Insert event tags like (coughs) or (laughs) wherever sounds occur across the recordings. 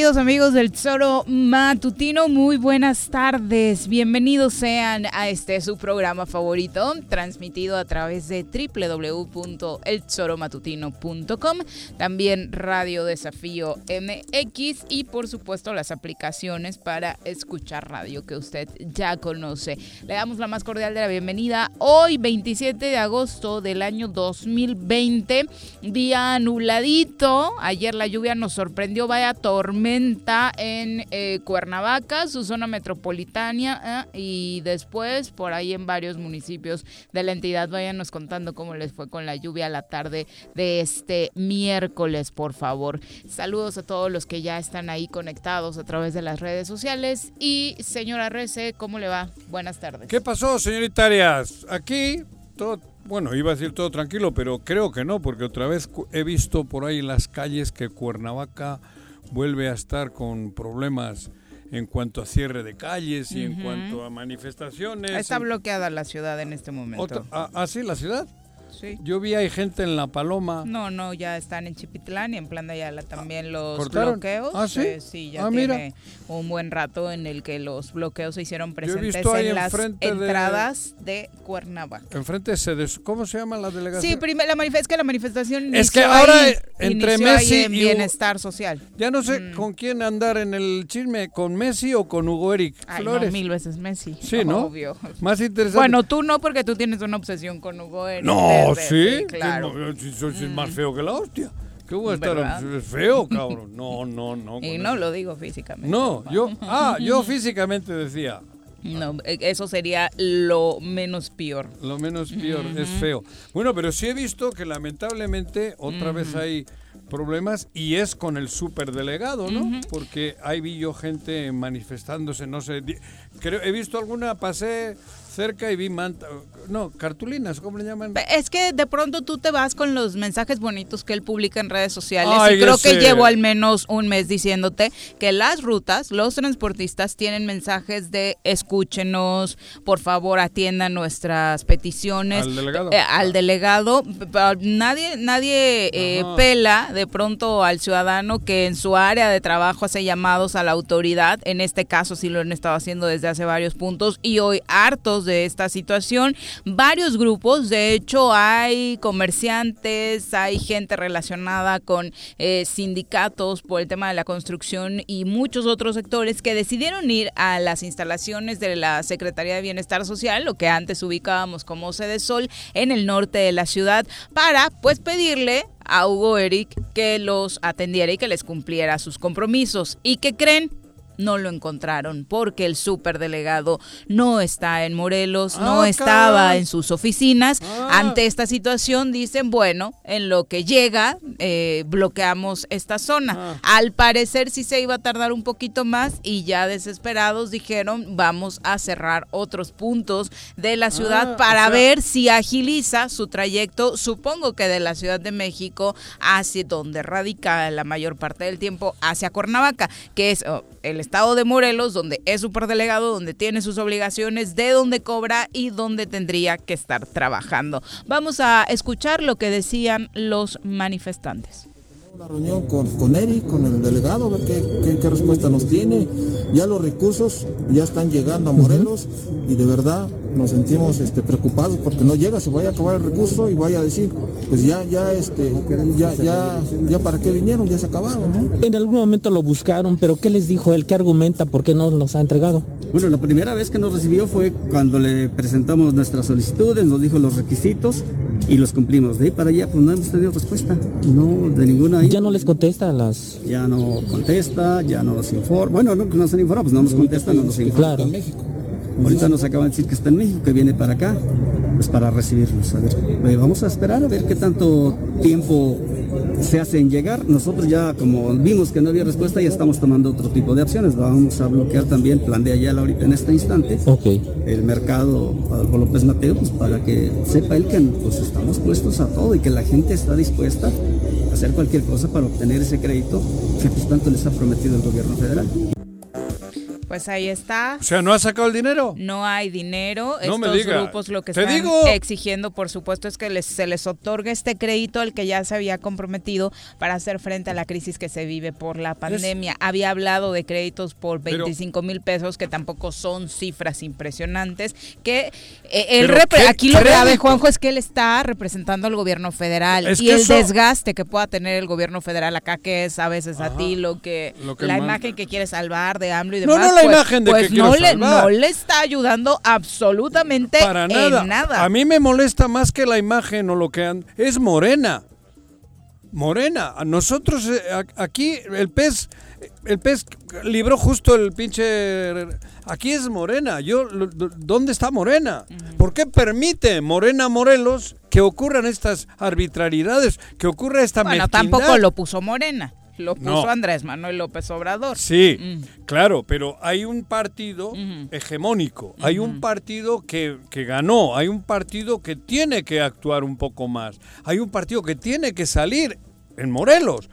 queridos amigos del Tesoro Matutino? Muy buenas tardes. Bienvenidos sean a este su programa favorito, transmitido a través de www.eltesoromatutino.com, también Radio Desafío MX y por supuesto las aplicaciones para escuchar radio que usted ya conoce. Le damos la más cordial de la bienvenida hoy 27 de agosto del año 2020, día nubladito. Ayer la lluvia nos sorprendió, vaya tormenta en eh, Cuernavaca, su zona metropolitana, eh, y después por ahí en varios municipios de la entidad. Váyanos contando cómo les fue con la lluvia a la tarde de este miércoles, por favor. Saludos a todos los que ya están ahí conectados a través de las redes sociales. Y señora Rece, ¿cómo le va? Buenas tardes. ¿Qué pasó, señorita Arias? Aquí todo bueno, iba a decir todo tranquilo, pero creo que no, porque otra vez he visto por ahí en las calles que Cuernavaca vuelve a estar con problemas en cuanto a cierre de calles y en cuanto a manifestaciones. Está bloqueada la ciudad en este momento. ¿Ah, ah, sí, la ciudad? Yo vi hay gente en La Paloma. No, no, ya están en Chipitlán y en Plan de Ayala también los bloqueos. ¿Ah, sí? sí, ya ah, tiene un buen rato en el que los bloqueos se hicieron presentes en las entradas de, Cuernavaca. Enfrente se ¿cómo se llama la delegación? Sí, la manifestación es que la manifestación Es que ahora entre Messi y bienestar social. Ya no sé mm. con quién andar en el chisme, con Messi o con Hugo Eric Flores. mil veces Messi. Sí, ¿no? Obvio. Más interesante. Bueno, tú no porque tú tienes una obsesión con Hugo Eric. No, sí, claro. soy más mm. feo que la hostia. ¿Qué voy a estar feo, cabrón? No, no, no. (laughs) Y no lo digo físicamente. No, yo, ah, yo (laughs) físicamente decía. No, e, eso sería lo menos peor. Lo menos peor, es feo. Bueno, pero sí he visto que lamentablemente otra vez hay problemas y es con el superdelegado, ¿no? Porque ahí vi yo gente manifestándose, no sé, creo, he visto alguna, pasé cerca y vi manta, no, cartulinas, ¿cómo le llaman? Es que de pronto tú te vas con los mensajes bonitos que él publica en redes sociales y creo que llevo al menos un mes diciéndote que las rutas, los transportistas tienen mensajes de escúchenos, por favor atiendan nuestras peticiones al delegado. Eh, al delegado. Nadie, nadie eh, pela de pronto al ciudadano que en su área de trabajo hace llamados a la autoridad, en este caso sí lo han estado haciendo desde hace varios puntos y hoy hartos de esta situación. Varios grupos, de hecho hay comerciantes, hay gente relacionada con eh, sindicatos por el tema de la construcción y muchos otros sectores que decidieron ir a las instalaciones de la Secretaría de Bienestar Social, lo que antes ubicábamos como sede Sol, en el norte de la ciudad, para pues pedirle a Hugo Eric que los atendiera y que les cumpliera sus compromisos. ¿Y que creen? No lo encontraron porque el superdelegado no está en Morelos, Ah, no estaba caray. en sus oficinas. Ah. Ante esta situación dicen, bueno, en lo que llega, eh, bloqueamos esta zona. Ah. Al parecer sí se iba a tardar un poquito más y ya desesperados dijeron, vamos a cerrar otros puntos de la ciudad Ah, para o sea- ver si agiliza su trayecto, supongo que de la Ciudad de México hacia donde radica la mayor parte del tiempo, hacia Cuernavaca, que es oh, el estado de Morelos, donde es superdelegado, donde tiene sus obligaciones, de donde cobra y donde tendría que estar trabajando. Vamos a escuchar lo que decían los manifestantes. Una reunión con, con Eric, con el delegado, a ver qué, qué- qué respuesta nos tiene. Ya los recursos ya están llegando a Morelos y de verdad nos sentimos este, preocupados porque no llega, se vaya a acabar el recurso y vaya a decir, pues ya, ya, este, ya, ya, ya para qué vinieron, ya se acabaron, ¿no? En algún momento lo buscaron, pero ¿qué les dijo él? ¿Qué argumenta? ¿Por qué no los ha entregado? Bueno, la primera vez que nos recibió fue cuando le presentamos nuestras solicitudes, nos dijo los requisitos y los cumplimos. De ahí para allá, pues no hemos tenido respuesta. No, de ninguna. Ya no les contesta a las... Ya no contesta, ya no nos informa. Bueno, no nos han informado, pues no nos contesta, no nos informa. Claro. Ahorita nos acaban de decir que está en México, que viene para acá, pues para recibirnos. A ver, eh, vamos a esperar a ver qué tanto tiempo se hace en llegar. Nosotros ya, como vimos que no había respuesta, ya estamos tomando otro tipo de acciones. Vamos a bloquear también el plan de Ayala ahorita en este instante. Ok. El mercado Adolfo López Mateo, pues para que sepa él que pues, estamos puestos a todo y que la gente está dispuesta hacer cualquier cosa para obtener ese crédito que pues tanto les ha prometido el gobierno federal. Pues ahí está. O sea, ¿no ha sacado el dinero? No hay dinero. No me Estos diga. grupos lo que Te están digo. exigiendo, por supuesto, es que les, se les otorgue este crédito al que ya se había comprometido para hacer frente a la crisis que se vive por la pandemia. Había hablado de créditos por Pero- 25 mil pesos, que tampoco son cifras impresionantes. Que eh, repre- ¿qué aquí lo grave? Juanjo, es que él está representando al gobierno federal Es y que el eso- desgaste que pueda tener el gobierno federal acá, que es a veces a ti lo que, Lo que la imagen que quiere salvar de AMLO y No, demás. no la pues- imagen de que pues quiero no le, salvar. no le está ayudando absolutamente Para nada. en nada. A mí me molesta más que la imagen o lo que han... Es morena. Morena. A Nosotros eh, aquí el pez el pez libró justo el pinche aquí es Morena. Yo ¿dónde está Morena? ¿Por qué permite Morena Morelos que ocurran estas arbitrariedades, que ocurra esta bueno, mezquindad? tampoco lo puso Morena, lo puso No. Andrés Manuel López Obrador. Sí, Mm. claro, pero hay un partido hegemónico, hay un partido que, que ganó, hay un partido que tiene que actuar un poco más, hay un partido que tiene que salir en Morelos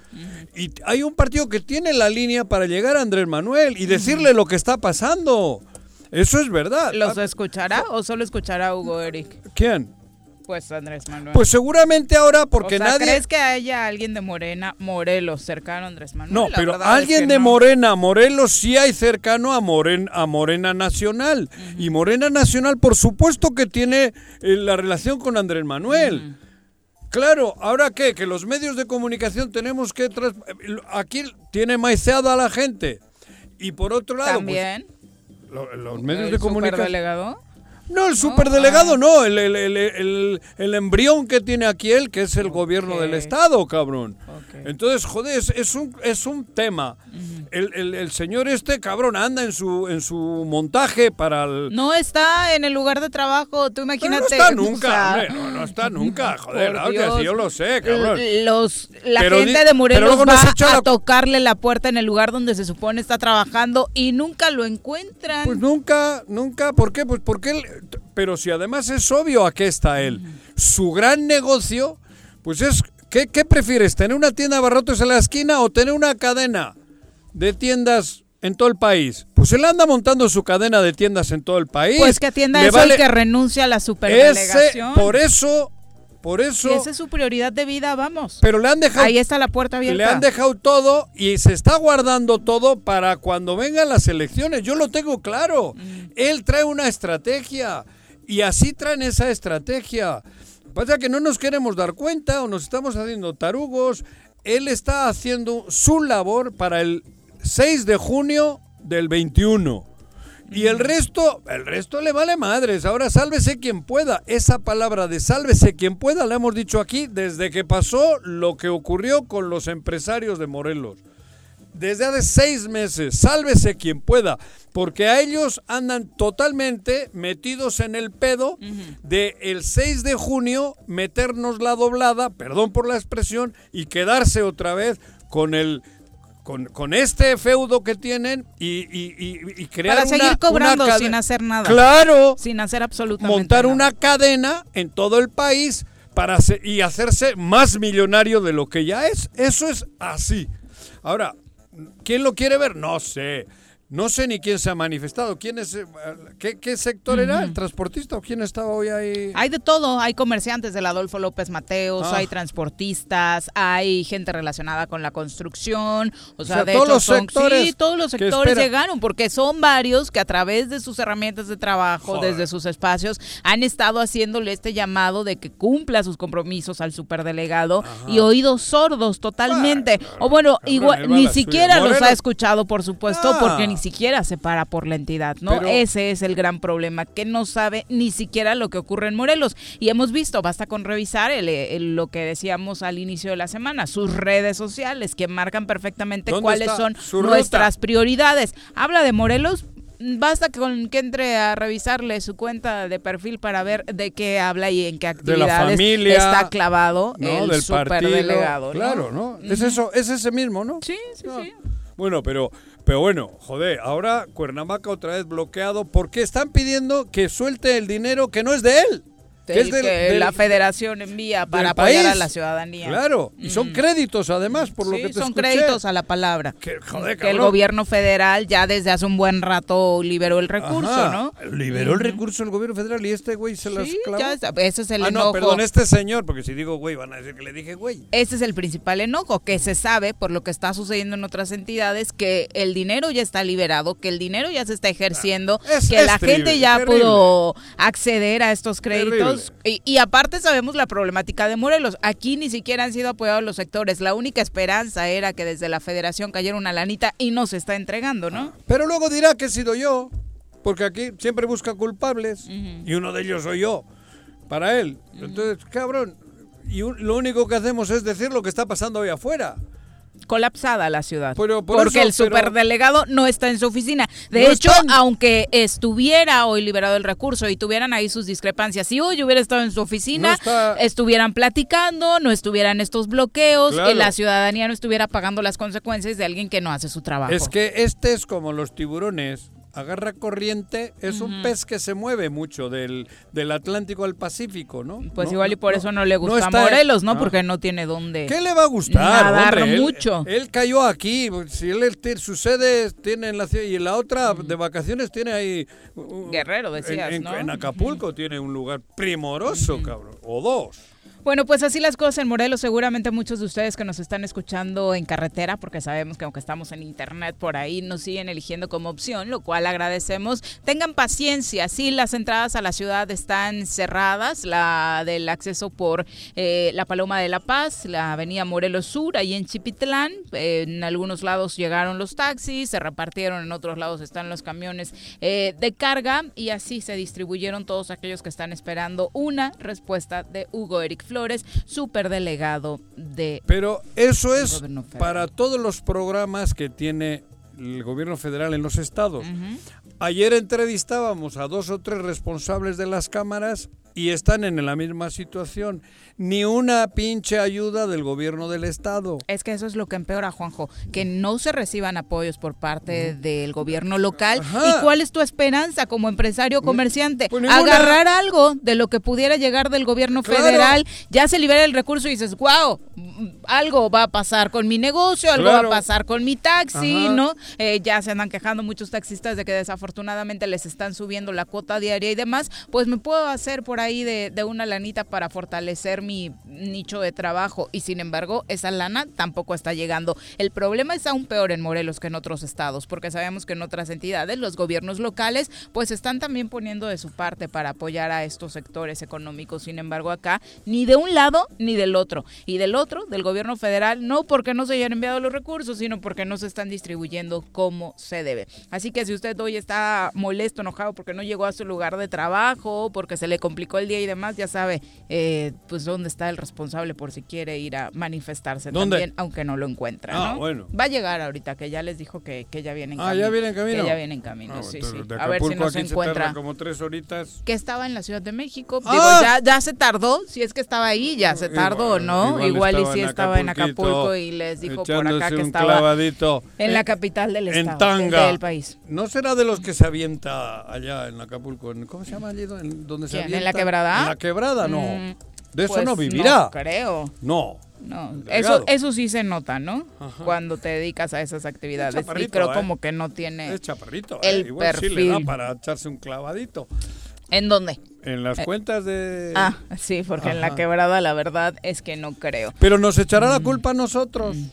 y hay un partido que tiene la línea para llegar a Andrés Manuel y decirle lo que está pasando. Eso es verdad. ¿Los Ah, escuchará o solo escuchará Hugo Eric? ¿Quién? Pues Andrés Manuel. Pues seguramente ahora porque o sea, nadie... ¿crees que haya alguien de Morena, Morelos, cercano a Andrés Manuel? No, La pero es alguien que de no. Morena, Morelos sí hay cercano a, Moren, a Morena Nacional. Y Morena Nacional, por supuesto que tiene eh, la relación con Andrés Manuel. Claro, ¿ahora qué? Que los medios de comunicación tenemos que... eh, Aquí tiene maiceado a la gente. Y por otro lado, pues, También. lo- los medios ¿El de comunicación... No, el superdelegado Ah. no, el, el, el, el- el embrión que tiene aquí él, que es el gobierno del. Estado, cabrón. Entonces, joder, es, es un, es un tema. el, el- el señor este, cabrón, anda en su, en su montaje para el... No está en el lugar de trabajo, tú imagínate. no está (laughs) nunca, no, no está nunca, (laughs) joder, yo lo sé, cabrón. Los, la gente de Morelos va a tocarle la puerta en el lugar donde se supone está trabajando y nunca lo encuentran. Pues nunca, nunca, ¿por qué? Pues porque él, pero si además es obvio a qué está él. Su gran negocio, pues es, ¿qué, qué prefieres? ¿Tener una tienda de abarrotes en la esquina o tener una cadena de tiendas en todo el país? Pues él anda montando su cadena de tiendas en todo el país. pues que atienda eso vale el que renuncia a la ese, superdelegación. por eso, por eso, esa es su prioridad de vida, vamos. pero le han dejado Ahí está la puerta abierta. le han dejado todo y se está guardando todo para cuando vengan las elecciones. Yo lo tengo claro. Él trae una estrategia y así traen esa estrategia. Pasa que no nos queremos dar cuenta o nos estamos haciendo tarugos. Él está haciendo su labor para el 6 de junio del 21. Y el resto, el resto le vale madres. Ahora sálvese quien pueda. Esa palabra de sálvese quien pueda la hemos dicho aquí desde que pasó lo que ocurrió con los empresarios de Morelos. Desde hace seis meses, sálvese quien pueda, porque a ellos andan totalmente metidos en el pedo de el 6 de junio meternos la doblada, perdón por la expresión, y quedarse otra vez con el con, con este feudo que tienen y, y, y, y crear Para seguir una- cobrando una sin hacer nada. Claro, Sin hacer absolutamente montar nada. una cadena en todo el país para y hacerse más millonario de lo que ya es. Eso es así. Ahora, ¿quién lo quiere ver? No sé. No sé ni quién se ha manifestado. ¿Quién es, eh, qué, qué sector era? ¿El transportista o quién estaba hoy ahí? Hay de todo, hay comerciantes del Adolfo López Mateos, Ah. hay transportistas, hay gente relacionada con la construcción, o sea, sea, de todos hecho los son- sectores sí, todos los sectores llegaron porque son varios que a través de sus herramientas de trabajo, Joder. desde sus espacios, han estado haciéndole este llamado de que cumpla sus compromisos al superdelegado y oídos sordos totalmente. o bueno, igual ni siquiera los ha escuchado, por supuesto, Ah. porque ni siquiera se para por la entidad, ¿no? Pero- Ese es el gran problema, que no sabe ni siquiera lo que ocurre en Morelos. Y hemos visto, basta con revisar el- el- lo que decíamos al inicio de la semana, sus redes sociales, que marcan perfectamente ¿Dónde cuáles son nuestras prioridades. Habla de Morelos. Basta con que entre a revisarle su cuenta de perfil para ver de qué habla y en qué de la actividades familia. está clavado ¿no? el del partido. superdelegado. ¿no? Claro, ¿no? Es eso, es ese mismo, ¿no? Sí, sí, No. sí. Bueno, pero, pero bueno, joder, ahora Cuernavaca otra vez bloqueado porque están pidiendo que suelte el dinero que no es de él. Que El es del- que del- la federación envía para apoyar a país. la ciudadanía. Claro, y son créditos además, por lo que te son escuché. créditos a la palabra. Que, joder, que el gobierno federal ya desde hace un buen rato liberó el recurso, Ajá, ¿no? Liberó el recurso el gobierno federal y este güey se las Sí, clavó. ya está. Ese es el ah, enojo. no, perdón, este señor, porque si digo güey van a decir que le dije güey. Ese es el principal enojo, que se sabe por lo que está sucediendo en otras entidades, que el dinero ya está liberado, que el dinero ya se está ejerciendo, Ah, Es- que es la terrible, gente ya terrible. pudo acceder a estos créditos. Y, y aparte sabemos la problemática de Morelos. Aquí ni siquiera han sido apoyados los sectores. La única esperanza era que desde la federación cayera una lanita y no se está entregando, ¿no? Pero luego dirá que he sido yo, porque aquí siempre busca culpables y uno de ellos soy yo, para él. Entonces, cabrón, y un- lo único que hacemos es decir lo que está pasando hoy afuera. Colapsada la ciudad. Pero por porque eso, el pero- superdelegado no está en su oficina. De No hecho, están. aunque estuviera hoy liberado el recurso y tuvieran ahí sus discrepancias, si hoy hubiera estado en su No oficina, está- estuvieran platicando, no estuvieran estos bloqueos, Claro. y la ciudadanía no estuviera pagando las consecuencias de alguien que no hace su trabajo. Es que este es como los tiburones. Agarra corriente, es un pez que se mueve mucho del, del Atlántico al Pacífico, ¿no? pues No, igual y por no, eso no le gusta está- a Morelos, ¿no? Ah. Porque no tiene dónde. ¿Qué le va a gustar? Nadar hombre? Mucho. Él, cayó aquí. Si él, él tiene- en la ciudad y la otra de vacaciones tiene ahí. uh, Guerrero, decías, en, en- ¿no? en Acapulco tiene un lugar primoroso, cabrón. O dos. Bueno, pues así las cosas en Morelos. Seguramente muchos de ustedes que nos están escuchando en carretera, porque sabemos que aunque estamos en internet por ahí, nos siguen eligiendo como opción, lo cual agradecemos. Tengan paciencia. Sí, las entradas a la ciudad están cerradas. La del acceso por eh, la Paloma de la Paz, la avenida Morelos Sur, ahí en Chipitlán. En algunos lados llegaron los taxis, se repartieron, en otros lados están los camiones eh, de carga y así se distribuyeron todos aquellos que están esperando una respuesta de Hugo Eric Flores, superdelegado de... Pero eso es para todos los programas que tiene el gobierno federal en los estados. Ayer entrevistábamos a dos o tres responsables de las cámaras y están en la misma situación. Ni una pinche ayuda del gobierno del estado. Es que eso es lo que empeora, Juanjo, que no se reciban apoyos por parte del gobierno local. Ajá. ¿Y cuál es tu esperanza como empresario comerciante? Pues. Agarrar algo de lo que pudiera llegar del gobierno Claro. federal, ya se libera el recurso y dices, wow, algo va a pasar con mi negocio, algo Claro. va a pasar con mi taxi, Ajá. ¿no? Eh, ya se andan quejando muchos taxistas de que desafortunadamente les están subiendo la cuota diaria y demás, pues me puedo hacer por ahí de, de una lanita para fortalecer mi nicho de trabajo y sin embargo esa lana tampoco está llegando. El problema es aún peor en Morelos que en otros estados, porque sabemos que en otras entidades los gobiernos locales pues están también poniendo de su parte para apoyar a estos sectores económicos. Sin embargo acá ni de un lado ni del otro. Y del otro del gobierno federal, no porque no se hayan enviado los recursos, sino porque no se están distribuyendo como se debe. Así que si usted hoy está molesto, enojado porque no llegó a su lugar de trabajo, porque se le complicó el día y demás, ya sabe, eh, pues dónde está el responsable por si quiere ir a manifestarse también, aunque no lo encuentra. Ah, bueno. Va a llegar ahorita, que ya les dijo que, que ya viene en ah, camino. Ah, ya viene en camino. Que ya viene en camino, sí, sí. A ver si nos encuentra. como tres horitas. Que estaba en la Ciudad de México. Digo, ¡Ah! ya, ya se tardó, si es que estaba ahí, ya se tardó, ¿no? Igual, y si estaba en Acapulco y les dijo por acá que estaba en la capital del estado, en Tanga. del país. ¿No será de los que se avienta allá en Acapulco? ¿Cómo se llama allí? ¿Dónde se avienta? ¿En la quebrada? En la quebrada, no. Mm, de eso pues no vivirá. No creo. No. No, eso, eso sí se nota, ¿no? Cuando te dedicas a esas actividades. Y creo ¿eh? como que no tiene es chaparrito, el ¿eh? Igual perfil. Sí le da para echarse un clavadito. ¿En dónde? En las eh, cuentas de... Ah, sí, porque en la quebrada la verdad es que no creo. Pero nos echará la mm. culpa a nosotros, mm.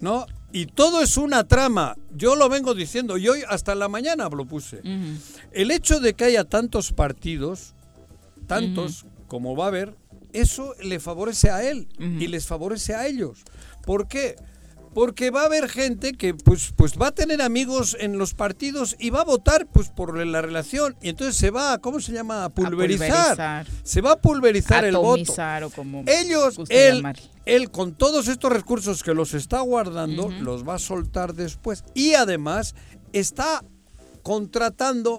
¿no? Y todo es una trama. Yo lo vengo diciendo y hoy hasta la mañana lo puse. El hecho de que haya tantos partidos, tantos como va a haber, eso le favorece a él y les favorece a ellos. ¿Por qué? porque va a haber gente que pues pues va a tener amigos en los partidos y va a votar pues por la relación. Y entonces se va cómo se llama a pulverizar, se va a pulverizar el voto. O como ellos él, él con todos estos recursos que los está guardando los va a soltar después. Y además está contratando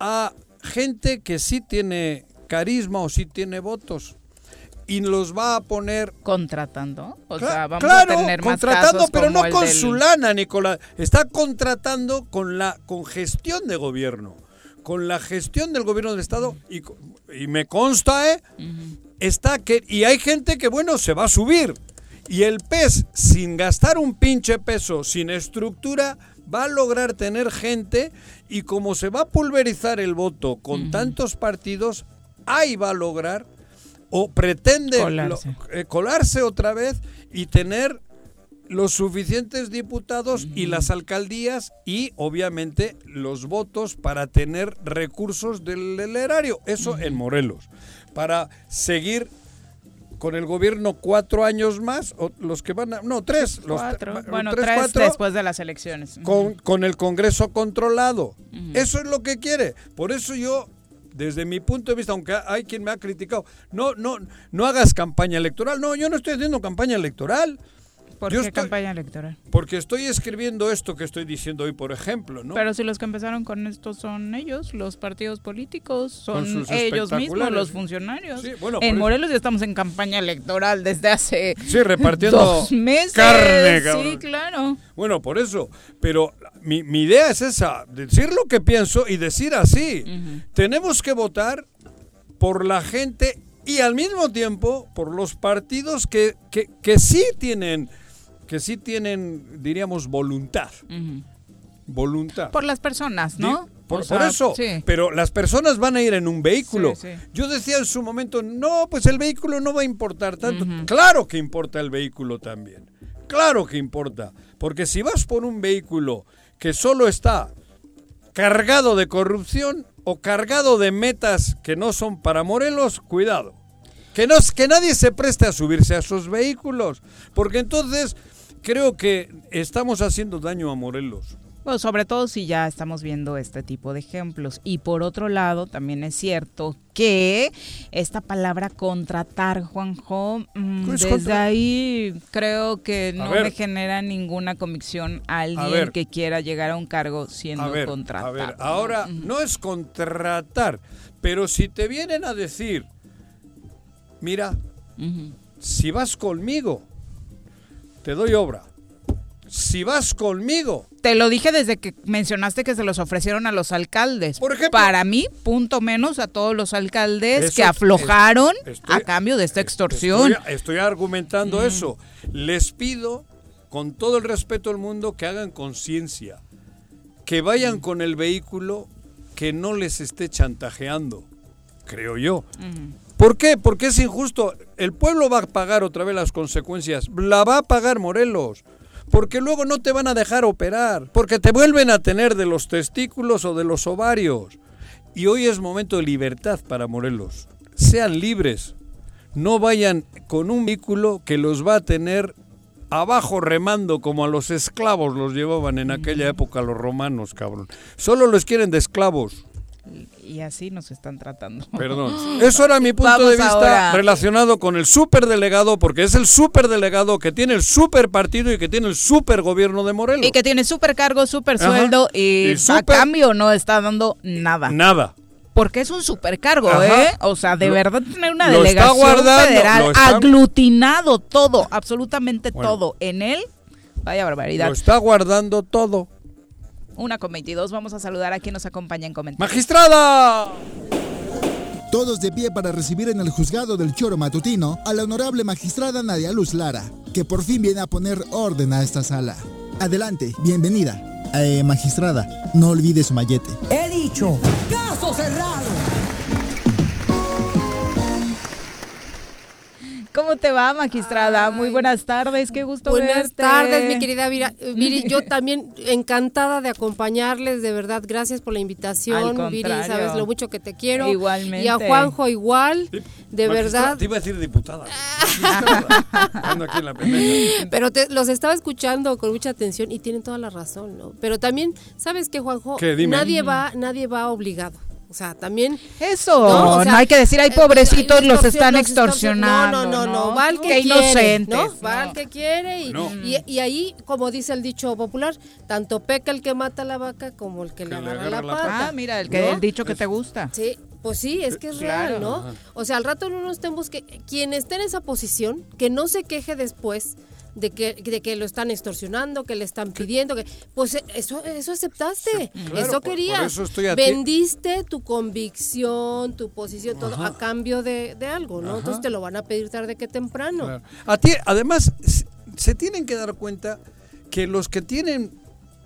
a gente que sí tiene carisma o sí tiene votos y los va a poner contratando o sea vamos a tener más contratando pero no con su lana Nicolás. Está contratando con la con gestión de gobierno con la gestión del gobierno del estado y, y me consta eh está que y hay gente que bueno se va a subir y el pez sin gastar un pinche peso sin estructura va a lograr tener gente y como se va a pulverizar el voto con tantos partidos ahí va a lograr o pretende eh, colarse. otra vez y tener los suficientes diputados y las alcaldías y obviamente los votos para tener recursos del, erario. Eso en Morelos. Para seguir con el gobierno cuatro años más, o los que van a... No, tres. Los, cuatro. bueno, tres, después de las elecciones. Con, con el Congreso controlado. Eso es lo que quiere. Por eso yo desde mi punto de vista, aunque hay quien me ha criticado, no, no, no hagas campaña electoral. No, yo no estoy haciendo campaña electoral. ¿Por qué campaña electoral? Porque estoy escribiendo esto que estoy diciendo hoy, por ejemplo, ¿no? Pero si los que empezaron con esto son ellos, los partidos políticos, son ellos mismos, los funcionarios. en Morelos ya estamos en campaña electoral desde hace sí, repartiendo dos meses. Carne, Sí, claro. Bueno, por eso. Pero mi, idea es esa, decir lo que pienso y decir así. Tenemos que votar por la gente y al mismo tiempo por los partidos que, que, que sí tienen que sí tienen, diríamos, voluntad. Voluntad. Por las personas, ¿no? Por, eso, pero las personas van a ir en un vehículo. Yo decía en su momento, no, pues el vehículo no va a importar tanto. Claro que importa el vehículo también. Claro que importa. Porque si vas por un vehículo que solo está cargado de corrupción o cargado de metas que no son para Morelos, cuidado. Que, no, que nadie se preste a subirse a esos vehículos. Porque entonces creo que estamos haciendo daño a Morelos. Bueno, sobre todo si ya estamos viendo este tipo de ejemplos. Y por otro lado, también es cierto que esta palabra contratar, Juanjo, mm, desde ahí creo que no me genera ninguna convicción a alguien que quiera llegar a un cargo siendo contratado. A ver, ahora no es contratar, pero si te vienen a decir, mira, si vas conmigo, te doy obra. Si vas conmigo. Te lo dije desde que mencionaste que se los ofrecieron a los alcaldes. Por ejemplo. Para mí, punto menos a todos los alcaldes que aflojaron a cambio de esta extorsión. Estoy, argumentando eso. Les pido, con todo el respeto del mundo, que hagan conciencia. Que vayan con el vehículo que no les esté chantajeando. Creo yo. ¿Por qué? Porque es injusto. El pueblo va a pagar otra vez las consecuencias. La va a pagar Morelos. Porque luego no te van a dejar operar. Porque te vuelven a tener de los testículos o de los ovarios. Y hoy es momento de libertad para Morelos. Sean libres. no vayan con un vehículo que los va a tener abajo remando como a los esclavos los llevaban en aquella época los romanos, cabrón. Solo los quieren de esclavos. Y así nos están tratando. Perdón. (laughs) Eso era mi punto Vamos de vista ahora. relacionado con el superdelegado, porque es el superdelegado que tiene el super partido y que tiene el super gobierno de Morelos. Y que tiene súper cargo, súper Ajá. sueldo y, Y a cambio no está dando nada. Nada. Porque es un supercargo, Ajá. ¿eh? O sea, de Lo- verdad tener una delegación guardando, federal aglutinado todo, absolutamente Bueno. todo en él. Vaya barbaridad. Lo está guardando todo. Una con 22. Vamos a saludar a quien nos acompaña en comentarios. ¡Magistrada! Todos de pie para recibir en el juzgado del Choro Matutino a la honorable magistrada Nadia Luz Lara, que por fin viene a poner orden a esta sala. Adelante, bienvenida. Eh, magistrada, no olvide su mallete. He dicho, caso cerrado. ¿Cómo te va, magistrada? Muy buenas tardes, qué gusto Buenas verte. tardes, mi querida Vira. Eh, (laughs) Viri. Yo también encantada de acompañarles, de verdad. Gracias por la invitación, Al Viri. Sabes lo mucho que te quiero. Igualmente. Y a Juanjo igual, de verdad. Te iba a decir diputada. (laughs) Aquí en la. Pero te- los estaba escuchando con mucha atención y tienen toda la razón, ¿no? Pero también, ¿sabes qué, Juanjo? ¿Qué? Dime. Nadie va, nadie va obligado. O sea, también Eso, No, no, o sea, hay que decir, ay, eh, pobrecitos, eh, los están los extorsionando. No, no, no, no, va al que Qué quiere, inocentes. ¿no? Va no. al que quiere y, No. y, y ahí, como dice el dicho popular, tanto peca el que mata la vaca como el que, le le agarra agarra la la pata. Ah, mira, el, que, ¿no? el dicho que te gusta. Sí, pues sí, es que es Claro. real, ¿no? O sea, al rato no nos estemos que quien esté en esa posición, que no se queje después de que, de que lo están extorsionando, que le están pidiendo, que pues eh, eso eso aceptaste, claro, eso por- por querías. eso estoy a. Vendiste tu convicción, tu posición, todo a cambio de, de algo, ¿no? Entonces te lo van a pedir tarde que temprano. Claro. A ti, además, se tienen que dar cuenta que los que tienen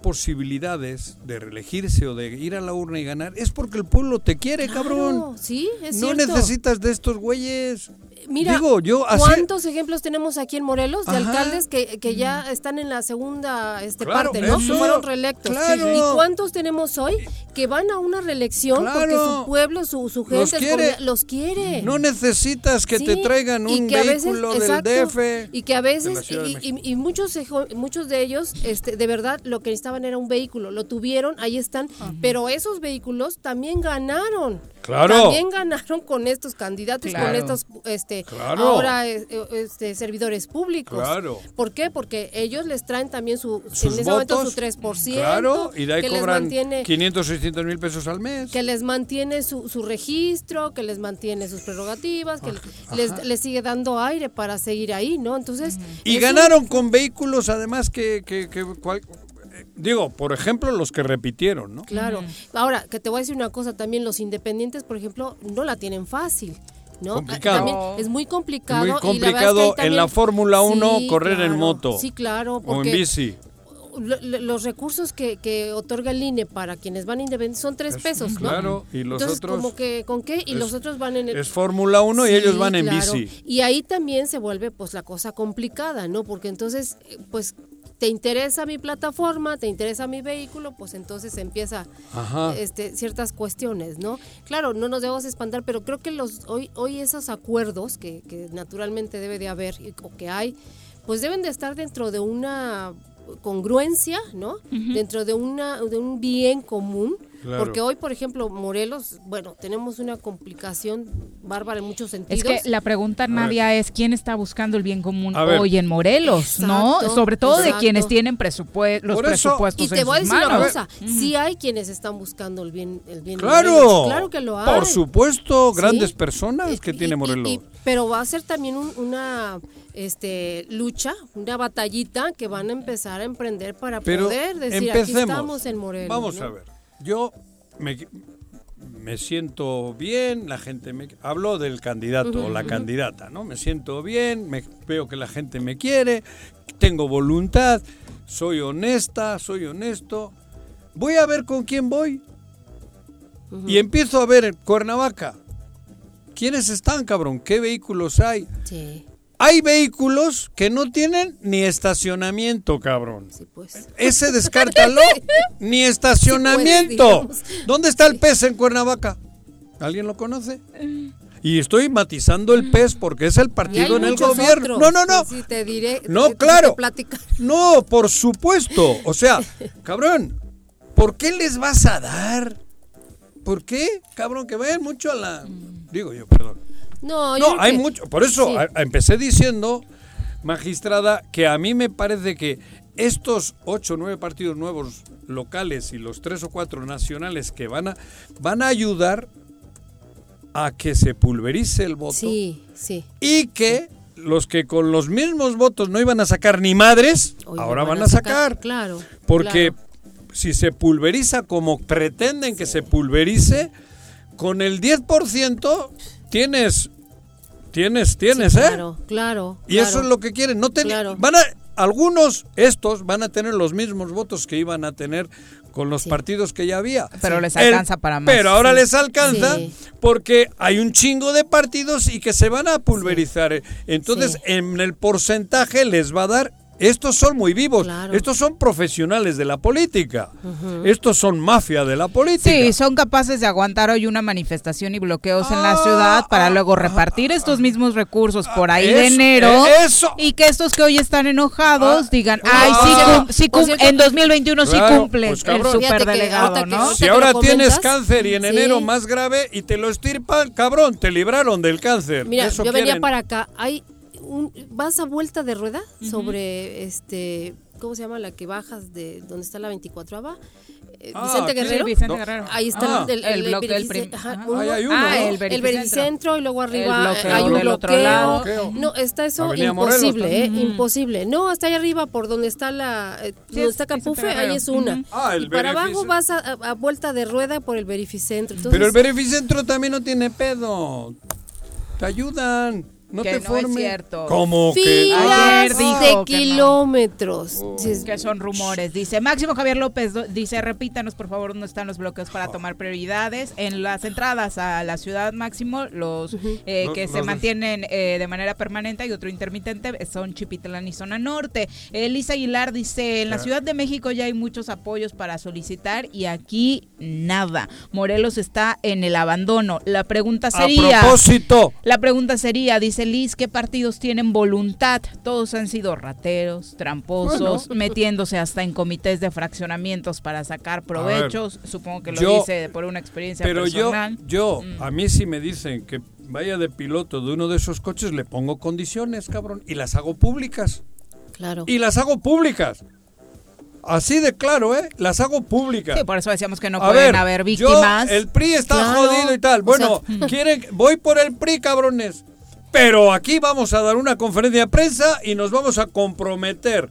posibilidades de reelegirse o de ir a la urna y ganar es porque el pueblo te quiere, Claro, cabrón. Sí, es No cierto. necesitas de estos güeyes. Mira, Digo, yo así- ¿cuántos ejemplos tenemos aquí en Morelos de Ajá. alcaldes que, que ya están en la segunda este, Claro, parte, ¿no? eso. Que fueron reelectos. Claro. ¿Y cuántos tenemos hoy que van a una reelección porque su pueblo, su, su gente Los quiere. cordia- los quiere? No necesitas que te traigan un veces- vehículo exacto, del DF. Y que a veces, y, y- y muchos, muchos de ellos, este, de verdad, lo que era un vehículo. Lo tuvieron, ahí están. Pero esos vehículos también ganaron. Claro. También ganaron con estos candidatos, con estos este, Claro. ahora eh, eh, este, servidores públicos. Claro. ¿Por qué? Porque ellos les traen también su, Sus en ese momento su 3%. Claro, y de ahí que les cobran mantiene 500, 600 mil pesos al mes. que les mantiene su, su registro, que les mantiene sus prerrogativas, que les, les sigue dando aire para seguir ahí, ¿no? Entonces... Y ganaron con vehículos, además, que, que, que cual- digo, por ejemplo, los que repitieron, ¿no? Claro. Ahora, que te voy a decir una cosa también, los independientes, por ejemplo, no la tienen fácil. ¿no? Complicado. También es muy complicado. Muy y la verdad es que complicado ahí en también- la Fórmula 1 Sí, correr en moto. Sí, claro. O en bici. lo- lo- los recursos que, que otorga el INE para quienes van independientes son tres pesos, ¿no? Claro, y los Entonces, otros como que, ¿con qué? Y es- los otros van en el... Es Fórmula 1 y Sí, ellos van en claro. bici. Y ahí también se vuelve pues la cosa complicada, ¿no? Porque entonces, eh, pues te interesa mi plataforma, te interesa mi vehículo, pues entonces empieza Ajá. este, ciertas cuestiones, ¿no? Claro, no nos debemos espantar, pero creo que los hoy, hoy esos acuerdos que, que naturalmente debe de haber y- o que hay, pues deben de estar dentro de una congruencia, ¿no? Dentro de una de un bien común, Claro. porque hoy, por ejemplo, Morelos, bueno, tenemos una complicación bárbara en muchos sentidos. Es que la pregunta, Nadia, es quién está buscando el bien común hoy en Morelos, ¿no? Sobre todo de quienes tienen presupue- los Por eso- presupuestos Y te en voy a decir una cosa, sí hay quienes están buscando el bien, el bien de Claro. Morelos, claro que lo hay. Por supuesto, Sí. grandes personas que Y- tiene Morelos. y- pero va a ser también un- una este lucha, una batallita que van a empezar a emprender para Pero poder decir aquí empecemos. estamos en Morelos. Vamos ¿no? a ver. Yo me, me siento bien, la gente me hablo del candidato o la candidata, ¿no? Me siento bien, me, veo que la gente me quiere, tengo voluntad, soy honesta, soy honesto. Voy a ver con quién voy. Y empiezo a ver Cuernavaca. ¿Quiénes están, cabrón? ¿Qué vehículos hay? Sí, Hay vehículos que no tienen ni estacionamiento, cabrón. sí pues. Ese (laughs) descártalo, ni estacionamiento. Sí, pues. ¿Dónde está el pez en Cuernavaca? ¿Alguien lo conoce? Y estoy matizando el PES porque es el partido en el gobierno. otros, No, no, no. Sí, te diré. No, te- claro. No, por supuesto. O sea, (laughs) cabrón, ¿por qué les vas a dar? ¿Por qué? Cabrón, que vayan mucho a la... Digo yo, perdón. No, yo No, hay que- mucho. Por eso sí. a- a- empecé diciendo, magistrada, que a mí me parece que estos ocho o nueve partidos nuevos locales y los tres o cuatro nacionales que van a, van a ayudar a que se pulverice el voto Sí, sí. y que los que con los mismos votos no iban a sacar ni madres, ahora van a sacar. Claro. Porque claro. si se pulveriza como pretenden que se pulverice, con el 10% tienes, tienes, tienes, Sí, ¿eh? Claro, claro. Y claro. eso es lo que quieren. No ten- Claro. van a, algunos, estos, van a tener los mismos votos que iban a tener con los Sí. partidos que ya había. Pero les El- alcanza para más. Pero ahora Sí. les alcanza Sí. porque hay un chingo de partidos y que se van a pulverizar. Entonces, Sí. en el porcentaje les va a dar. Estos son muy vivos. Claro. Estos son profesionales de la política. Estos son mafia de la política. Sí, son capaces de aguantar hoy una manifestación y bloqueos en la ciudad para luego repartir estos mismos recursos por ahí de enero eh, eso. y que estos que hoy están enojados Ah, digan, ah, ay, sí, ah, cum- sí cum- en 2021 sí cumple pues, el superdelegado, ¿no? Si ahora tienes cáncer y en sí. enero más grave y te lo estirpan, cabrón, te libraron del cáncer. Mira, Eso yo venía para acá. Hay un, vas a vuelta de rueda sobre este, ¿cómo se llama la que bajas de donde está la 24 ava? Eh, Ah, Vicente. Guerrero. Sí, Vicente No. Guerrero. Ahí está Ah. el, El bloque del verifice- prim- ajá, ajá. uno- Ahí hay uno, Ah, el el verificentro. vericentro y luego arriba bloqueo eh, hay un del bloqueo. otro lado. Bloqueo. No, está eso Avenida Morelos imposible, ¿eh? también. Imposible. No, hasta allá arriba por donde está la eh, donde es está Capufe, Guerrero. ahí es una. Ah, el y para abajo vas a, a- vuelta de rueda por el verificentro. Entonces, Pero el Beneficentro también no tiene pedo. Te ayudan. No Que te no es cierto. Como que. Ayer dijo de que no. kilómetros. Oh. Que son rumores. Dice Máximo Javier López, dice, repítanos por favor dónde están los bloqueos para tomar prioridades. En las entradas a la ciudad Máximo, los eh, que se mantienen eh, de manera permanente y otro intermitente son Chipitlán y Zona Norte. Elisa Aguilar dice, en la Ciudad de México ya hay muchos apoyos para solicitar y aquí nada. Morelos está en el abandono. La pregunta A sería... propósito. La pregunta sería, dice Liz, ¿qué partidos tienen voluntad? Todos han sido rateros, tramposos, metiéndose hasta en comités de fraccionamientos para sacar provechos. Supongo que lo yo- dice por una experiencia Pero yo, personal. yo, Mm. a mí si me dicen que vaya de piloto de uno de esos coches, le pongo condiciones, cabrón. Y las hago públicas. claro. Y las hago públicas. Así de claro, ¿eh? Las hago públicas. Sí, por eso decíamos que no A pueden ver, haber yo, víctimas. el PRI está Claro, jodido y tal. o Bueno, sea- (laughs) quieren, voy por el PRI, cabrones. Pero aquí vamos a dar una conferencia de prensa y nos vamos a comprometer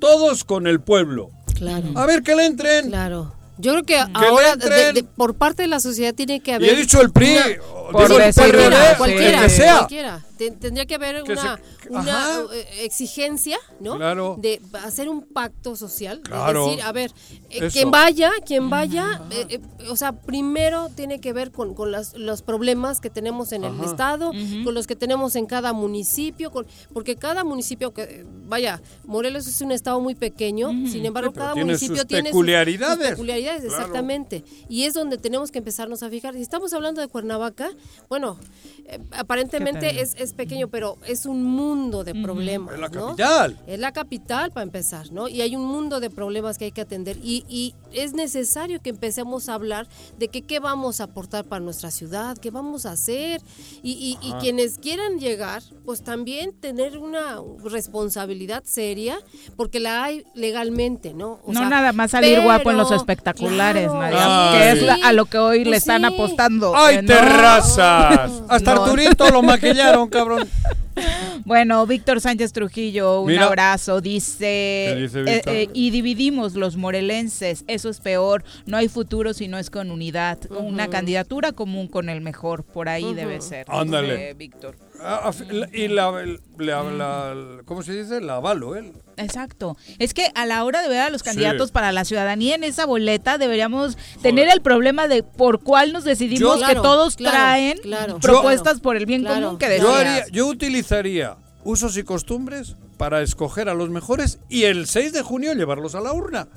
todos con el pueblo. Claro. A ver que le entren. Claro. Yo creo que ahora de- entren. de- por parte de la sociedad tiene que Y haber he dicho el PRI, una- o Por digo el PRD, sí. el cualquiera, que sea. cualquiera. Te- tendría que haber Que una, se- una Ajá. eh, exigencia, ¿no? Claro. De hacer un pacto social, Claro. de decir, a ver, eh, quien vaya, quien vaya, eh, eh, o sea, primero tiene que ver con, con las- los problemas que tenemos en el estado, con los que tenemos en cada municipio, con, porque cada municipio, que vaya, Morelos es un estado muy pequeño, sin embargo, pero cada tiene municipio sus tiene sus- peculiaridades. sus peculiaridades, Claro. exactamente. Y es donde tenemos que empezarnos a fijar. Si estamos hablando de Cuernavaca, bueno, eh, aparentemente es, es pequeño, pero es un mundo de problemas. Es la ¿no? capital. Es la capital para empezar, ¿no? Y hay un mundo de problemas que hay que atender. Y, y es necesario que empecemos a hablar de que qué vamos a aportar para nuestra ciudad, qué vamos a hacer. Y, y- y quienes quieran llegar, pues también tener una responsabilidad seria, porque la hay legalmente, ¿no? O no sea, nada más salir guapo en los espectaculares, claro, Nadia, Ay. que es la- a lo que hoy le están sí. apostando. ¡Ay, Eh, no. terrazas! Hasta No. Arturito lo maquillaron, cabrón. (laughs) Bueno, Víctor Sánchez Trujillo, un Mira. abrazo, dice, ¿Qué dice eh, eh, y dividimos los morelenses, eso es peor, no hay futuro si no es con unidad, una candidatura común con el mejor, por ahí debe ser. Ándale. Víctor. Ah, la- Y la, la- la- ¿Cómo se dice? La avalo, ¿eh? Exacto. Es que a la hora de ver a los candidatos Sí. para la ciudadanía en esa boleta deberíamos tener el problema de por cuál nos decidimos Yo- que Claro, todos claro, claro. propuestas Yo- por el bien claro. común que Yo, haría, yo utilizaría usos y costumbres para escoger a los mejores y el 6 de junio llevarlos a la urna.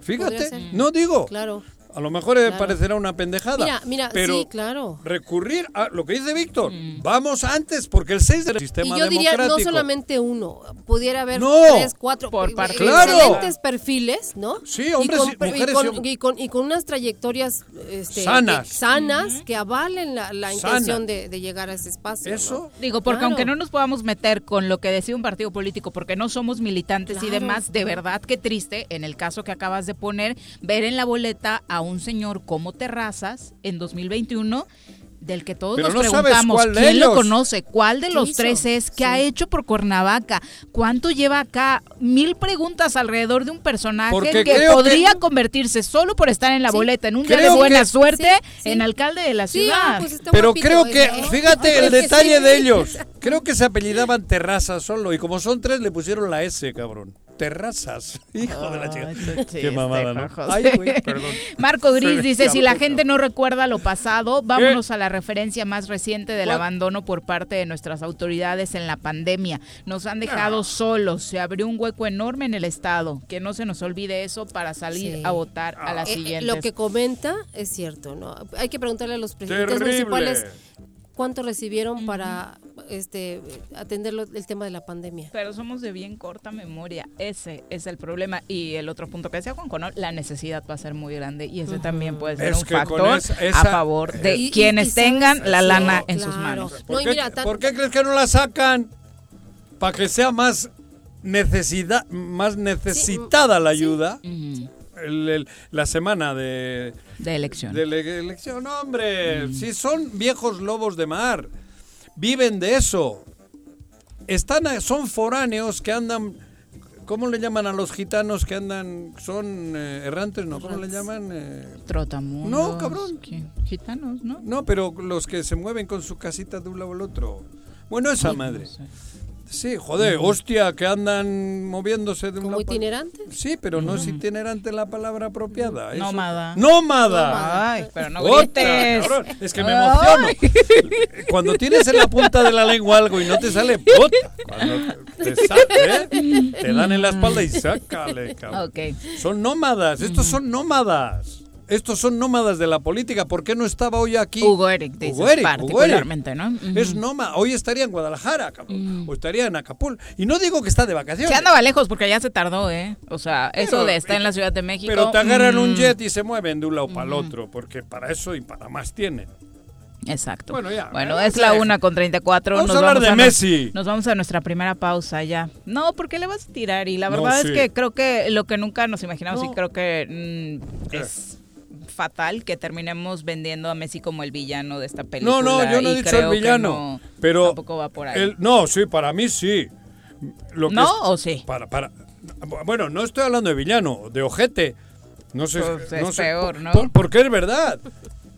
Fíjate, no digo. Claro. A lo mejor eh, Claro. parecerá una pendejada. Mira, mira, pero sí, claro. recurrir a lo que dice Víctor. Vamos antes, porque el 6 del Y sistema yo diría no solamente uno, pudiera haber No. tres, cuatro, Por parte. Claro. excelentes perfiles, ¿no? Sí, hombres y y con, mujeres y con, y y con- y con unas trayectorias este, Sanas. que, sanas que avalen la, intención de, de llegar a ese espacio. ¿no? Eso. Digo, porque Claro. aunque no nos podamos meter con lo que decide un partido político, porque no somos militantes y Claro. demás, de verdad que triste, en el caso que acabas de poner, ver en la boleta a un señor como Terrazas en 2021 del que todos Pero nos no preguntamos quién lo conoce, cuál de ¿Qué los hizo? tres es, qué Sí. ha hecho por Cuernavaca, cuánto lleva acá, mil preguntas alrededor de un personaje Porque que podría que- convertirse solo por estar en la Sí. boleta en un día de buena que- suerte Sí, sí. en alcalde de la ciudad. pues Pero creo que, ¿eh? fíjate el detalle de ellos. Creo que se apellidaban Terrazas solo. Y como son tres, le pusieron la S, cabrón. Terrazas. (laughs) Hijo de la chica. Qué mamada, ¿no? José. Ay, güey, perdón. Marco Gris dice, si la gente no recuerda lo pasado, vámonos ¿Qué? a la referencia más reciente del abandono por parte de nuestras autoridades en la pandemia. Nos han Ah. dejado solos, se abrió un hueco enorme en el Estado. Que no se nos olvide eso para salir Sí. a votar a las Eh, eh, siguientes. lo que comenta es cierto, ¿no? Hay que preguntarle a los presidentes Terrible. municipales cuánto recibieron para este atender lo- el tema de la pandemia. Pero somos de bien corta memoria, ese es el problema. Y el otro punto que decía Juan ¿no? la necesidad va a ser muy grande y ese también puede ser Es un factor esa- a favor de quienes y tengan la Sí, lana en sus manos. ¿Por, No, qué, mira, tan- por qué crees que no la sacan? Para que sea más necesidad, más necesitada la ayuda. Ujú. El- el- la semana de, De elección. de elección, hombre, si son viejos lobos de mar, viven de eso. Están, son foráneos que andan, ¿cómo le llaman a los gitanos que andan, son eh, errantes? No, ¿cómo le llaman? Eh, Trotamundos. No, cabrón. ¿qué? Gitanos, ¿no? no, pero los que se mueven con su casita de un lado al otro. Bueno, esa madre. Sí, joder, hostia, que andan moviéndose de un ¿Como itinerantes? Sí, pero no es itinerante la palabra apropiada. eso- Nómada. ¡Nómada! Ay, pero no Otra, grites. cabrón, Es que me emociono. Cuando tienes en la punta de la lengua algo y no te sale, puta. Cuando te, ¿eh? te dan en la espalda y sácale, cabrón. Ok. Son nómadas, estos son nómadas. Estos son nómadas de la política. ¿Por qué no estaba hoy aquí? Hugo Eric, dices, Hugo Eric, Hugo Eric. particularmente, ¿no? Es nómada. Hoy estaría en Guadalajara, cabrón. O estaría en Acapulco. Y no digo que está de vacaciones. Se andaba lejos porque ya se tardó, ¿eh? O sea, eso de estar en la Ciudad de México. Pero te agarran un mm, jet y se mueven de un lado para el otro, porque para eso y para más tienen. Exacto. Bueno, ya, Bueno, eh, es la una con 34. Vamos nos a hablar de Messi. Nos vamos a nuestra primera pausa ya. No, porque le vas a tirar. Y la No, verdad sí. es que creo que lo que nunca nos imaginamos y creo que mm, es fatal que terminemos vendiendo a Messi como el villano de esta película. No, no, yo no he dicho el villano. no- pero tampoco va por ahí. el- no, sí, para mí sí. Lo que ¿No es- o sí? Para, para. Bueno, no estoy hablando de villano, de ojete. No sé. Pues no es sé, peor, ¿no? por- porque es verdad.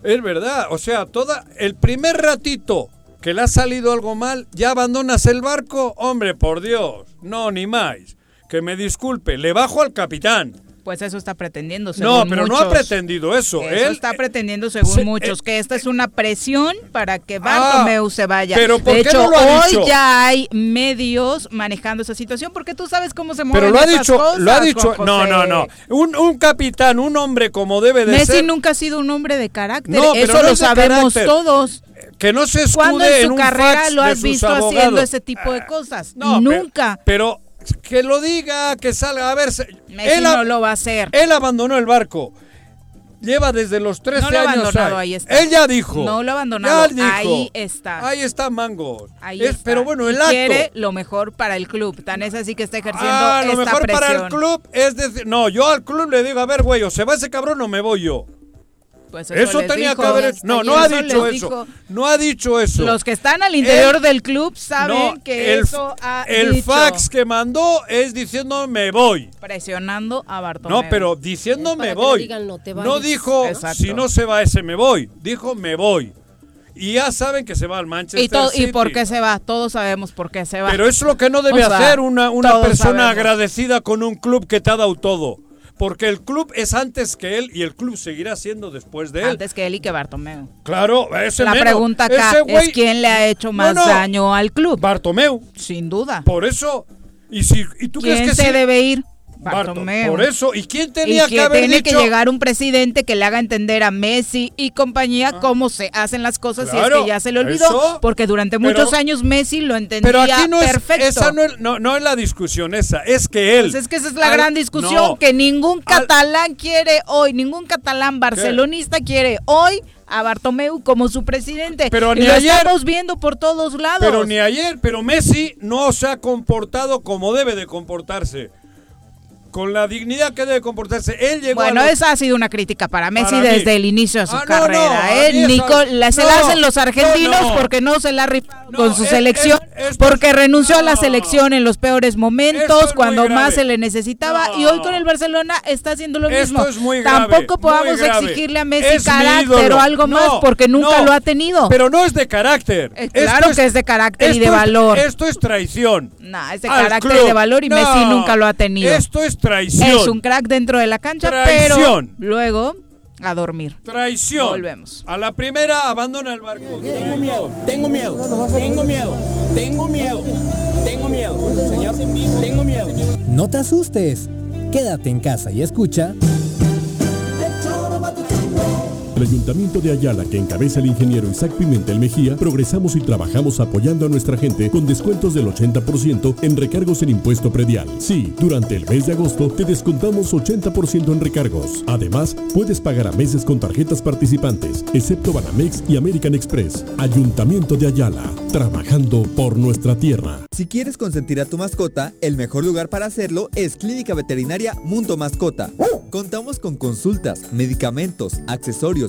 Es verdad. O sea, toda. El primer ratito que le ha salido algo mal, ya abandonas el barco. Hombre, por Dios. No, ni más. Que me disculpe, le bajo al capitán. Pues eso está pretendiendo. No, según pero no ha pretendido eso. Eso Él, está pretendiendo según se- muchos, eh, que esta es una presión para que Bartomeu se vaya. pero ¿por de qué hecho, no lo ha hoy dicho? ya hay medios manejando esa situación porque tú sabes cómo se mueven Pero lo ha esas dicho, cosas, lo ha dicho. No, no, no. Un, un capitán, un hombre como debe de Messi ser, nunca ha sido un hombre de carácter, No, eso no lo sabemos carácter. todos. que no se ¿Cuándo escude en en su un carrera fax lo de has sus visto abogados. haciendo ese tipo de cosas? No, Nunca. Pero, pero que lo diga, que salga. A ver, se- Messi él, no lo va a hacer. él abandonó el barco. Lleva desde los 13 No lo ha años. abandonado, ahí. ahí está. Él ya dijo. No lo abandonado, dijo. ahí está. Ahí está Mangos. Ahí Es- está. Pero bueno, el acto. quiere lo mejor para el club. Tan es así que está ejerciendo Ah, lo mejor presión. para el club es decir, no, yo al club le digo, a ver, güey, o se va ese cabrón o me voy yo. Pues Eso, tenía dijo. que haber No, no ha dicho eso. dijo. No ha dicho eso. Los que están al interior El- del club saben No, que el, eso ha el dicho. fax que mandó es diciendo me voy. Presionando a Bartomeu. No, pero diciendo me voy. digan, no te no vayas. dijo Exacto. si no se va ese me voy. Dijo me voy. Y ya saben que se va al Manchester ¿Y, City. ¿Y por qué se va? Todos sabemos por qué se va. Pero es lo que no debe O sea, hacer una, una persona sabemos. agradecida con un club que te ha dado todo. Porque el club es antes que él y el club seguirá siendo después de él. Antes que él y que Bartomeu. Claro, ese La menos. pregunta acá Ese güey- es quién le ha hecho más No, no. daño al club. Bartomeu. Sin duda. Por eso. ¿Y, si, y tú crees ¿Quién que se sí? debe ir? Bartomeu. Por eso, ¿y quién Y tenía que que haber tiene dicho? que llegar un presidente que le haga entender a Messi y compañía cómo se hacen las cosas y es Ah. Claro, que ya se le olvidó. eso. Porque durante Pero- muchos años Messi lo entendía Pero aquí no es, perfecto. esa no es, no, no es la discusión esa, es que él... Pues es que esa es la al- gran discusión no, que ningún catalán quiere hoy, ningún catalán barcelonista quiere hoy a Bartomeu como su presidente. Pero y ni lo ayer- estamos viendo por todos lados. Pero ni ayer, pero Messi no se ha comportado como debe de comportarse. Con la dignidad que debe comportarse. Él llegó Bueno, los- esa ha sido una crítica para Messi Para mí. desde el inicio de su Ah, no, carrera. no, ¿eh? Nico- la- se la no, hacen los argentinos no, no. porque no se la ha rifado No, con su es- selección, es- esto porque renunció a la no. selección en los peores Esto momentos, es cuando más se le necesitaba, y hoy con el Barcelona está haciendo lo Esto mismo. es muy grave, Tampoco podamos exigirle a Messi carácter o algo más No, porque nunca no. lo ha tenido. Pero no es de carácter. Eh, Esto claro que es de carácter y de esto valor. esto es traición. Nah, es de carácter club. de valor y No, Messi nunca lo ha tenido. Esto es traición. Es un crack dentro de la cancha, pero luego a dormir. Traición. Volvemos. A la primera abandona el barco. Tengo miedo, tengo miedo, tengo miedo, tengo miedo, tengo miedo, señor, tengo miedo. No te asustes. Quédate en casa y escucha. El Ayuntamiento de Ayala, que encabeza el ingeniero Isaac Pimentel Mejía, progresamos y trabajamos apoyando a nuestra gente con descuentos del 80% en recargos en impuesto predial. Sí, durante el mes de agosto te descontamos 80% en recargos. Además, puedes pagar a meses con tarjetas participantes, excepto Banamex y American Express. Ayuntamiento de Ayala, trabajando por nuestra tierra. Si quieres consentir a tu mascota, el mejor lugar para hacerlo es Clínica Veterinaria Mundo Mascota. Contamos con consultas, medicamentos, accesorios,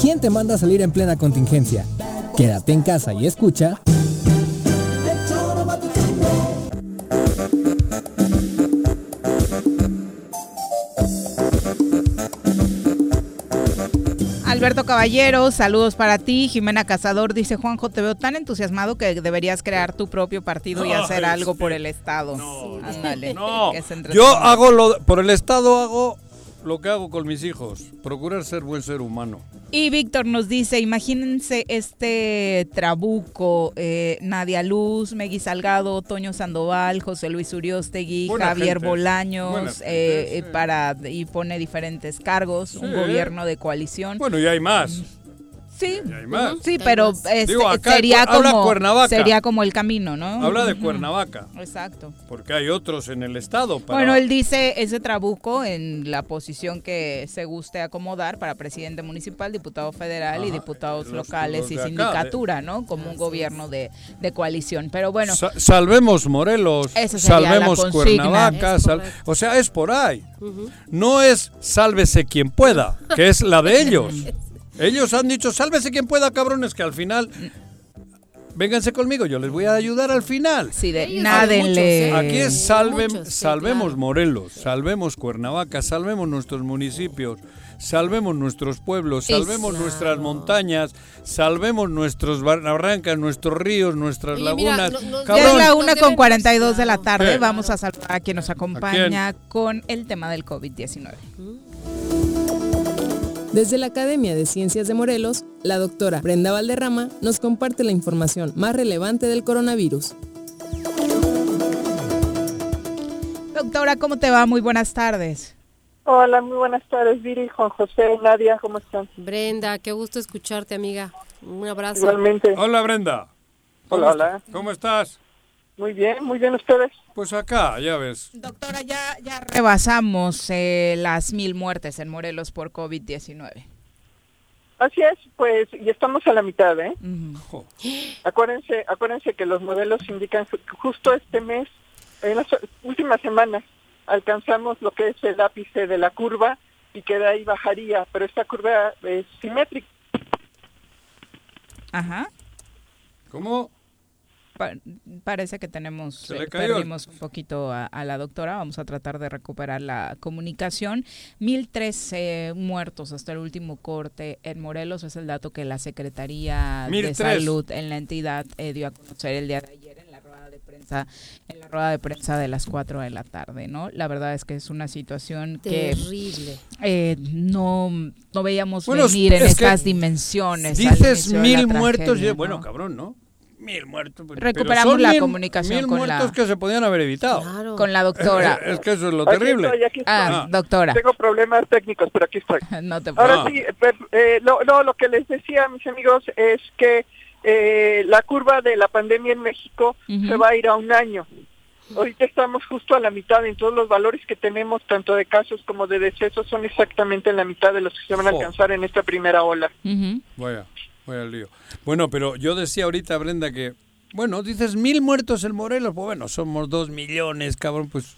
¿Quién te manda a salir en plena contingencia? Quédate en casa y escucha. Alberto Caballero, saludos para ti. Jimena Cazador dice, Juanjo, te veo tan entusiasmado que deberías crear tu propio partido y No, hacer algo por el Estado. Ándale. No, que es yo hago lo, por el Estado hago lo que hago con mis hijos, procurar ser buen ser humano. Y Víctor nos dice, imagínense este trabuco, eh, Nadia Luz, Megui Salgado, Toño Sandoval, José Luis Uriostegui, Buena Javier gente, Bolaños, gente, eh, eh, sí. para y pone diferentes cargos, un gobierno de coalición. Bueno, y hay más. Sí, Y hay más. sí, pero este, Digo, acá sería como Cuernavaca. sería como el camino, ¿no? Habla de. Cuernavaca, Exacto. porque hay otros en el estado. para- Bueno, él dice ese trabuco en la posición que se guste acomodar para presidente municipal, diputado federal y diputados los- locales los y acá, sindicatura, ¿no? Como un gobierno de, de coalición. Pero bueno, Sa- salvemos Morelos, salvemos. Cuernavaca, sal- o sea, es por ahí. No es sálvese quien pueda, que es la de (laughs) ellos. Ellos han dicho sálvese quien pueda, cabrones, que al final vénganse conmigo, yo les voy a ayudar al final. Sí, de nádenle. Aquí es Muchos, sí, salvemos claro. Morelos, salvemos Cuernavaca, salvemos nuestros municipios, salvemos nuestros pueblos, salvemos Exacto. nuestras montañas, salvemos nuestros barrancas, nuestros ríos, nuestras Oye, mira, lagunas. no- no- Ya Cabrón, es la una con 42 de la tarde. Vamos a saludar a quien nos acompaña con el tema del COVID-19. Desde la Academia de Ciencias de Morelos, la doctora Brenda Valderrama nos comparte la información más relevante del coronavirus. Doctora, ¿cómo te va? Muy buenas tardes. Hola, muy buenas tardes, Viri, Juan José, Nadia, ¿cómo están? Brenda, qué gusto escucharte, amiga. Un abrazo. Igualmente. Hola Brenda. ¿Cómo Hola, hola. ¿Cómo estás? Muy bien, muy bien ustedes. Pues acá, ya ves. Doctora, ya, ya rebasamos eh, las mil muertes en Morelos por COVID-19. Así es, pues, y estamos a la mitad, ¿eh? Acuérdense, acuérdense que los modelos indican que justo este mes, en las últimas semanas, alcanzamos lo que es el ápice de la curva y que de ahí bajaría, pero esta curva es simétrica. Ajá. ¿Cómo? Pa- parece que tenemos, Se le eh, cayó. perdimos un poquito a, a la doctora. Vamos a tratar de recuperar la comunicación. 1.013 muertos hasta el último corte en Morelos es el dato que la Secretaría de 1,003. Salud en la entidad eh, dio a conocer el día de ayer en la rueda de prensa, en la rueda de prensa de las 4 de la tarde, ¿no? La verdad es que es una situación que Terrible. eh, no, no veíamos Bueno, venir en es que estas dimensiones. Dices mil muertos, tragedia, y- ¿no? bueno, cabrón, ¿no? Mil muertos. pero Recuperamos la mil- comunicación Mil con muertos la- que se podían haber evitado. Claro. Con la doctora. Es que eso es lo Aquí terrible. estoy, aquí estoy. Ah, doctora. Tengo problemas técnicos, pero aquí estoy. (laughs) No te Ahora Ah. sí, eh, lo, lo, lo que les decía, mis amigos, es que eh, la curva de la pandemia en México se va a ir a un año. Ahorita estamos justo a la mitad en todos los valores que tenemos, tanto de casos como de decesos, son exactamente en la mitad de los que se van a alcanzar en esta primera ola. Ujú. Bueno, pero yo decía ahorita, Brenda, que, bueno, dices mil muertos en Morelos, pues bueno, somos dos millones, cabrón, pues,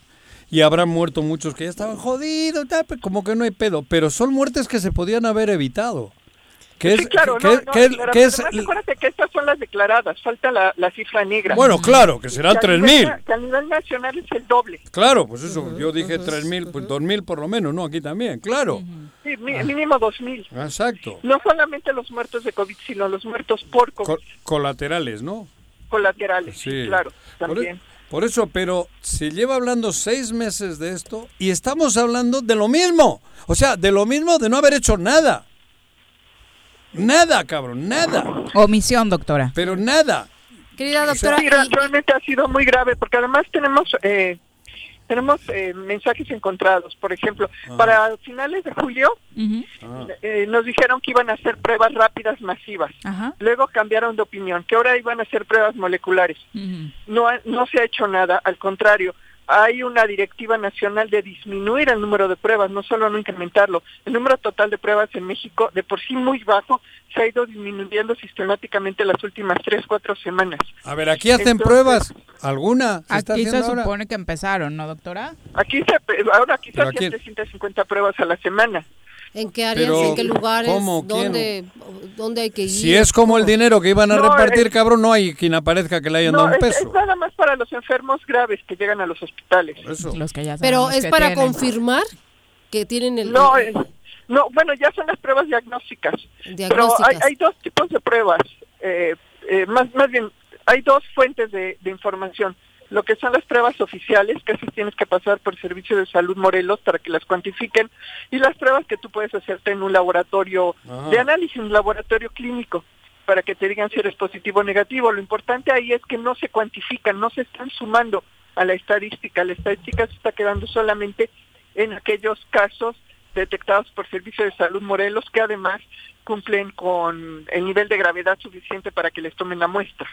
y habrán muerto muchos que ya estaban jodidos, pues, como que no hay pedo, pero son muertes que se podían haber evitado. Que sí, es, claro, que, no, que- no, que- pero que es- además acuérdate que estas son las declaradas, falta la, la cifra negra. bueno, claro, que serán a tres nivel mil. na- Que a nivel nacional es el doble. Claro, pues eso, yo dije tres mil, pues dos mil por lo menos, ¿no? Aquí también, claro. Sí, mi- mínimo dos mil. Exacto. No solamente los muertos de COVID, sino los muertos por COVID, Co- colaterales, ¿no? colaterales. Sí. claro, e- también. por eso, pero se lleva hablando seis meses de esto y estamos hablando de lo mismo. O sea, de lo mismo de no haber hecho nada. Nada, cabrón, nada. Omisión, doctora. Pero nada. Querida doctora, Sí, re- realmente ha sido muy grave porque además tenemos eh, tenemos eh, mensajes encontrados. Por ejemplo, Ah. para finales de julio Ujú. eh, nos dijeron que iban a hacer pruebas rápidas masivas. Ajá. Luego cambiaron de opinión, que ahora iban a hacer pruebas moleculares. No, ha- no se ha hecho nada, al contrario. Hay una directiva nacional de disminuir el número de pruebas, no solo no incrementarlo. El número total de pruebas en México, de por sí muy bajo, se ha ido disminuyendo sistemáticamente las últimas tres, cuatro semanas. A ver, aquí hacen Entonces- pruebas. ¿Alguna? ¿Se está Aquí se haciendo ahora? supone que empezaron, ¿no, doctora? Aquí se, ahora aquí se hacen aquí- 350 pruebas a la semana. ¿En qué áreas, Pero, en qué lugares, ¿cómo? Dónde, dónde hay que ir? Si es como el dinero que iban a No, repartir, eh, cabrón, no hay quien aparezca que le hayan No, dado un es, peso. es nada más para los enfermos graves que llegan a los hospitales. Eso. Los que ya Pero es que para tienen. confirmar que tienen el... No, eh, no, bueno, ya son las pruebas diagnósticas. Pero Diagnósticas. hay, hay dos tipos de pruebas. eh, eh, más, más bien, hay dos fuentes de, de información. Lo que son las pruebas oficiales, que así tienes que pasar por el Servicio de Salud Morelos para que las cuantifiquen, y las pruebas que tú puedes hacerte en un laboratorio Ajá. de análisis, un laboratorio clínico, para que te digan si eres positivo o negativo. Lo importante ahí es que no se cuantifican, no se están sumando a la estadística. La estadística se está quedando solamente en aquellos casos detectados por Servicio de Salud Morelos que además cumplen con el nivel de gravedad suficiente para que les tomen la muestra.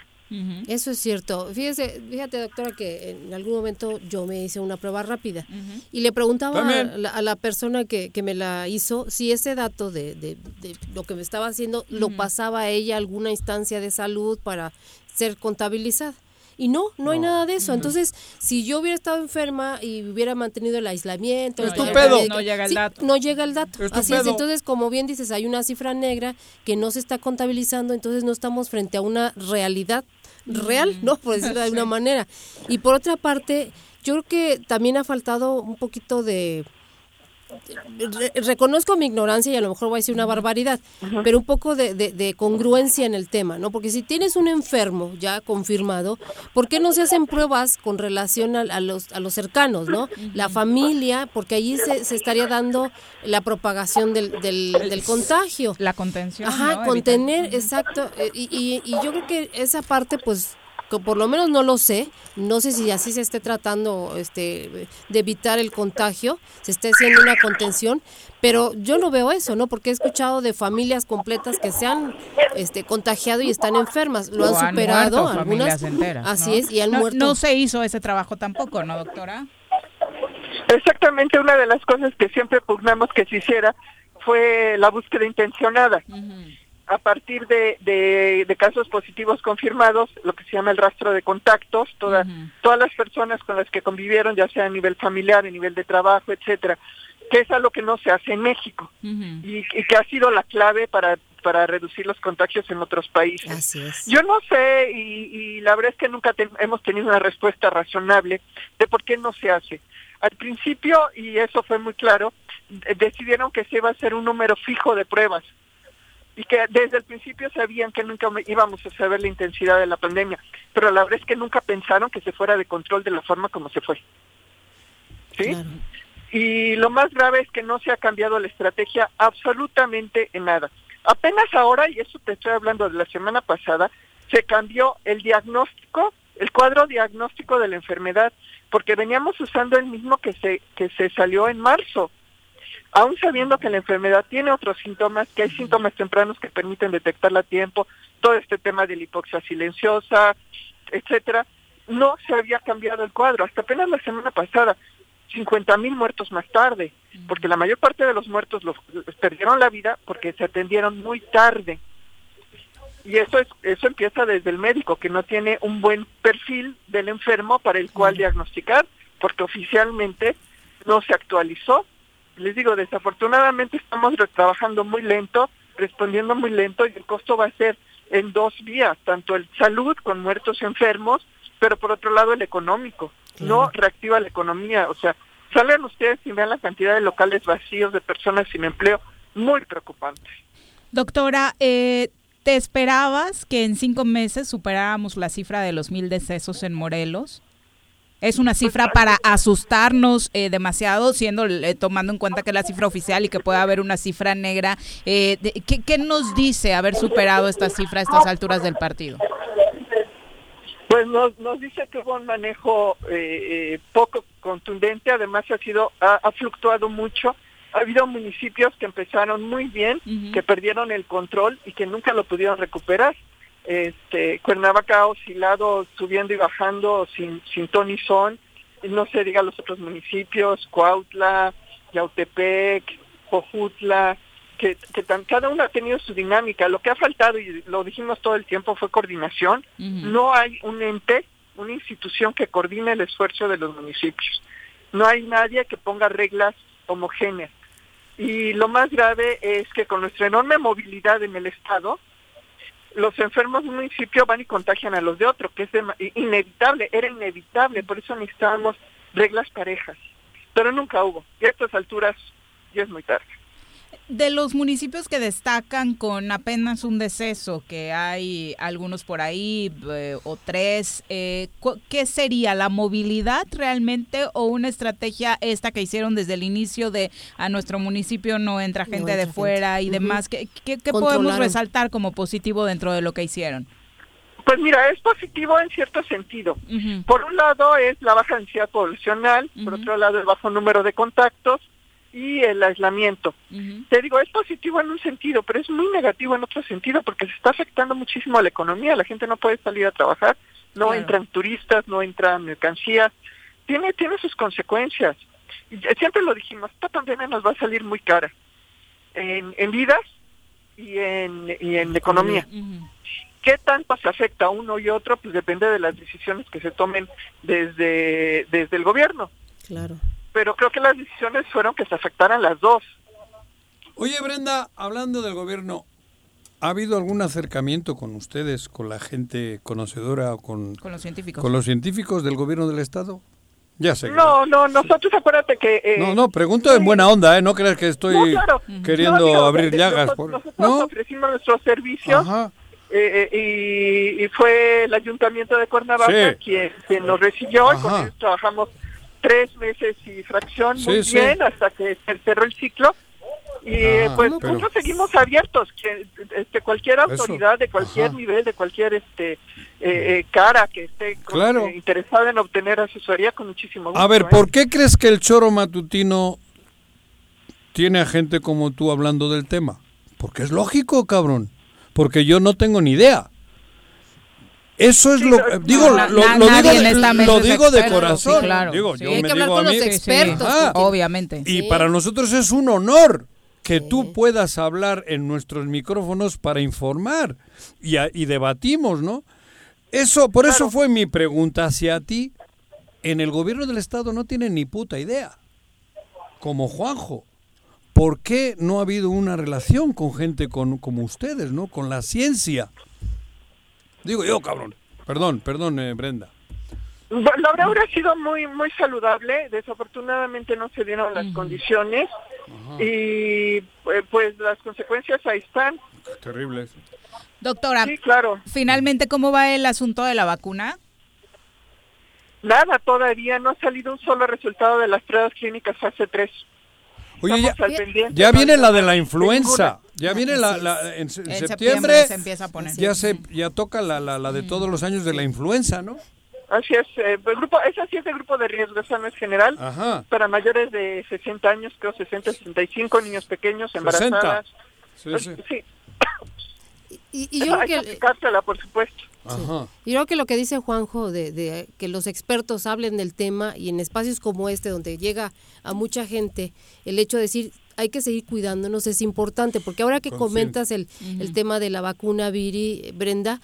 Eso es cierto. Fíjese, fíjate doctora que en algún momento yo me hice una prueba rápida y le preguntaba a la, a la, persona que, que, me la hizo si ese dato de, de, de lo que me estaba haciendo lo pasaba a ella a alguna instancia de salud para ser contabilizada. Y no, no, hay nada de eso. Entonces, si yo hubiera estado enferma y hubiera mantenido el aislamiento, no, no llega el dato. no llega el dato. Así es. Entonces, como bien dices, hay una cifra negra que no se está contabilizando, entonces no estamos frente a una realidad real, ¿no? Por decirlo de alguna (laughs) manera. Y por otra parte, yo creo que también ha faltado un poquito de reconozco mi ignorancia y a lo mejor voy a decir una barbaridad, pero un poco de, congruencia en el tema, ¿no? Porque si tienes un enfermo ya confirmado, ¿por qué no se hacen pruebas con relación a, los, a los cercanos, ¿no? La familia, porque allí se, se estaría dando la propagación del, del, contagio. La contención. Ajá, contener, exacto. Eh, y, y yo creo que esa parte, pues por lo menos no lo sé, no sé si así se esté tratando este, de evitar el contagio, se esté haciendo una contención, pero yo no veo eso, ¿no? Porque he escuchado de familias completas que se han este, contagiado y están enfermas, lo han, superado, algunas, enteras, así es, y han no, muerto. No se hizo ese trabajo tampoco, ¿no, doctora? Exactamente, una de las cosas que siempre pugnamos que se hiciera fue la búsqueda intencionada a partir de, de, casos positivos confirmados, lo que se llama el rastro de contactos, todas todas las personas con las que convivieron, ya sea a nivel familiar, a nivel de trabajo, etcétera, que es algo que no se hace en México y, que ha sido la clave para para reducir los contagios en otros países. Yo no sé y, y, la verdad es que nunca hemos tenido una respuesta razonable de por qué no se hace. Al principio, y eso fue muy claro, decidieron que se iba a hacer un número fijo de pruebas y que desde el principio sabían que nunca íbamos a saber la intensidad de la pandemia, pero la verdad es que nunca pensaron que se fuera de control de la forma como se fue. ¿Sí? Y lo más grave es que no se ha cambiado la estrategia absolutamente en nada. Apenas ahora, y eso te estoy hablando de la semana pasada, se cambió el diagnóstico, el cuadro diagnóstico de la enfermedad, porque veníamos usando el mismo que se, que se salió en marzo aún sabiendo que la enfermedad tiene otros síntomas, que hay síntomas tempranos que permiten detectarla a tiempo, todo este tema de la hipoxia silenciosa, etcétera, no se había cambiado el cuadro. Hasta apenas la semana pasada, 50 mil muertos más tarde, porque la mayor parte de los muertos los, perdieron la vida porque se atendieron muy tarde. Y eso es, eso empieza desde el médico, que no tiene un buen perfil del enfermo para el cual diagnosticar, porque oficialmente no se actualizó les digo, desafortunadamente estamos trabajando muy lento, respondiendo muy lento y el costo va a ser en dos vías, tanto el salud con muertos y enfermos, pero por otro lado el económico. No reactiva la economía, o sea, salgan ustedes y vean la cantidad de locales vacíos de personas sin empleo, muy preocupante. Doctora, eh, ¿te esperabas que en cinco meses superáramos la cifra de los mil decesos en Morelos? Es una cifra para asustarnos eh, demasiado, siendo eh, tomando en cuenta que es la cifra oficial y que puede haber una cifra negra. Eh, ¿qué, nos dice haber superado esta cifra a estas alturas del partido? Pues nos, nos dice que hubo un manejo poco contundente, además ha sido ha, fluctuado mucho. Ha habido municipios que empezaron muy bien, que perdieron el control y que nunca lo pudieron recuperar este, Cuernavaca ha oscilado subiendo y bajando sin, sin ton y son, no se diga los otros municipios, Cuautla, Yautepec, Jojutla, que, que cada uno ha tenido su dinámica. Lo que ha faltado, y lo dijimos todo el tiempo, fue coordinación. No hay un ente, una institución que coordine el esfuerzo de los municipios. No hay nadie que ponga reglas homogéneas. Y lo más grave es que con nuestra enorme movilidad en el Estado, los enfermos de un municipio van y contagian a los de otro, que es inevitable, era inevitable, por eso necesitábamos reglas parejas, pero nunca hubo, y a estas alturas ya es muy tarde de los municipios que destacan con apenas un deceso, que hay algunos por ahí eh, o tres, eh, ¿qué sería la movilidad realmente o una estrategia esta que hicieron desde el inicio de a nuestro municipio no entra gente de fuera y demás? ¿Qué, podemos resaltar como positivo dentro de lo que hicieron? Pues mira, es positivo en cierto sentido. Por un lado es la baja densidad poblacional, por otro lado el bajo número de contactos, y el aislamiento. Te digo, es positivo en un sentido, pero es muy negativo en otro sentido porque se está afectando muchísimo a la economía. La gente no puede salir a trabajar, no entran turistas, no entran mercancías. Tiene, tiene sus consecuencias. Y siempre lo dijimos, esta pandemia nos va a salir muy cara en, en vidas y en, y en economía. ¿Qué tanto se afecta a uno y otro? Pues depende de las decisiones que se tomen desde, desde el gobierno. Claro. Pero creo que las decisiones fueron que se afectaran las dos. Oye, Brenda, hablando del gobierno, ¿ha habido algún acercamiento con ustedes, con la gente conocedora o con, Con los científicos. con los científicos del gobierno del Estado? Ya sé. No, no, nosotros acuérdate que... eh, No, no, pregunto en buena onda, ¿eh? No creas que estoy No, claro. queriendo No, digo, abrir eh, llagas. Nosotros, por- nosotros ¿No? ofrecimos nuestros servicios eh, eh, y, y fue el ayuntamiento de Cuernavaca Sí. quien, quien nos recibió y con ellos trabajamos tres meses y fracción Sí, muy sí. bien hasta que se cerró el ciclo y Ah, pues pero- nosotros seguimos abiertos que este cualquier Eso. autoridad de cualquier Ajá. nivel de cualquier este eh, eh, cara que esté con- Claro. eh, interesada en obtener asesoría con muchísimo gusto A ver. ¿por qué crees que el choro matutino tiene a gente como tú hablando del tema? Porque es lógico, cabrón. Porque yo no tengo ni idea. Eso es lo eh, digo, lo, digo, lo de corazón. sí, claro. Digo, Sí, yo hay me que hablar digo con a mí los expertos, Ajá. obviamente. Y Sí. para nosotros es un honor que tú puedas hablar en nuestros micrófonos para informar y, a- y debatimos, ¿no? Eso, por eso fue mi pregunta hacia ti. En el gobierno del estado no tienen ni puta idea. Como Juanjo. ¿Por qué no ha habido una relación con gente con, como ustedes, ¿no? Con la ciencia. Digo yo, cabrón. Perdón, perdón, eh, Brenda. La verdad hubiera sido muy muy saludable, desafortunadamente no se dieron las condiciones y eh, pues las consecuencias ahí están. Terrible. Doctora, Sí, claro. finalmente, ¿cómo va el asunto de la vacuna? Nada, todavía no ha salido un solo resultado de las pruebas clínicas fase 3. Oye, ya, viene la de la influenza. Ya viene la, la- en, se- En septiembre, septiembre se empieza a poner. Ya se ya toca la, la, la de todos los años de la influenza, ¿no? Así es, eh, el grupo, esa sí es el grupo de riesgo, esa no es general. Ajá. Para mayores de 60 años, creo 60, 65, niños pequeños, embarazadas. Sí, sí. Sí. Y, y yo (coughs) creo Hay que que aplicársela, por supuesto. Ajá. Yo creo que lo que dice Juanjo de, de que los expertos hablen del tema y en espacios como este donde llega a mucha gente, el hecho de decir hay que seguir cuidándonos es importante, porque ahora que Consciente. comentas el, el tema de la vacuna Viri, Brenda,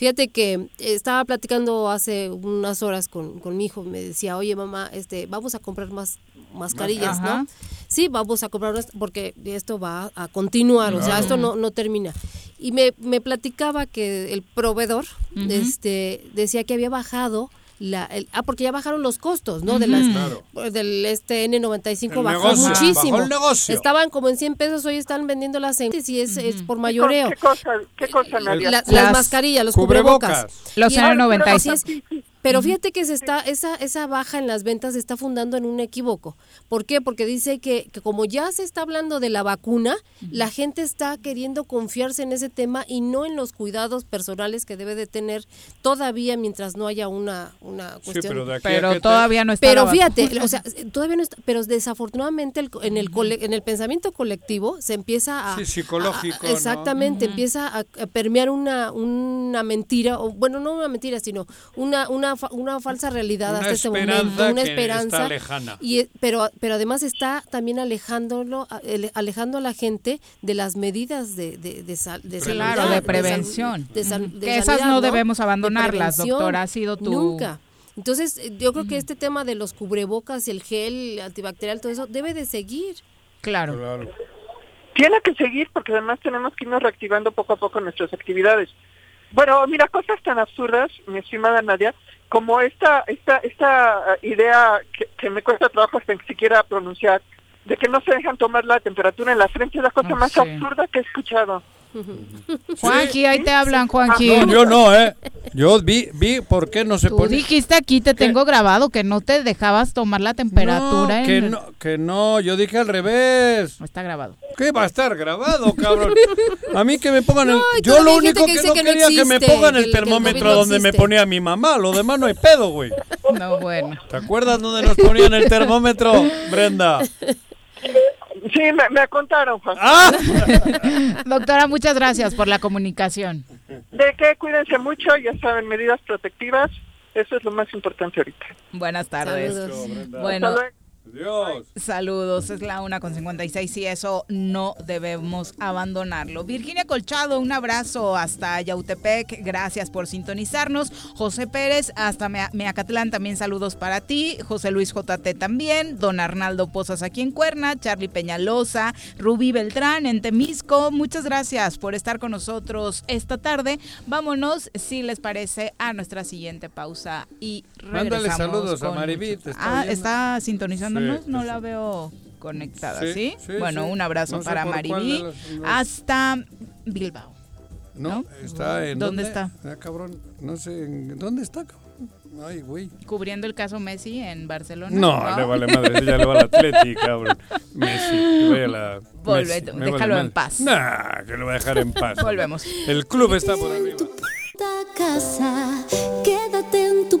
fíjate que eh, estaba platicando hace unas horas con, con mi hijo, me decía, oye mamá, este, vamos a comprar más mascarillas, Ajá. ¿no? Sí, vamos a comprar unas porque esto va a continuar, o sea, esto no, no termina. Y me, me platicaba que el proveedor este, decía que había bajado la, el- ah, porque ya bajaron los costos, ¿no? De las, Claro. del este N95 El bajó negocio, muchísimo. bajó el negocio. Estaban como en 100 pesos, hoy están vendiendo las en si es, es por mayoreo. ¿Qué cosa, qué cosa? La- las, mascarillas, los cubrebocas. Los Y- N95. Pero fíjate que se está esa esa baja en las ventas se está fundando en un equívoco. ¿Por qué? Porque dice que, que como ya se está hablando de la vacuna, la gente está queriendo confiarse en ese tema y no en los cuidados personales que debe de tener todavía mientras no haya una una cuestión. pero de aquí a Pero te- todavía no está Pero la fíjate, o sea, (laughs) todavía no está, pero desafortunadamente el co- en el cole- en el pensamiento colectivo se empieza a Sí, psicológico, a- ¿no? exactamente, empieza a, a permear una una mentira o bueno, no una mentira, sino una una fa- una falsa realidad Una hasta este momento, una que esperanza está lejana. y eh, pero pero además está también alejándolo alejando a la gente de las medidas de de, de, sal- de Claro, sanidad, de prevención. de sal- Ujú. de Que esas sanidad, no ¿no? debemos De abandonarlas, doctora, ha sido tu- Nunca. Entonces, eh, yo creo que este tema de los cubrebocas y el gel antibacterial, todo eso, debe de seguir. Claro. Tiene que seguir porque además tenemos que irnos reactivando poco a poco nuestras actividades. Bueno, mira, cosas tan absurdas, mi estimada Nadia, como esta esta esta eh, idea que, que me cuesta trabajo hasta ni siquiera pronunciar, de que no se dejan tomar la temperatura en la frente, es la cosa Ah, más sí. absurda que he escuchado. Juanqui, ahí te hablan, Juanqui. No, yo no, ¿eh? Yo vi, vi por qué no se Tú pone... dijiste aquí, te tengo grabado, que no te dejabas tomar la temperatura. No, que no, que no, yo dije al revés. Está grabado. ¿Qué va a estar grabado, cabrón? A mí que me pongan el... No, y yo lo único que no que no quería que me pongan el el- el termómetro donde me ponía mi mamá. Lo demás no hay pedo, güey. No, bueno. ¿Te acuerdas dónde nos ponían el termómetro, Brenda? Sí, me, me contaron, Juan. Ah. (laughs) Doctora, muchas gracias por la comunicación. De que cuídense mucho, ya saben, medidas protectivas. Eso es lo más importante ahorita. Buenas tardes. Saludos. Bueno, Hasta luego. Dios. Saludos, es la una con 56 y eso no debemos abandonarlo. Virginia Colchado, un abrazo hasta Yautepec, gracias por sintonizarnos. José Pérez, hasta Mea- Meacatlán también saludos para ti. José Luis JT también. Don Arnaldo Pozas aquí en Cuerna. Charlie Peñalosa. Rubí Beltrán en Temisco. Muchas gracias por estar con nosotros esta tarde. Vámonos, si les parece, a nuestra siguiente pausa y. Mándale saludos a Maribit, Ah, oyendo. está sintonizándonos. Sí, no sí. la veo conectada, ¿sí? Sí, sí, bueno, sí. un abrazo No sé para Maribí. Hasta Bilbao. No, está en. ¿Dónde está? Ah, cabrón, no sé. en- ¿Dónde está? Ay, güey. Cubriendo el caso Messi en Barcelona. No, le vale madre, ya le va al Atleti, cabrón. Messi, vaya a la. Volve, Messi, me déjalo vale en paz. Nah, que lo va a dejar en paz. Volvemos. El club está por arriba. casa, quédate en tu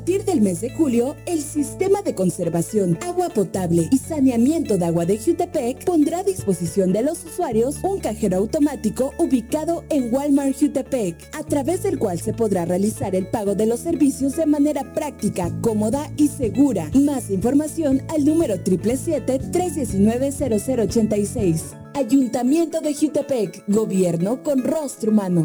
Partir del mes de julio, el Sistema de Conservación, Agua Potable y Saneamiento de Agua de Jutepec pondrá a disposición de los usuarios un cajero automático ubicado en Walmart Jutepec, a través del cual se podrá realizar el pago de los servicios de manera práctica, cómoda y segura. Más información al número 777-319-0086. Ayuntamiento de Jutepec, Gobierno con rostro humano.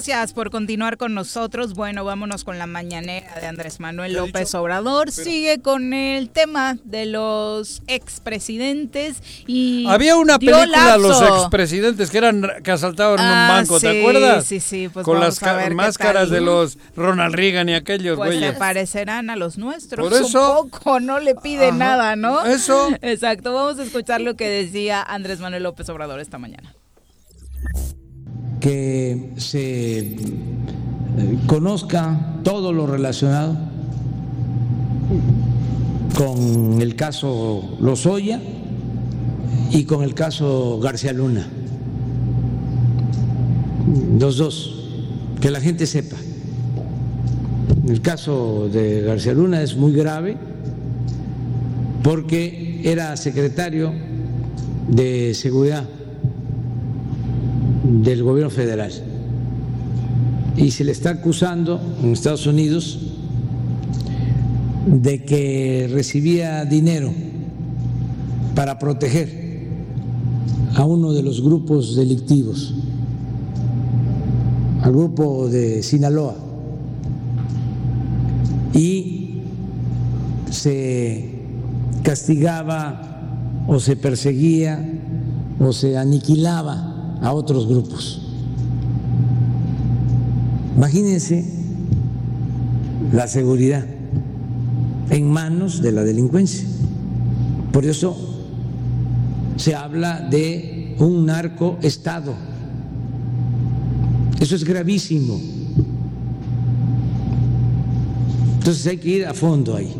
Gracias por continuar con nosotros. Bueno, vámonos con la mañanera de Andrés Manuel ¿Qué ha López? Obrador. Pero- Sigue con el tema de los expresidentes y Había una película, Los lapso. expresidentes, que eran que asaltaban un Ah, banco, ¿te acuerdas? sí, sí, pues Con vamos las a ver máscaras tal. de los Ronald Reagan y aquellos Pues se güeyes. parecerán a los nuestros. Por eso- Un poco, no le pide Ajá, nada, ¿no? eso. (laughs) Exacto, vamos a escuchar lo que decía Andrés Manuel López Obrador esta mañana. Que se eh, conozca todo lo relacionado con el caso Lozoya y con el caso García Luna. Los dos, que la gente sepa. El caso de García Luna es muy grave porque era secretario de Seguridad del gobierno federal. Y se le está acusando en Estados Unidos de que recibía dinero para proteger a uno de los grupos delictivos, al grupo de Sinaloa, y se castigaba o se perseguía o se aniquilaba a otros grupos. Imagínense la seguridad en manos de la delincuencia. Por eso se habla de un narcoestado. Eso es gravísimo. Entonces hay que ir a fondo ahí,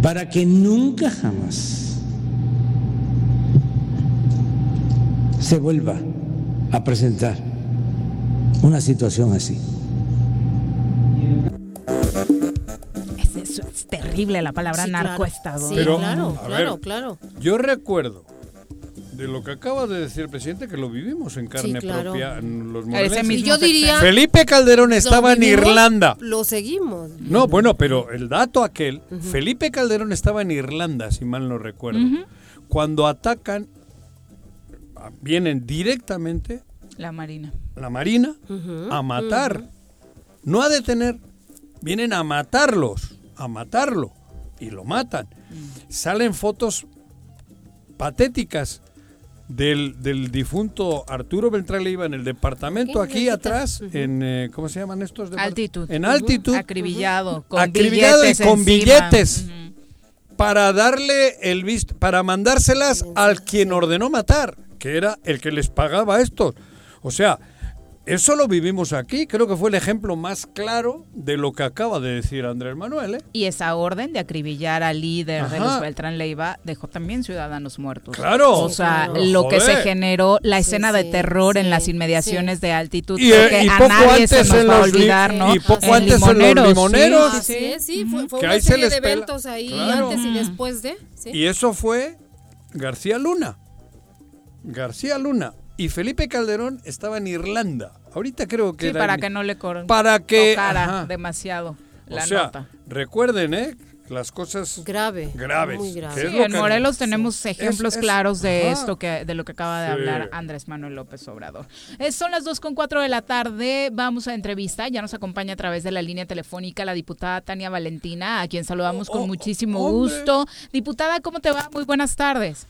para que nunca jamás se vuelva a presentar una situación así. Es, es- es terrible la palabra Sí, claro. narcoestado. Sí, ¿eh? claro, a claro, ver, claro. Yo recuerdo de lo que acaba de decir el presidente que lo vivimos en carne claro. propia en los Y yo diría- Felipe Calderón estaba en Irlanda. Lo seguimos. No, bueno, pero el dato aquel, Felipe Calderón estaba en Irlanda, si mal no recuerdo. Cuando atacan, vienen directamente La Marina. la Marina a matar, no a detener, vienen a matarlos, a matarlo, y lo matan. Salen fotos patéticas del, del difunto Arturo Beltrán Leiva en el departamento aquí atrás, en, eh, ¿cómo se llaman estos? Altitud. En altitud. Acribillado, con Acribillado y billetes con encima. billetes. Para darle el visto, para mandárselas al quien ordenó matar, que era el que les pagaba a estos. O sea, eso lo vivimos aquí. Creo que fue el ejemplo más claro de lo que acaba de decir Andrés Manuel. ¿eh? Y esa orden de acribillar al líder de los Beltrán Leiva dejó también ciudadanos muertos. Claro. O sea, Claro. lo que se generó, la escena de terror en las inmediaciones de altitud, Y, creo eh, que y a poco nadie antes se nos en va a olvidar, ¿no? y poco En antes en los Limoneros, sí, sí, sí, fue, fue Que una ahí se serie les de pela- eventos ahí Claro. antes y después de. ¿sí? Y eso fue García Luna. García Luna. Y Felipe Calderón estaba en Irlanda. Ahorita creo que Sí, era para en- que no le Para que- tocara ajá. demasiado la o sea, nota. recuerden, ¿eh? Las cosas grave, graves. muy grave. que es Sí, en que- Morelos tenemos ejemplos es- claros de ajá. esto que de lo que acaba de Sí. hablar Andrés Manuel López Obrador. Eh, son las 2 con 4 de la tarde, vamos a entrevista, ya nos acompaña a través de la línea telefónica la diputada Tania Valentina, a quien saludamos Oh, con muchísimo gusto. Diputada, ¿cómo te va? Muy buenas tardes.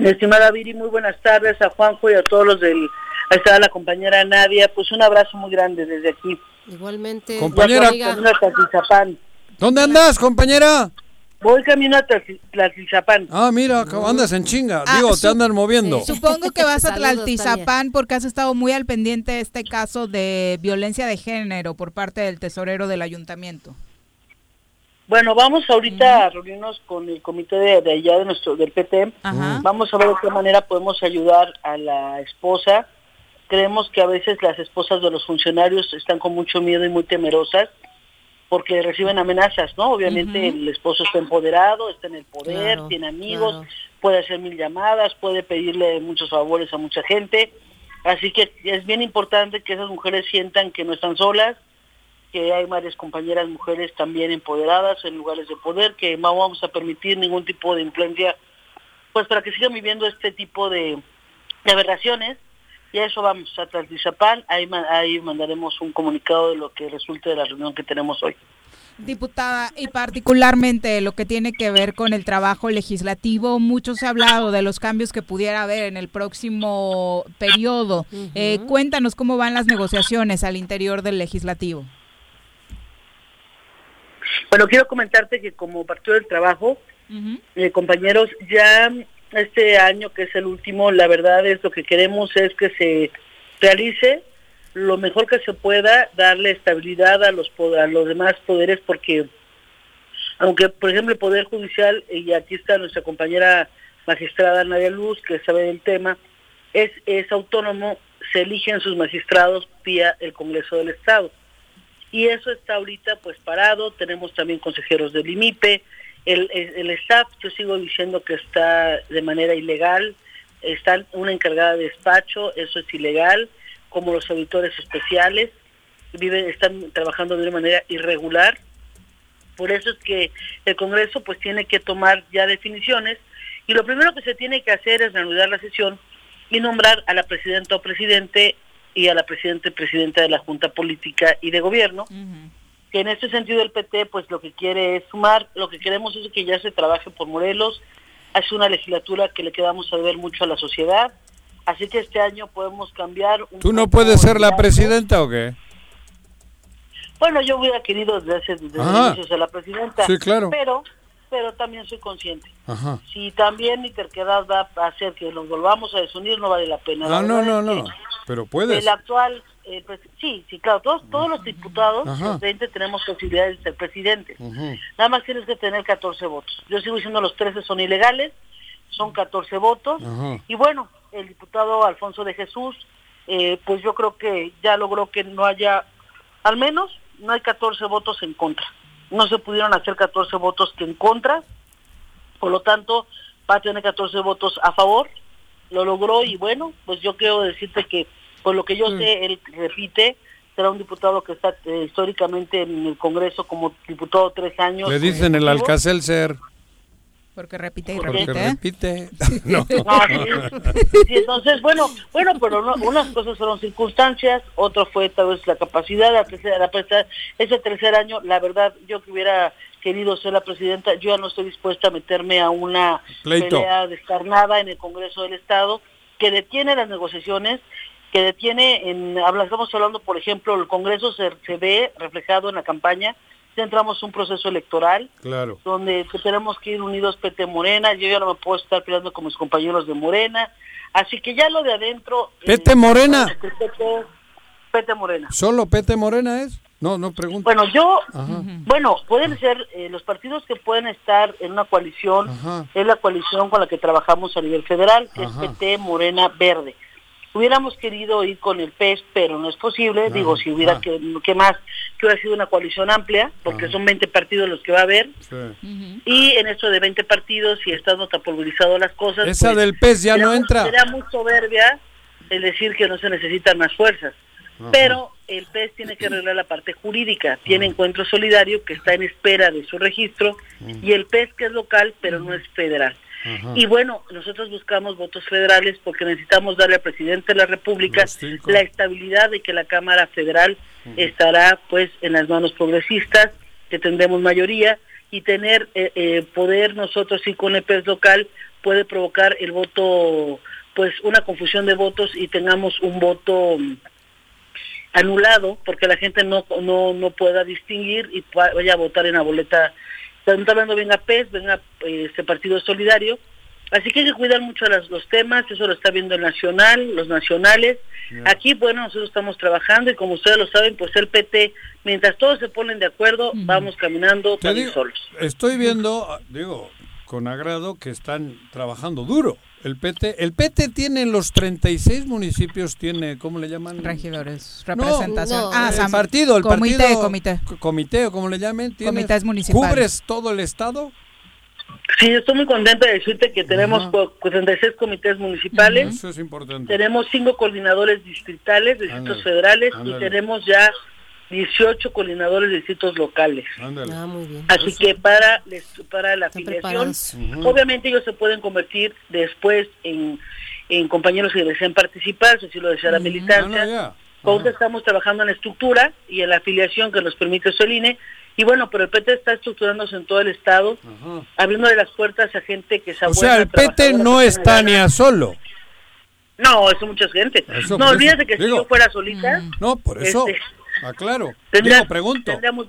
Mi estimada Viri, muy buenas tardes a Juanjo y a todos los del... Ahí está la compañera Nadia, pues un abrazo muy grande desde aquí. Igualmente. Compañera. Ya voy camino a Tlaxizapán. ¿Dónde andas, compañera? Voy camino a Tlaxizapán. Ah, mira, andas en chinga. Ah, Digo, te andan moviendo. Supongo que vas a Tlaltizapán porque has estado muy al pendiente de este caso de violencia de género por parte del tesorero del ayuntamiento. Bueno, vamos ahorita a reunirnos con el comité de, de allá de nuestro del PT. Ajá. Vamos a ver de qué manera podemos ayudar a la esposa. Creemos que a veces las esposas de los funcionarios están con mucho miedo y muy temerosas porque reciben amenazas, ¿no? Obviamente el esposo está empoderado, está en el poder, Claro, tiene amigos, claro. puede hacer mil llamadas, puede pedirle muchos favores a mucha gente. Así que es bien importante que esas mujeres sientan que no están solas, que hay varias compañeras mujeres también empoderadas en lugares de poder, que no vamos a permitir ningún tipo de influencia, pues para que sigan viviendo este tipo de, de aberraciones. Y a eso vamos, a Tlaxizapán, ahí, ma- ahí mandaremos un comunicado de lo que resulte de la reunión que tenemos hoy. Diputada, y particularmente lo que tiene que ver con el trabajo legislativo, mucho se ha hablado de los cambios que pudiera haber en el próximo periodo. Eh, cuéntanos cómo van las negociaciones al interior del legislativo. Bueno, quiero comentarte que como Partido del Trabajo, eh, compañeros, ya este año que es el último, la verdad es lo que queremos es que se realice lo mejor que se pueda, darle estabilidad a los, a los demás poderes, porque aunque, por ejemplo, el Poder Judicial, y aquí está nuestra compañera magistrada Nadia Luz, que sabe del tema, es, es autónomo, se eligen sus magistrados vía el Congreso del Estado. Y eso está ahorita pues parado, tenemos también consejeros del IMIPE, el, el, el yo sigo diciendo que está de manera ilegal, está una encargada de despacho, eso es ilegal, como los auditores especiales, viven, están trabajando de una manera irregular. Por eso es que el Congreso pues tiene que tomar ya definiciones y lo primero que se tiene que hacer es reanudar la sesión y nombrar a la presidenta o presidente y a la presidenta y presidenta de la Junta Política y de Gobierno. Que en este sentido el PT pues lo que quiere es sumar, lo que queremos es que ya se trabaje por Morelos, es una legislatura que le quedamos a ver mucho a la sociedad, así que este año podemos cambiar. Un ¿Tú no puedes ser la presidenta o qué? Bueno, yo hubiera querido desde hace desde inicios ser la presidenta, Sí, claro. pero pero también soy consciente. Ajá. Si también mi terquedad va a hacer que nos volvamos a desunir, no vale la pena. La Ah, no, no, es no. Pero puedes. El actual, eh, pres- sí, sí, claro, todos, todos los diputados, Ajá. los 20, tenemos posibilidades de ser presidentes. Ujú. Nada más tienes que tener 14 votos. Yo sigo diciendo los 13 son ilegales, son 14 votos. Y bueno, el diputado Alfonso de Jesús, eh, pues yo creo que ya logró que no haya, al menos no hay 14 votos en contra. No se pudieron hacer 14 votos que en contra, por lo tanto va a tener 14 votos a favor, lo logró y bueno, pues yo quiero decirte que por lo que yo sé, él repite, será un diputado que está eh, históricamente en el Congreso como diputado tres años. Le dicen el. Alcacelser. Porque repite y Porque repite. repite. (laughs) No. (laughs) Ah, sí. Sí, entonces, bueno, bueno, pero no- unas cosas fueron circunstancias, otro fue tal vez la capacidad, la tercera, la tercera- ese tercer año, la verdad, yo que hubiera querido ser la presidenta, yo ya no estoy dispuesta a meterme a una Pleito. pelea descarnada en el Congreso del Estado que detiene las negociaciones, que detiene, en, estamos hablando, por ejemplo, el Congreso se, se ve reflejado en la campaña, ya entramos un proceso electoral, Claro. donde tenemos que ir unidos PT Morena, yo ya no me puedo estar peleando con mis compañeros de Morena, así que ya lo de adentro... eh, ¿Pete Morena? PT, PT Morena. ¿Solo Pete Morena es? No, no pregunto. Bueno, yo, Ajá. bueno, pueden ser eh, los partidos que pueden estar en una coalición, Ajá. es la coalición con la que trabajamos a nivel federal, que Ajá. es PT Morena Verde. Hubiéramos querido ir con el PES, pero no es posible. Digo, si hubiera ah. que, que más, que hubiera sido una coalición amplia, porque son 20 partidos los que va a haber. Sí. Y en esto de 20 partidos, y estando tan pulverizado las cosas... Esa pues, del pez ya no entra. Será muy soberbia el decir que no se necesitan más fuerzas. Pero el PES tiene que arreglar la parte jurídica. Tiene Encuentro Solidario que está en espera de su registro y el PES que es local pero no es federal. Ajá. Y bueno, nosotros buscamos votos federales porque necesitamos darle al presidente de la República la estabilidad de que la Cámara Federal estará pues en las manos progresistas, que tendremos mayoría y tener eh, eh, poder nosotros sí con el PES local puede provocar el voto pues una confusión de votos y tengamos un voto mm, anulado porque la gente no no no pueda distinguir y vaya a votar en la boleta están hablando venga PES venga eh, este partido solidario. Así que hay que cuidar mucho las- los temas eso lo está viendo el nacional los nacionales. Aquí bueno nosotros estamos trabajando y como ustedes lo saben pues el PT mientras todos se ponen de acuerdo vamos caminando también digo, solos. Estoy viendo, ah, digo, con agrado que están trabajando duro. El PT, el PT tiene en los 36 municipios, tiene, ¿cómo le llaman? Regidores, No, representación. no, ah, el partido, el comité, partido, comité. co- comité o como le llamen, Comités municipales. ¿Cubres todo el estado? sí estoy muy contenta de decirte que tenemos cu- 36 comités municipales Eso es importante. Tenemos cinco coordinadores distritales distritos Ándale, federales ándale. y tenemos ya 18 coordinadores de distritos locales. Ándale. Ah, muy bien. Así que para les- para la afiliación, obviamente ellos se pueden convertir después en, en compañeros que deseen participar, si así lo desea la militancia. Ah, no. Ahorita estamos trabajando en la estructura y en la afiliación que nos permite Soline. Y bueno, pero el PT está estructurándose en todo el estado, Ajá. abriendo las puertas a gente que se O sea, el PT no está ni a solo. No, eso mucha gente. Eso, no, olvídate eso, que si digo. yo fuera solita... No, por eso. Este, Aclaro. tendría- Digo, pregunto. tendría muy-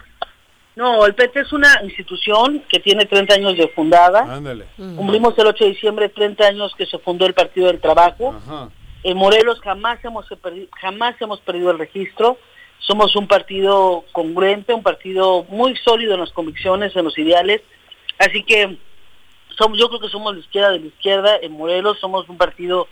No, el PT es una institución que tiene 30 años de fundada. Ándale. Cumplimos el 8 de diciembre 30 años que se fundó el Partido del Trabajo. Ajá. En Morelos jamás hemos perdido, jamás hemos perdido el registro. Somos un partido congruente, un partido muy sólido en las convicciones, en los ideales. Así que somos, yo creo que somos la izquierda de la izquierda en Morelos, somos un partido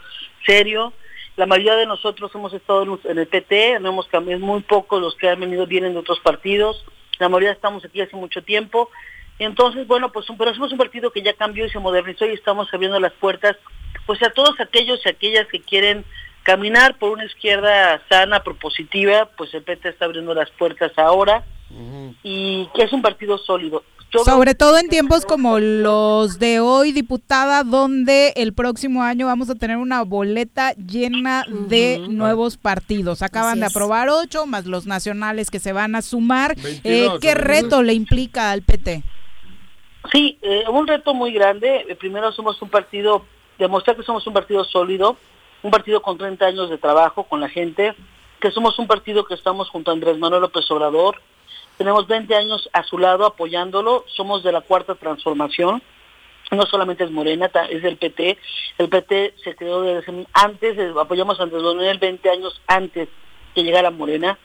serio. La mayoría de nosotros hemos estado en el PT, no hemos cambiado, muy pocos los que han venido vienen de otros partidos. La mayoría estamos aquí hace mucho tiempo. Entonces, bueno, pues pero somos un partido que ya cambió y se modernizó y estamos abriendo las puertas pues a todos aquellos y aquellas que quieren caminar por una izquierda sana, propositiva, pues el PT está abriendo las puertas ahora y que es un partido sólido. Sobre todo en tiempos como los de hoy, diputada, donde el próximo año vamos a tener una boleta llena de nuevos partidos. Acaban de aprobar ocho, más los nacionales que se van a sumar. Eh, ¿Qué reto le implica al PT? Sí, eh, un reto muy grande. Eh, primero somos un partido, demostrar que somos un partido sólido, un partido con 30 años de trabajo con la gente, que somos un partido que estamos junto a Andrés Manuel López Obrador, tenemos 20 años a su lado apoyándolo, somos de la cuarta transformación, no solamente es Morena, es del PT, el PT se creó desde antes, eh, apoyamos a Andrés Manuel 20 años antes que llegara Morena,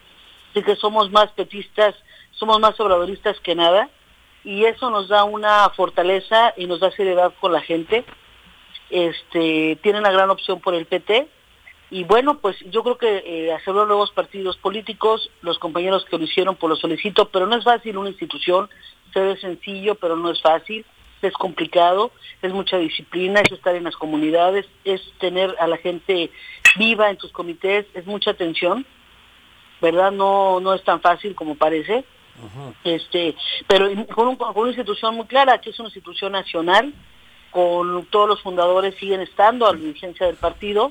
así que somos más petistas, somos más obradoristas que nada, y eso nos da una fortaleza y nos da seriedad con la gente. Este, tiene una gran opción por el PT, y bueno, pues yo creo que eh, hacer los nuevos partidos políticos, los compañeros que lo hicieron, pues lo solicito, pero no es fácil una institución, se ve sencillo, pero no es fácil, es complicado, es mucha disciplina, es estar en las comunidades, es tener a la gente viva en tus comités, es mucha atención, ¿verdad? No, no es tan fácil como parece. Este, pero con, con una institución muy clara, que es una institución nacional, con todos los fundadores siguen estando a la dirigencia del partido,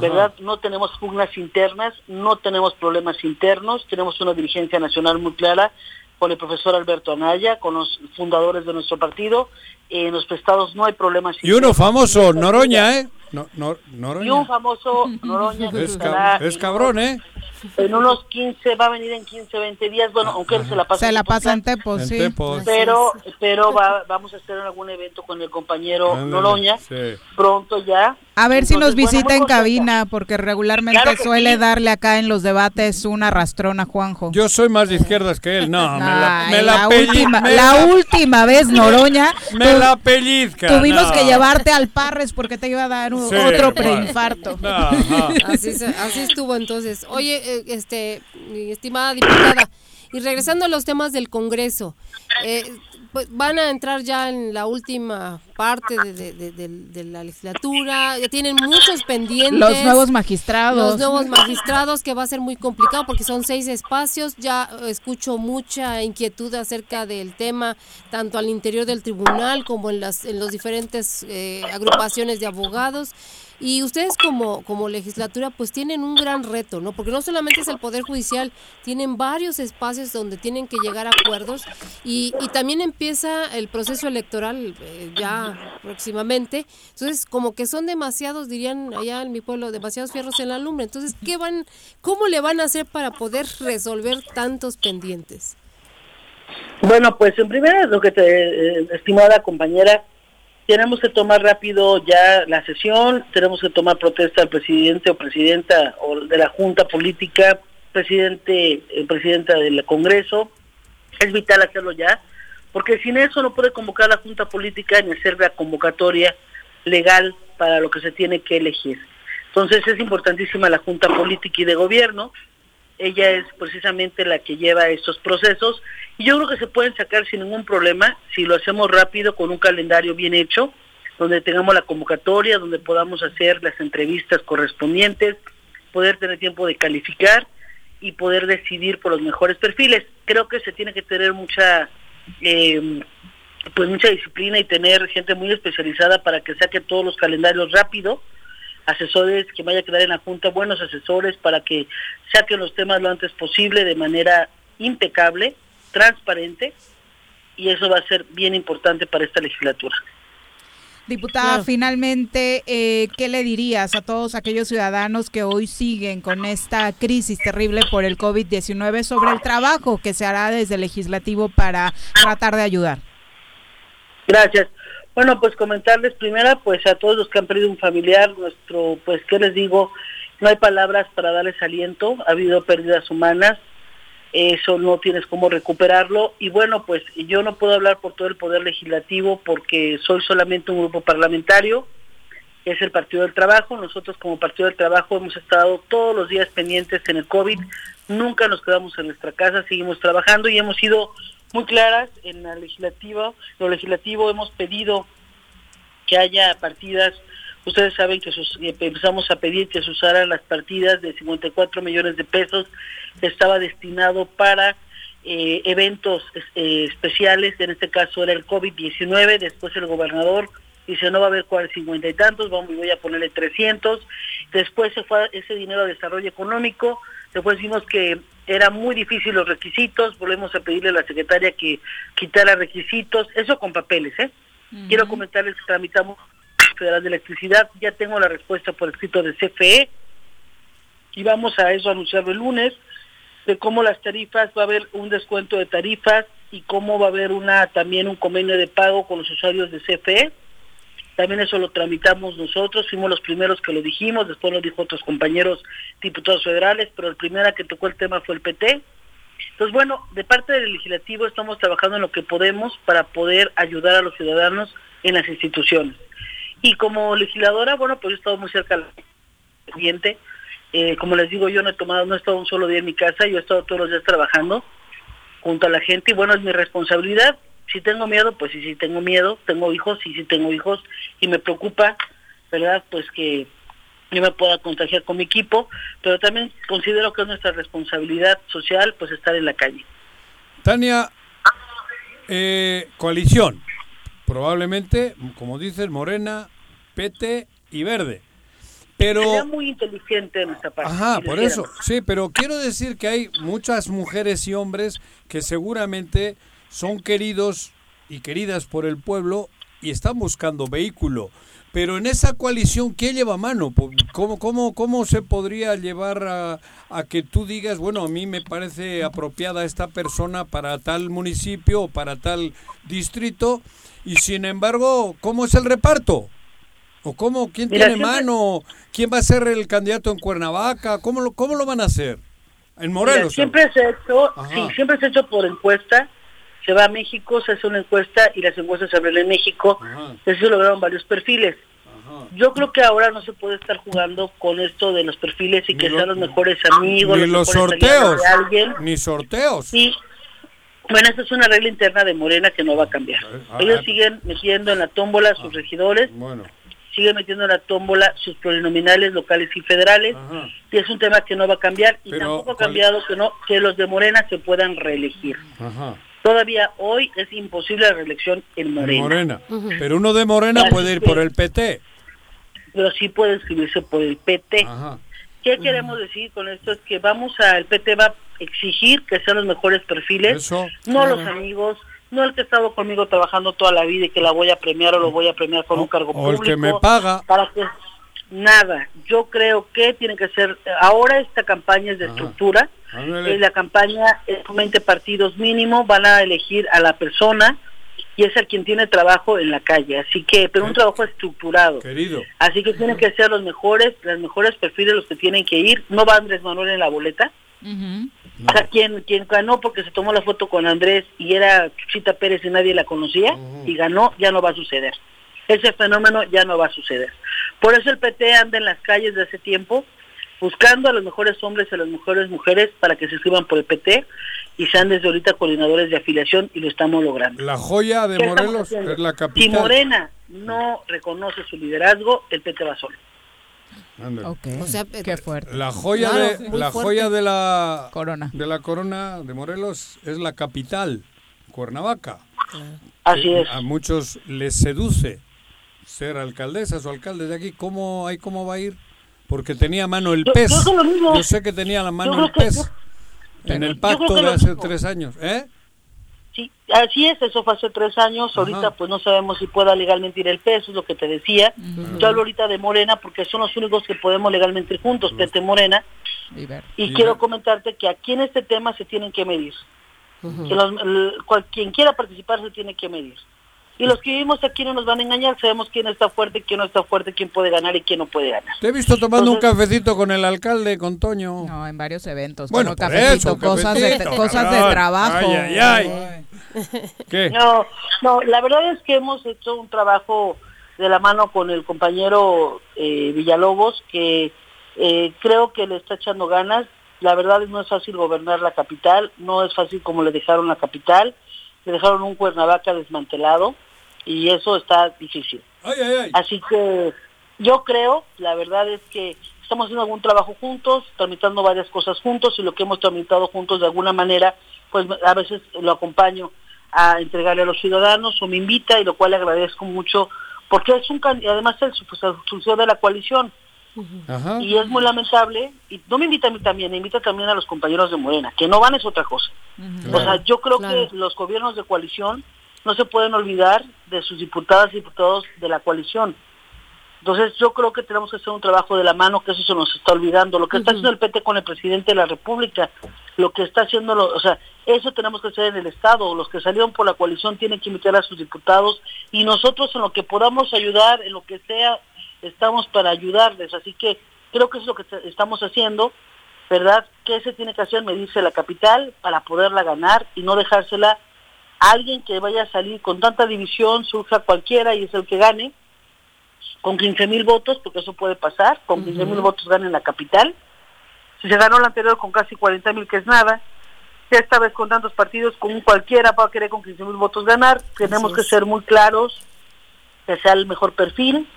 ¿verdad? No tenemos pugnas internas, no tenemos problemas internos, tenemos una dirigencia nacional muy clara con el profesor Alberto Anaya, con los fundadores de nuestro partido. En los prestados no hay problemas. Y uno famoso, Noroña, ¿eh? Noroña. Y un famoso Noroña. es cabrón, ¿eh? en unos 15, va a venir en 15, 20 días, bueno, aunque él se la pasa. Se la pasa en Tepos, sí. Pero, pero vamos a hacer algún evento con el compañero Noroña, pronto ya. A ver si nos visita en cabina, porque regularmente suele darle acá en los debates una rastrona Juanjo. Yo soy más de izquierdas que él, no, me la, última, la última vez Noroña. (laughs) me la pellizca. Tuvimos que llevarte al Parres porque te iba a dar otro preinfarto. así, así estuvo entonces. Oye, eh, este, mi estimada diputada, y regresando a los temas del Congreso, eh, pues van a entrar ya en la última parte de, la legislatura, ya tienen muchos pendientes. Los nuevos magistrados. Los nuevos magistrados, que va a ser muy complicado porque son seis espacios. Ya escucho mucha inquietud acerca del tema, tanto al interior del tribunal como en las en los diferentes eh, agrupaciones de abogados. Y ustedes como, como legislatura pues tienen un gran reto, ¿no? Porque no solamente es el Poder Judicial, tienen varios espacios donde tienen que llegar a acuerdos y, y también empieza el proceso electoral eh, ya próximamente. Entonces, como que son demasiados, dirían allá en mi pueblo, demasiados fierros en la lumbre. Entonces, ¿qué van, ¿cómo le van a hacer para poder resolver tantos pendientes? Bueno, pues en primer lo que te, eh, estimada compañera, tenemos que tomar rápido ya la sesión, tenemos que tomar protesta al presidente o presidenta o de la Junta Política, presidente, eh, presidenta del Congreso. Es vital hacerlo ya, porque sin eso no puede convocar la Junta Política ni hacer la convocatoria legal para lo que se tiene que elegir. Entonces es importantísima la Junta Política y de Gobierno, ella es precisamente la que lleva estos procesos y yo creo que se pueden sacar sin ningún problema si lo hacemos rápido con un calendario bien hecho, donde tengamos la convocatoria, donde podamos hacer las entrevistas correspondientes, poder tener tiempo de calificar y poder decidir por los mejores perfiles. Creo que se tiene que tener mucha eh, pues mucha disciplina y tener gente muy especializada para que saque todos los calendarios rápido asesores que vaya a quedar en la Junta, buenos asesores para que saquen los temas lo antes posible de manera impecable, transparente, y eso va a ser bien importante para esta legislatura. Diputada, finalmente, eh, ¿qué le dirías a todos aquellos ciudadanos que hoy siguen con esta crisis terrible por el COVID-19 sobre el trabajo que se hará desde el legislativo para tratar de ayudar? Gracias. Bueno, pues comentarles primero, pues a todos los que han perdido un familiar, nuestro, pues, ¿qué les digo? No hay palabras para darles aliento, ha habido pérdidas humanas, eso no tienes cómo recuperarlo y bueno, pues yo no puedo hablar por todo el poder legislativo porque soy solamente un grupo parlamentario, es el Partido del Trabajo, nosotros como Partido del Trabajo hemos estado todos los días pendientes en el COVID, nunca nos quedamos en nuestra casa, seguimos trabajando y hemos sido muy claras en la legislativa, lo legislativo hemos pedido que haya partidas Ustedes saben que sus, eh, empezamos a pedir que se usaran las partidas de 54 millones de pesos que estaba destinado para eh, eventos eh, especiales, en este caso era el COVID-19, después el gobernador dice no va a haber cincuenta y tantos, vamos, voy a ponerle 300, después se fue ese dinero a desarrollo económico, después vimos que era muy difícil los requisitos, volvemos a pedirle a la secretaria que quitara requisitos, eso con papeles, ¿eh? Quiero comentarles que tramitamos Federal de Electricidad. Ya tengo la respuesta por escrito de CFE y vamos a eso anunciarlo el lunes de cómo las tarifas va a haber un descuento de tarifas y cómo va a haber una también un convenio de pago con los usuarios de CFE. También eso lo tramitamos nosotros, fuimos los primeros que lo dijimos, después lo dijo otros compañeros diputados federales, pero el primero que tocó el tema fue el PT. Entonces, bueno, de parte del legislativo estamos trabajando en lo que podemos para poder ayudar a los ciudadanos en las instituciones. Y como legisladora, bueno, pues he estado muy cerca del cliente. Eh, como les digo, yo no he tomado, no he estado un solo día en mi casa, yo he estado todos los días trabajando junto a la gente y bueno, es mi responsabilidad. Si tengo miedo, pues sí, sí tengo miedo, tengo hijos, sí, sí tengo hijos y me preocupa, ¿verdad? Pues que yo me pueda contagiar con mi equipo, pero también considero que es nuestra responsabilidad social, pues estar en la calle. Tania, eh, coalición, probablemente, como dices, morena, pete y verde. Pero Sería muy inteligente en esta parte. Ajá, por eso. Sí, pero quiero decir que hay muchas mujeres y hombres que seguramente son queridos y queridas por el pueblo y están buscando vehículo. Pero en esa coalición, ¿quién lleva mano? ¿Cómo, cómo, cómo se podría llevar a, a, que tú digas, bueno, a mí me parece apropiada esta persona para tal municipio o para tal distrito? Y sin embargo, ¿cómo es el reparto? ¿O cómo? ¿Quién tiene mano? ¿Quién va a ser el candidato en Cuernavaca? ¿Cómo lo, cómo lo van a hacer? En Morelos. siempre se ha hecho, sí, siempre se ha hecho por encuesta. Se va a México, se hace una encuesta y las encuestas se abren en México. Eso lograron varios perfiles. Yo creo que ahora no se puede estar jugando con esto de los perfiles y que sean los mejores amigos. Ni los, sorteos. Ni sorteos. Sí, bueno, esta es una regla interna de Morena que no va a cambiar. Ah, Ellos ah. siguen metiendo en la tómbola sus ah, regidores, siguen metiendo en la tómbola sus plurinominales locales y federales, y es un tema que no va a cambiar, y tampoco ha cambiado que no que los de Morena se puedan reelegir. Todavía hoy es imposible la reelección en Morena. Pero uno de Morena puede ir por el PT. Pero sí puede inscribirse por el PT. ¿Qué queremos decir con esto? Es que vamos a, el PT va exigir que sean los mejores perfiles, no los amigos, no el que ha estado conmigo trabajando toda la vida y que la voy a premiar o lo voy a premiar con un cargo público. O el que me paga. Para que nada, yo creo que tiene que ser, ahora esta campaña es de estructura, es la campaña es 20 partidos mínimo, van a elegir a la persona y es el quien tiene trabajo en la calle, así que, pero un trabajo estructurado. Querido. Así que tienen que ser los mejores, los mejores perfiles los que tienen que ir, no va Andrés Manuel en la boleta, o sea, quien, quien ganó porque se tomó la foto con Andrés y era Chuchita Pérez y nadie la conocía, y ganó, ya no va a suceder. Ese fenómeno ya no va a suceder. Por eso el PT anda en las calles de hace tiempo, buscando a los mejores hombres y a las mejores mujeres para que se escriban por el PT y sean desde ahorita coordinadores de afiliación y lo estamos logrando. La joya de Morelos es la capital. Si Morena no reconoce su liderazgo, el PT va solo. Okay. O sea, qué fuerte. La joya de la joya de la corona de la corona de Morelos es la capital, Cuernavaca. Así es. A muchos les seduce ser alcaldesas o alcaldes de aquí. ¿Cómo hay cómo va a ir? Porque tenía mano el pez. Yo, sé que tenía la mano el pez en el pacto de hace tres años, ¿eh? Sí, así es, eso fue hace tres años, ahorita pues no sabemos si pueda legalmente ir el peso, es lo que te decía. Yo hablo ahorita de Morena porque son los únicos que podemos legalmente ir juntos, Pete Morena. Y, quiero comentarte que aquí en este tema se tienen que medir. que quien quiera participar se tiene que medir. Y los que vivimos aquí no nos van a engañar, sabemos quién está fuerte, quién no está fuerte, quién puede ganar y quién no puede ganar. Te he visto tomando un cafecito con el alcalde, con Toño. No, en varios eventos. Bueno, por cafecito, eso, cosas, cafecito, de, cosas de trabajo. Ay, ay, ay. ¿Qué? No, no, la verdad es que hemos hecho un trabajo de la mano con el compañero eh, Villalobos, que eh, creo que le está echando ganas. La verdad no es fácil gobernar la capital, no es fácil como le dejaron la capital, le dejaron un Cuernavaca desmantelado y eso está difícil. Así que yo creo, la verdad es que estamos haciendo algún trabajo juntos, tramitando varias cosas juntos y lo que hemos tramitado juntos de alguna manera, pues a veces lo acompaño a entregarle a los ciudadanos o me invita y lo cual le agradezco mucho porque es un además es pues, función de la coalición Ajá. y es muy lamentable y no me invita a mí también, me invita también a los compañeros de Morena, que no van es otra cosa. O sea, yo creo que los gobiernos de coalición no se pueden olvidar de sus diputadas y diputados de la coalición. Entonces yo creo que tenemos que hacer un trabajo de la mano, que eso se nos está olvidando. Lo que está haciendo el PT con el presidente de la República, lo que está haciendo, lo- o sea, eso tenemos que hacer en el Estado. Los que salieron por la coalición tienen que invitar a sus diputados y nosotros en lo que podamos ayudar, en lo que sea, estamos para ayudarles. Así que creo que eso es lo que estamos haciendo, ¿verdad? ¿Qué se tiene que hacer? Medirse la capital para poderla ganar y no dejársela alguien que vaya a salir con tanta división, surja cualquiera y es el que gane con 15 mil votos, porque eso puede pasar, con 15 mil votos gana en la capital. Si se ganó la anterior con casi 40 mil, que es nada, ya esta vez con tantos partidos, con cualquiera va a querer con 15 mil votos ganar. Tenemos que ser muy claros, que sea el mejor perfil,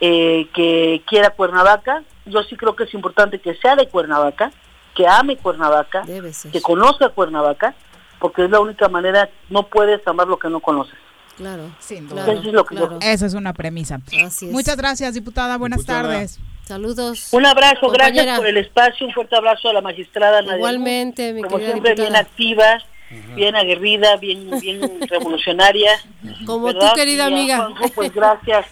eh, que quiera Cuernavaca. Yo sí creo que es importante que sea de Cuernavaca, que ame Cuernavaca, que conozca Cuernavaca, porque es la única manera, no puedes amar lo que no conoces. Claro. Sin duda. Eso es lo que yo- Esa es una premisa. Muchas gracias, diputada. Buenas Diputada. tardes. Saludos. Un abrazo, Compañera. gracias por el espacio, un fuerte abrazo a la magistrada Nadia Igualmente, mi como siempre diputada. bien activa, bien aguerrida, bien bien (laughs) revolucionaria. Como ¿verdad? tú, querida Y amiga. Juanjo, pues gracias.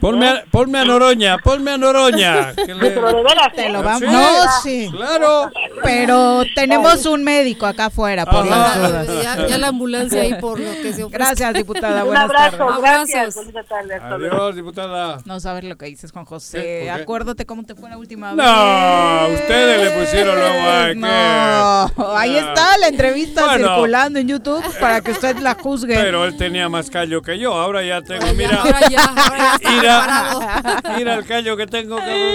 Ponme a, ponme a Noroña, ponme a Noroña. que le- Te lo ¿eh? vamos. Sí, No, sí. Claro. Pero tenemos un médico acá afuera por las dudas. Ya, ya la ambulancia ahí por lo que se ofrece. Gracias, diputada. Un Buenas abrazo, tardes. gracias. Bonita tarde, hasta luego. Adiós, diputada. No sabes lo que dices, Juan José. ¿Qué? ¿Por qué? Acuérdate cómo te fue la última No, vez. ustedes le pusieron luego ay, No, ahí Ah. está la entrevista Bueno. circulando en YouTube para que usted la juzgue. Pero él tenía más callo que yo. Ahora ya tengo, mira. ahora ya, ahora ya (laughs) mira, el callo que tengo, cabrón.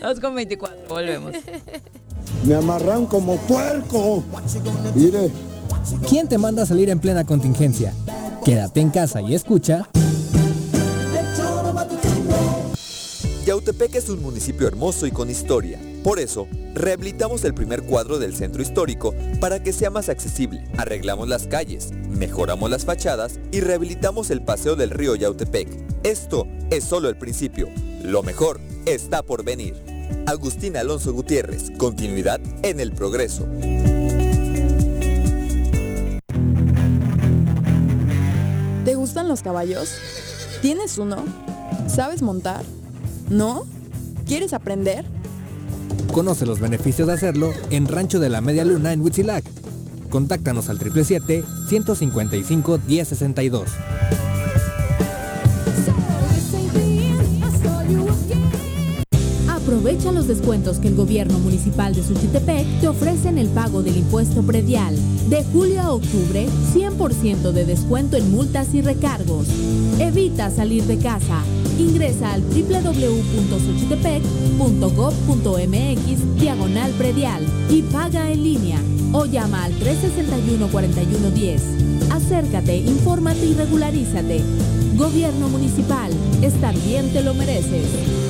2 con 24. Volvemos. Me amarran como puerco. Mire. ¿Quién te manda a salir en plena contingencia? Quédate en casa y escucha. Yautepec es un municipio hermoso y con historia. Por eso, rehabilitamos el primer cuadro del centro histórico para que sea más accesible. Arreglamos las calles, mejoramos las fachadas y rehabilitamos el paseo del río Yautepec. Esto es solo el principio. Lo mejor está por venir. Agustín Alonso Gutiérrez, continuidad en el progreso. ¿Te gustan los caballos? ¿Tienes uno? ¿Sabes montar? ¿No? ¿Quieres aprender? Conoce los beneficios de hacerlo en Rancho de la Media Luna en Huitzilac. Contáctanos al 777-155-1062. Aprovecha los descuentos que el gobierno municipal de Suchitepec te ofrece en el pago del impuesto predial. De julio a octubre, 100% de descuento en multas y recargos. Evita salir de casa. Ingresa al www.xochitepec.gov.mx diagonal predial y paga en línea o llama al 361-4110. Acércate, infórmate y regularízate. Gobierno municipal, estar bien te lo mereces.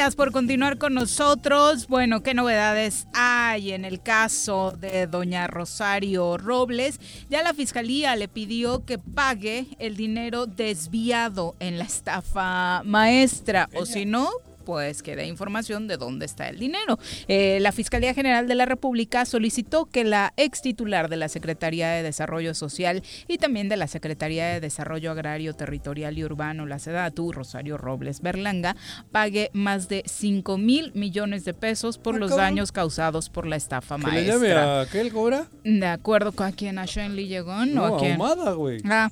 Gracias por continuar con nosotros. Bueno, ¿qué novedades hay en el caso de doña Rosario Robles? Ya la fiscalía le pidió que pague el dinero desviado en la estafa maestra, o si no, pues que dé información de dónde está el dinero. Eh, la Fiscalía General de la República solicitó que la ex titular de la Secretaría de Desarrollo Social y también de la Secretaría de Desarrollo Agrario, Territorial y Urbano, la SEDATU, Rosario Robles Berlanga, pague más de 5 mil millones de pesos por Ah, los cabrón. daños causados por la estafa ¿Que le maestra. llame a aquel cobra? De acuerdo con a quién, a Shenley Llegón No, o a quién. Ahumada, güey. Ah.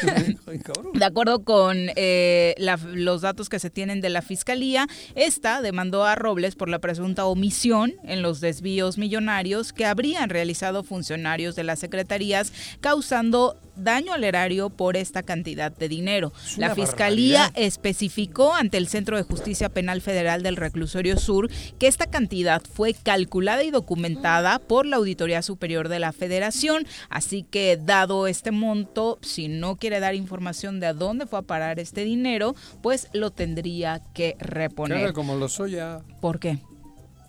(laughs) De acuerdo con eh, la- los datos que se tienen de la fiscalía, esta demandó a Robles por la presunta omisión en los desvíos millonarios que habrían realizado funcionarios de las secretarías, causando daño al erario por esta cantidad de dinero. Es La fiscalía barbaridad. especificó ante el Centro de Justicia Penal Federal del Reclusorio Sur que esta cantidad fue calculada y documentada por la Auditoría Superior de la Federación, así que dado este monto, si no quiere dar información de a dónde fue a parar este dinero, pues lo tendría que reponer. Claro, como lo soy ya. ¿Por qué?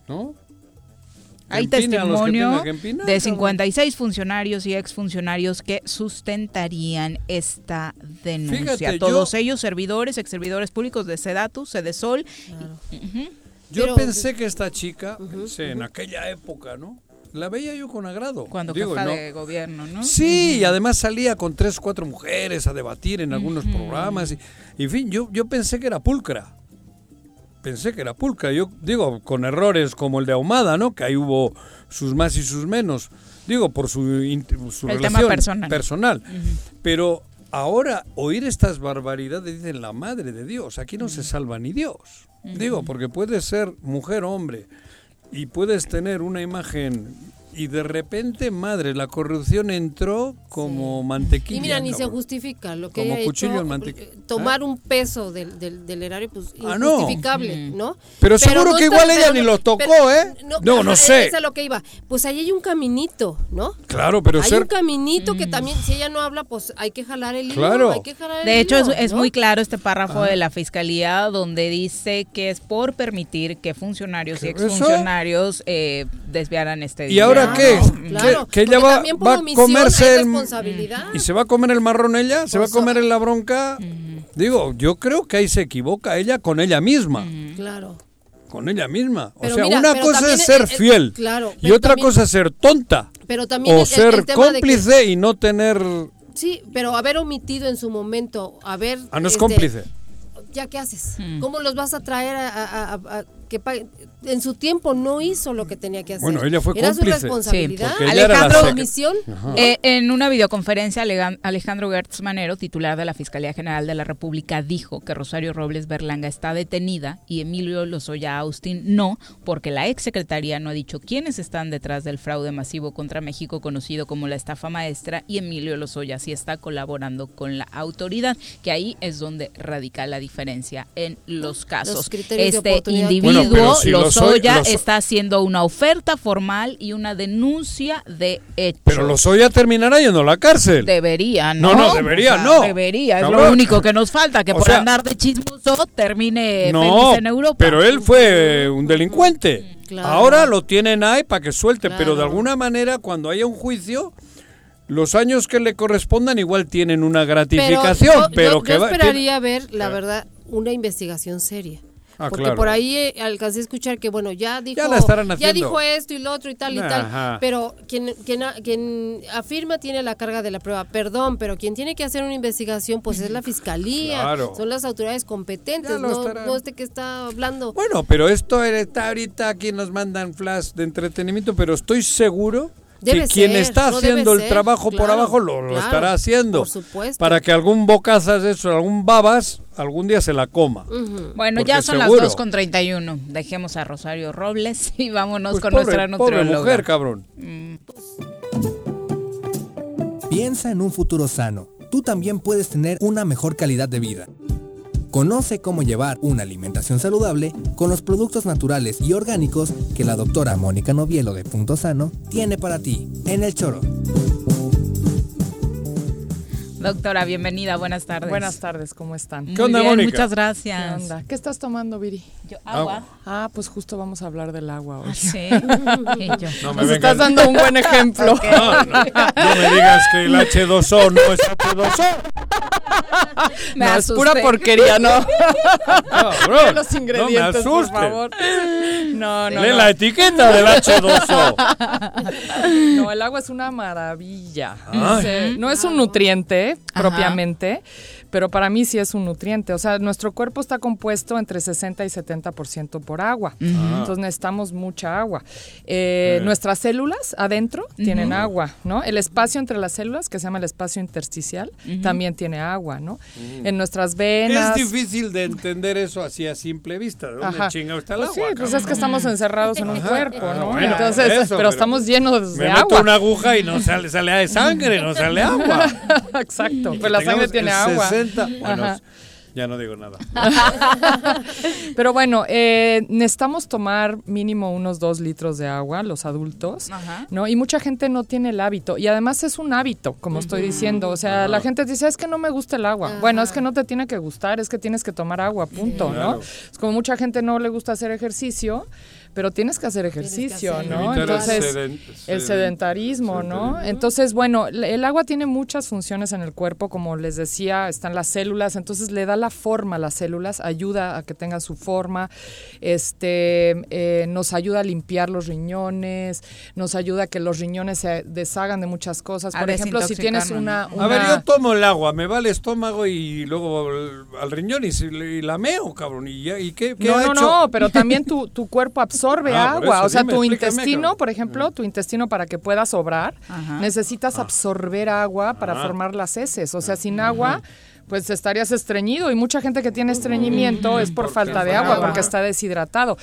¿No? Hay testimonio de cabrón. 56 funcionarios y exfuncionarios que sustentarían esta denuncia. Fíjate, yo- Todos ellos servidores, ex servidores públicos de Sedatu, Sedesol. y- Ujú. Yo Pero- pensé que esta chica, pensé, en aquella época, ¿no? La veía yo con agrado. Cuando Digo, jefa no- de gobierno, ¿no? Sí, y además salía con tres, cuatro mujeres a debatir en algunos programas. Y, y en fin, yo, yo pensé que era pulcra. Pensé que era pulcra. Yo digo, con errores como el de Ahumada, ¿no? Que ahí hubo sus más y sus menos. Digo, por su, su El tema relación personal. Pero ahora oír estas barbaridades dicen la madre de Dios. Aquí no se salva ni Dios. Digo, porque puedes ser mujer o hombre y puedes tener una imagen y de repente, madre, la corrupción entró como mantequilla. Y mira, ni se justifica lo que Como haya cuchillo hecho, en mantequilla. eh, tomar un peso del, del, del erario, pues Ah, no. injustificable, ¿no? Pero seguro no que igual ella pero ni no- lo tocó, pero- ¿eh? No, no ajá, sé. Eso es lo que iba. Pues ahí hay un caminito, ¿no? Claro, pero hay ser... un caminito que también, si ella no habla, pues hay que jalar el hilo. Claro. Hay que jalar el De hecho, es, hilo, es ¿no? muy claro este párrafo Ah. de la fiscalía donde dice que es por permitir que funcionarios y exfuncionarios eh, desviaran este ¿Y dinero. Ahora qué? Claro, que, que ella va, a comerse el... ¿Y se va a comer el marrón ella? ¿Se va a comer en la bronca? Digo, yo creo que ahí se equivoca ella con ella misma. Claro. Con ella misma. Pero o sea, mira, una cosa es ser el- el- fiel claro, y otra también- cosa es ser tonta. Pero también o ser que- cómplice y no tener... Sí, pero haber omitido en su momento, haber... Ah, no es este, cómplice. ¿Ya qué haces? ¿Cómo los vas a traer a, a- a- a que? En su tiempo no hizo lo que tenía que hacer. Bueno, ella fue Era cómplice. su responsabilidad. Sí, la Alejandro, omisión. Ajá. Eh, en una videoconferencia, Alejandro Gertz Manero, titular de la Fiscalía General de la República, dijo que Rosario Robles Berlanga está detenida y Emilio Lozoya Austin no, porque la exsecretaría no ha dicho quiénes están detrás del fraude masivo contra México conocido como la estafa maestra y Emilio Lozoya sí está colaborando con la autoridad, que ahí es donde radica la diferencia en los casos. criterios de este oportunidad. individuo pero si Lozoya los- está haciendo una oferta formal y una denuncia de hecho. Pero Lozoya terminará yendo a la cárcel. Debería, ¿no? No, no, debería, O sea, no. Debería, es lo Cabrón. único que nos falta, que O por sea- andar de chismoso termine No, feliz en Europa. pero él fue un delincuente. Claro. Ahora lo tienen ahí para que suelte, pero de alguna manera cuando haya un juicio, los años que le correspondan igual tienen una gratificación, yo- pero, yo, que yo va- esperaría ver, la verdad, una investigación seria. Ah, Porque claro. por ahí eh, alcancé a escuchar que, bueno, ya dijo, Ya dijo esto y lo otro y tal y Ajá. tal, pero quien, quien, quien afirma tiene la carga de la prueba. Perdón, pero quien tiene que hacer una investigación, pues es la (laughs) fiscalía, Claro. son las autoridades competentes, no, estarán. no este que está hablando. Bueno, pero esto está ahorita aquí nos mandan flash de entretenimiento, pero estoy seguro Debe que quien ser, está no haciendo el ser, trabajo por abajo lo, lo claro, estará haciendo. por supuesto. Para que algún bocazas de eso, algún babas, algún día se la coma. Bueno, Porque ya son seguro. las 2 con 31. Dejemos a Rosario Robles (laughs) y vámonos Pues con pobre- nuestra pobre nutrióloga. mujer, cabrón. Mm, Piensa en un futuro sano. Tú también puedes tener una mejor calidad de vida. Conoce cómo llevar una alimentación saludable con los productos naturales y orgánicos que la doctora Mónica Novielo de Punto Sano tiene para ti en el choro. Doctora, bienvenida, buenas tardes. Buenas tardes, ¿cómo están? Muy bien, Muchas gracias. ¿Qué onda? ¿Qué estás tomando, Viri? Yo, agua. Ah, pues justo vamos a hablar del agua hoy. Ah, sí. (laughs) Yo. No me Nos estás dando un buen ejemplo. (laughs) No, no me digas que el H2O no es H2O. (laughs) Me no, es pura porquería, ¿no? (laughs) Cabrón, Lee los ingredientes, no me por favor. No, no, Lee no. la etiqueta del H2O. (laughs) No, el agua es una maravilla. Se- no es un nutriente Ajá. propiamente, pero para mí sí es un nutriente. O sea, nuestro cuerpo está compuesto entre 60 y 70% por agua. Ujú. Entonces necesitamos mucha agua. Eh, Sí. Nuestras células adentro tienen agua, ¿no? El espacio entre las células, que se llama el espacio intersticial, también tiene agua, ¿no? Mm. En nuestras venas. Es difícil de entender eso así a simple vista. ¿De dónde Ajá. chinga está el Pues agua? sí, pues es que estamos encerrados en un Ajá. cuerpo, Ah, ¿no? bueno, Entonces, eso, pero, pero estamos llenos Me de meto agua. una aguja y no sale, sale de sangre, no sale agua. (laughs) Exacto, Que pues la sangre tiene agua. 60. Bueno, Ajá. ya no digo nada. (laughs) Pero bueno, eh, necesitamos tomar mínimo unos dos litros de agua los adultos, Ajá. ¿no? Y mucha gente no tiene el hábito. Y además es un hábito, como estoy diciendo. O sea, la gente dice, es que no me gusta el agua. Bueno, es que no te tiene que gustar, es que tienes que tomar agua, punto. ¿no? Es como mucha gente no le gusta hacer ejercicio, pero tienes que hacer ejercicio. ¿no? Evitar el Entonces, el seden- sedentarismo, ¿no? Entonces, bueno, el agua tiene muchas funciones en el cuerpo, como les decía, están las células, entonces le da la forma a las células, ayuda a que tengan su forma, este, eh, nos ayuda a limpiar los riñones, nos ayuda a que los riñones se deshagan de muchas cosas. A Por ejemplo, si tienes una, A ver, yo tomo el agua, me va el estómago y luego al, al riñón y, la meo, cabrón. ¿Y, ya, y qué, qué No, ha no, hecho? no, pero (laughs) también tu, tu cuerpo absorbe (laughs) Ah, por agua. eso, o sea, dime, tu intestino, por ejemplo, tu intestino para que puedas obrar, Ajá. necesitas absorber agua para Ah. formar las heces. O sea, sin agua, pues estarías estreñido. Y mucha gente que tiene estreñimiento es por falta de agua, agua. porque está deshidratado.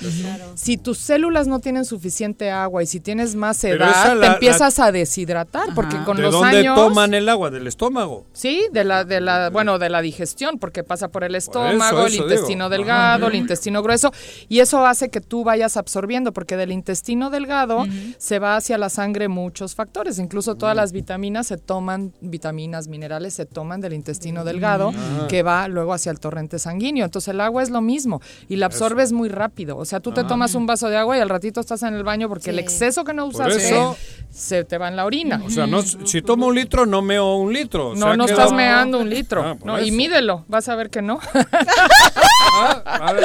Si tus células no tienen suficiente agua y si tienes más edad, te la- empiezas a deshidratar, porque con ¿De los dónde años... toman el agua? ¿Del estómago? Sí, de la, de la, bueno, de la digestión, porque pasa por el estómago, el eso intestino digo. delgado, Ajá. el intestino grueso, y eso hace que tú vayas absorbiendo, porque del intestino delgado se va hacia la sangre muchos factores, incluso todas las vitaminas se toman, vitaminas, minerales se toman del intestino delgado, Ajá. que va luego hacia el torrente sanguíneo. Entonces el agua es lo mismo, y la absorbes muy rápido. O sea, tú te Ah. tomas un vaso de agua y al ratito estás en el baño porque el exceso que no usaste eso- se te va en la orina. O sea, no, si tomo un litro, no meo un litro. o No, sea, no queda- estás meando un litro. Ah, por no, y mídelo, vas a ver que no. Ah, a ver.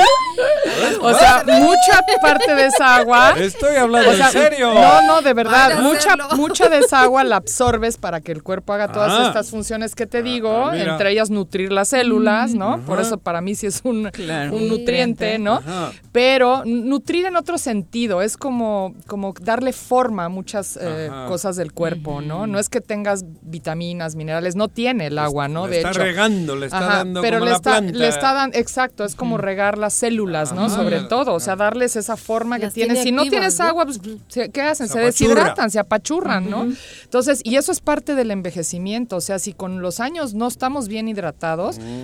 o sea, mucha parte de esa agua. Estoy hablando o sea, en serio. No, no, de verdad. Mucha, mucha de esa agua la absorbes para que el cuerpo haga todas Ah. estas funciones que te digo, ah, mira. entre ellas nutrir las células, ¿no? Por eso para mí sí es un, Claro. un nutriente, ¿no? Ajá. Pero nutrir en otro sentido, es como, como darle forma a muchas eh, cosas del cuerpo, ¿no? No es que tengas vitaminas, minerales, no tiene el agua, ¿no? Le de está hecho. regando, le está Ajá, dando pero como le la está, planta. le está dando, exacto, es como regar las células, ¿no? Ajá. Sobre todo, o sea, darles esa forma que Las tienen. tiene Si no tienes agua, pues, se- ¿qué hacen? Se Se, deshidratan, se apachurran, ¿no? Entonces, y eso es parte del envejecimiento, o sea, si con los años no estamos bien hidratados,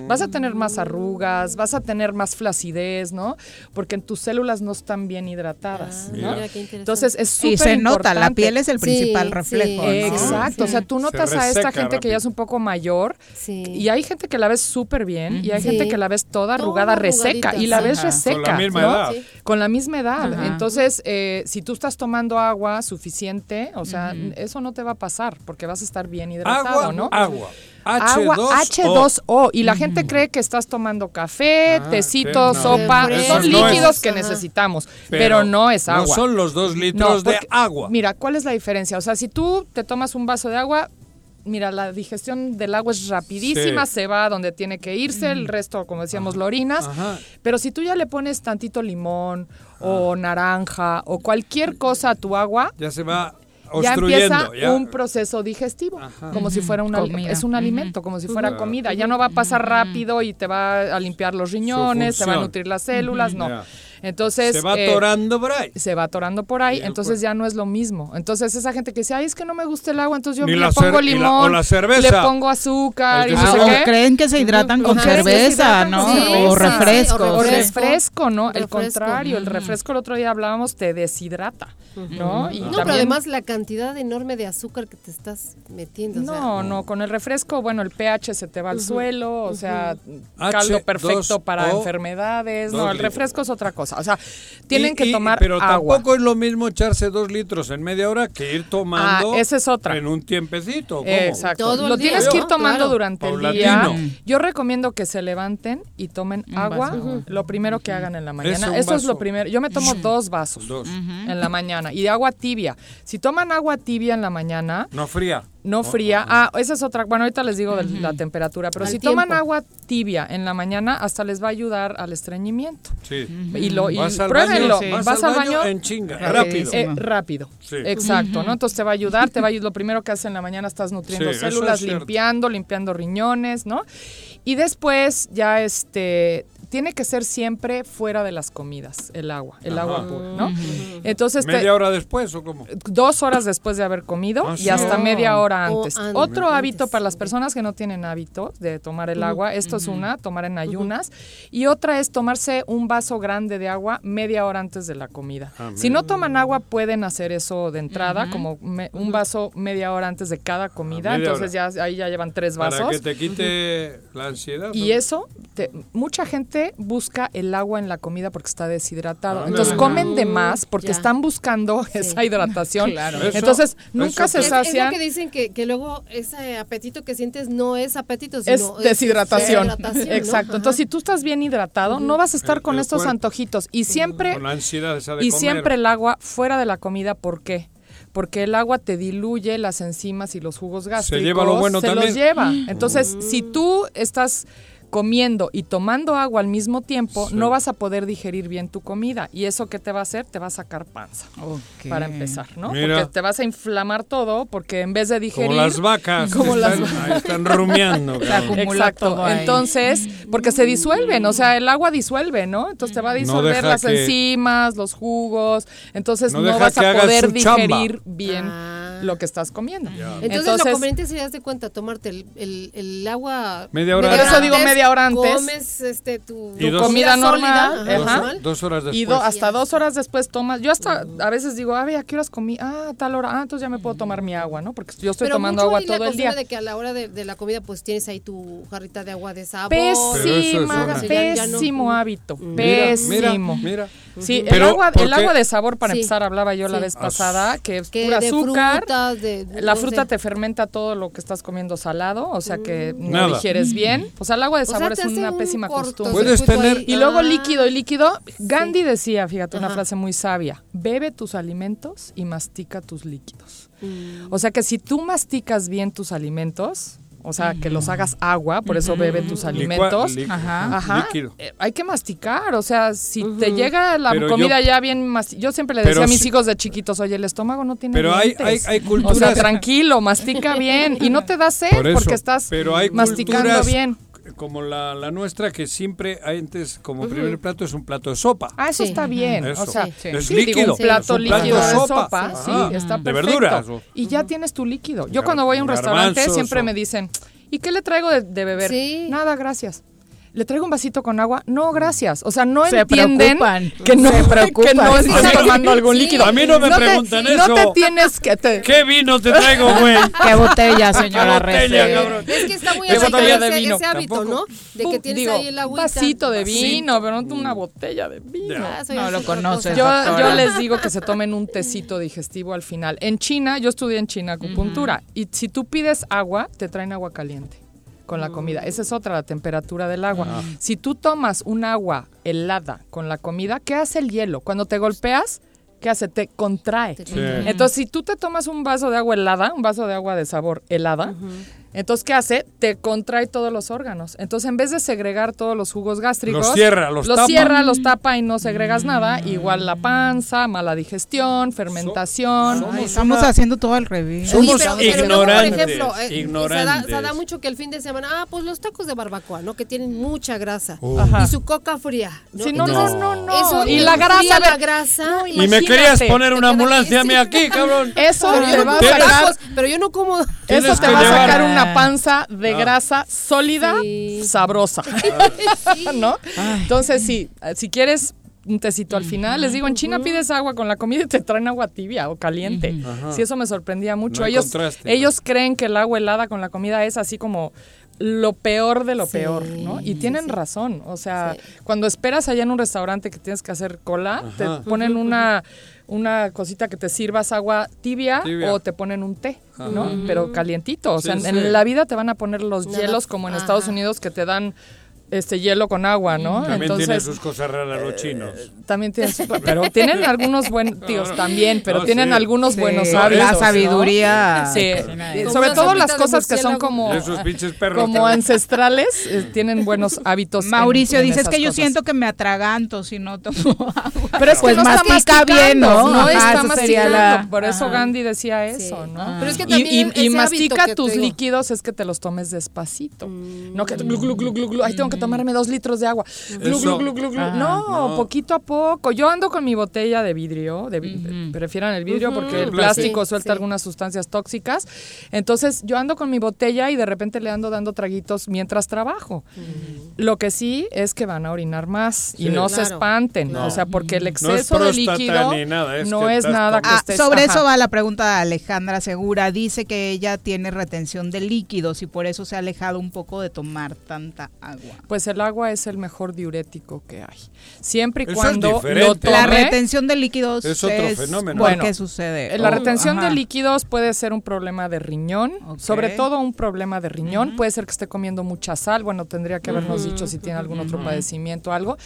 vas a tener más arrugas, vas a tener más flacidez, ¿no? Porque tus células no están bien hidratadas, Ah, ¿no? mira, qué. Entonces es súper Y se nota, la piel es el principal reflejo, ¿no? Exacto, o sea, tú Se notas a esta gente que ya es un poco mayor y hay gente que la ves súper bien y hay Sí. gente que la ves toda arrugada, reseca y la ves Ajá. reseca. Con la misma ¿no? edad. Sí. Con la misma edad. Ajá. Entonces, eh, si tú estás tomando agua suficiente, o sea, eso no te va a pasar porque vas a estar bien hidratado, Agua, ¿no? agua. Agua H2O. H2O. Y la gente cree que estás tomando café, Ah, tecito, no. sopa. Eso Son no es. líquidos que Ajá. necesitamos, Pero pero, no es no agua. son los dos litros de agua. Mira, ¿cuál es la diferencia? O sea, si tú te tomas un vaso de agua, mira, la digestión del agua es rapidísima, Sí. se va a donde tiene que irse, el resto, como decíamos, lo orinas. Ajá. Pero si tú ya le pones tantito limón o naranja o cualquier cosa a tu agua, Ya se va ya empieza ya. un proceso digestivo, como si fuera un, ali- Comida. es un alimento, como si fuera comida. Ya no va a pasar rápido y te va a limpiar los riñones, se va a nutrir las células, no. Entonces Se va eh, atorando por ahí. se va atorando por ahí, entonces ya no es lo mismo. Entonces esa gente que dice, ay, es que no me gusta el agua, entonces yo Ni le pongo la- limón, o la cerveza. le pongo azúcar y no sé Ah, qué. creen que se hidratan con cerveza, hidratan ¿no? con cerveza. o refresco. O refresco, ¿no? El contrario, el refresco el otro día hablábamos te deshidrata, ¿no? Y No, pero también- además la cantidad enorme de azúcar que te estás metiendo. o sea, No, no, con el refresco, bueno, el pH se te va al suelo, o sea, H2O caldo perfecto para enfermedades. No, el refresco es otra cosa. O sea, tienen Y- que y- tomar Pero agua. tampoco es lo mismo echarse dos litros en media hora que ir tomando Ah, esa es otra. en un tiempecito. ¿cómo? Exacto. Todo Lo día, tienes que ir tomando Claro. durante el día. Yo recomiendo que se levanten y tomen Un agua, vaso. Lo primero que hagan en la mañana. Eso es lo primero. Yo me tomo dos vasos Dos. en la mañana y agua tibia. Si toman agua tibia en la mañana, No fría. No fría. Ah, esa es otra. Bueno, ahorita les digo de la temperatura, pero Al si toman agua tibia en la mañana, hasta les va a ayudar al estreñimiento. Sí. Y lo y Vas al pruébenlo. baño, Vas, vas al baño baño en chinga, rápido. rápido. Eh, rápido. Sí. Exacto, ¿no? Entonces te va a ayudar, te va a ayudar. Lo primero que haces en la mañana estás nutriendo Sí, eso es células, cierto. limpiando, limpiando riñones, ¿no? Y después ya este tiene que ser siempre fuera de las comidas, el agua, el Ajá. agua pura, ¿no? Entonces te- ¿Media hora después o cómo? dos horas después de haber comido Ah, y sí. hasta media hora antes. antes. Otro Antes, hábito para las personas que no tienen hábito de tomar el agua, esto es una, tomar en ayunas, y otra es tomarse un vaso grande de agua media hora antes de la comida. Ah, si no toman agua, pueden hacer eso de entrada, como me- un vaso media hora antes de cada comida, Ah, media entonces ya ahí ya llevan tres Para vasos. que te quite la ansiedad. Y eso, te- mucha gente busca el agua en la comida porque está deshidratado. Ah, Entonces comen de más porque Ya. están buscando esa hidratación. (laughs) Claro. Eso- Entonces nunca eso se Es, es lo sacian. que dicen que, que luego ese apetito que sientes no es apetito, Es sino deshidratación. deshidratación. Exacto. Entonces, si tú estás bien hidratado, no vas a estar El- con el estos cuerpo. antojitos. Y siempre, Con la ansiedad esa de y comer. siempre el agua fuera de la comida. ¿Por qué? Porque el agua te diluye las enzimas y los jugos gástricos. lleva lo bueno se también. los lleva. Entonces, si tú estás comiendo y tomando agua al mismo tiempo, Sí. no vas a poder digerir bien tu comida. ¿Y eso qué te va a hacer? Te va a sacar panza, para empezar, ¿no? Mira. Porque te vas a inflamar todo, porque en vez de digerir... Como las vacas. (laughs) Como que las están, ahí están rumiando. (laughs) Exacto. todo ahí. Entonces, porque se disuelven, o sea, el agua disuelve, ¿no? Entonces te va a disolver las que- enzimas, los jugos, entonces No vas a poder chamba. digerir bien Ah. lo que estás comiendo. Entonces, lo conveniente sería, de cuenta, tomarte el, el, el agua... Media hora Por eso digo media hora antes. Comes este, tu, dos- comida normal, sólida, ajá. normal. Dos horas después. Y do- hasta dos horas después tomas. Yo hasta a veces digo, a ver, ¿a qué horas comí? Ah, a tal hora. Ah, entonces ya me puedo tomar mi agua, ¿no? Porque yo estoy Pero tomando mucho agua hay la todo el día. de que a la hora de, de la comida pues tienes ahí tu jarrita de agua de sabor. Es Pésima, una- Sí, ya- ya no. pésimo hábito. Mira, Pésimo. Mira, mira. Sí, el agua, ¿por el agua de sabor, para Sí. empezar, hablaba yo la vez pasada, que es Que pura de azúcar. de- la no fruta sé. te fermenta todo lo que estás comiendo salado, o sea que no Nada. digieres bien. O sea, el agua de O sea, es una un pésima costumbre. Puedes tener- ahí. Y luego Ah. líquido y líquido. Gandhi decía, fíjate, una frase muy sabia, bebe tus alimentos y mastica tus líquidos. Mm. O sea que si tú masticas bien tus alimentos, o sea, que los hagas agua, por eso bebe tus alimentos. Licua- Ajá. Ajá. Líquido. eh, hay que masticar, o sea, si te llega la Pero comida yo- ya bien masti- Yo siempre le decía a mis hijos de chiquitos, oye, el estómago no tiene Pero hay- dientes". hay- hay O sea, culturas- tranquilo, mastica bien y no te da sed Por eso, porque estás pero hay masticando culturas bien. Como la, la nuestra, que siempre hay antes, como primer plato, es un plato de sopa. Ah, eso Sí. está bien. Eso. O sea, Sí. Es sí, digo, líquido. un plato Es un plato líquido de de sopa. sopa, Sí. sí, Ajá. está De perfecto. verduras, Y ya tienes tu líquido. Yo cuando voy a un restaurante siempre o- me dicen, ¿Y qué le traigo de, de beber? Sí. Nada, gracias. ¿Le traigo un vasito con agua? No, gracias. O sea, no Se entienden preocupan. que no, Se preocupan. que no estás tomando algún Sí. líquido. A mí no me te- preguntan No eso. te tienes que... te- ¿Qué vino te traigo, güey? (laughs) Qué botella, señora ¿Qué botella, cabrón? Es que está muy Qué arraigado botella de ese, vino. ese hábito, ¿no? De que tienes Digo, ahí el un agüita. vasito de Vasito. vino, pero no una botella de vino. Ah, No lo conoces, Yo, yo (laughs) les digo que se tomen un tecito digestivo al final. En China, yo estudié en China acupuntura y si tú pides agua, te traen agua caliente con la comida. Esa es otra, la temperatura del agua. Ah. Si tú tomas un agua helada con la comida, ¿qué hace el hielo? Cuando te golpeas, ¿qué hace? Te contrae. Sí. Entonces, si tú te tomas un vaso de agua helada, un vaso de agua de sabor helada, entonces, ¿qué hace? Te contrae todos los órganos. Entonces, en vez de segregar todos los jugos gástricos, Los cierra, los tapa. cierra, los tapa y no segregas nada. Igual la panza, mala digestión, fermentación. Ay, estamos haciendo todo al revés. Somos pero- ignorantes, por ejemplo, eh, ignorantes. Se da, se da mucho que el fin de semana, ah, pues los tacos de barbacoa, ¿no? Que tienen mucha grasa. Uh. Ajá. Y su coca fría. ¿no? Sí, no, Entonces, no, no, no. Eso y la grasa, la grasa. Y me querías poner una ambulancia a mí aquí, cabrón. (laughs) Eso Pero te yo, va no a sacar, pero yo no como. eso te va a sacar una panza de Ah. grasa sólida, Sí. sabrosa. (laughs) ¿No? Entonces, sí, si quieres un tecito al final, les digo, en China pides agua con la comida y te traen agua tibia o caliente. Ajá. Sí, eso me sorprendía mucho. No ellos, contraste. ellos creen que el agua helada con la comida es así como lo peor de lo Sí, peor, ¿no? Y tienen sí. razón. O sea, Sí. cuando esperas allá en un restaurante que tienes que hacer cola, te ponen una una cosita que te sirvas agua tibia, Tibia. o te ponen un té, Ajá. ¿no? Pero calientito. O Sí, sea, en- sí. en la vida te van a poner los Nada. hielos como en Ajá. Estados Unidos que te dan este hielo con agua, ¿no? También Entonces, tiene sus cosas raras los chinos. también tienen, su- pero tienen algunos buenos, tíos, (laughs) también, pero No, tienen sí. algunos Sí, buenos la hábitos. ¿no? sabiduría. Sí, eh, sobre todo las cosas que son como, Y esos pinches perros. como ancestrales, eh, tienen buenos (laughs) hábitos. en- Mauricio, en dices esas que yo cosas. siento que me atraganto si no tomo (laughs) agua. Pero es que Pues no está mastica bien, masticando, ¿no? No Ajá, está eso sería masticando. la- Por eso Ajá. Gandhi decía eso, Sí. ¿no? Pero es que Y- también y, y hábito mastica tus líquidos es que te los tomes despacito. No que glu, glu, glu, glu, glu. Ay, tengo que tomarme dos litros de agua. Glu, Eso. glu, glu, glu, glu. Ajá. No, No. poquito a poco. Yo ando con mi botella de vidrio. De, vi- Ujú. Prefieran el vidrio porque el plástico. Sí, suelta sí. algunas sustancias tóxicas. Entonces, yo ando con mi botella y de repente le ando dando traguitos mientras trabajo. Lo que sí es que van a orinar más y no se espanten. O sea, porque el No exceso de líquido ni nada, es no que es nada que Ah, estés- sobre ajá. eso va la pregunta de Alejandra Segura. Dice que ella tiene retención de líquidos y por eso se ha alejado un poco de tomar tanta agua. Pues el agua es el mejor diurético que hay. Siempre y Eso es cuando lo diferente. tome. La retención de líquidos Es otro fenómeno. ¿Por Bueno, qué sucede? Eh, La Oh, retención ajá. de líquidos puede ser un problema de riñón, sobre todo un problema de riñón. Puede ser que esté comiendo mucha sal. Bueno, tendría que habernos dicho si tiene algún otro padecimiento o algo.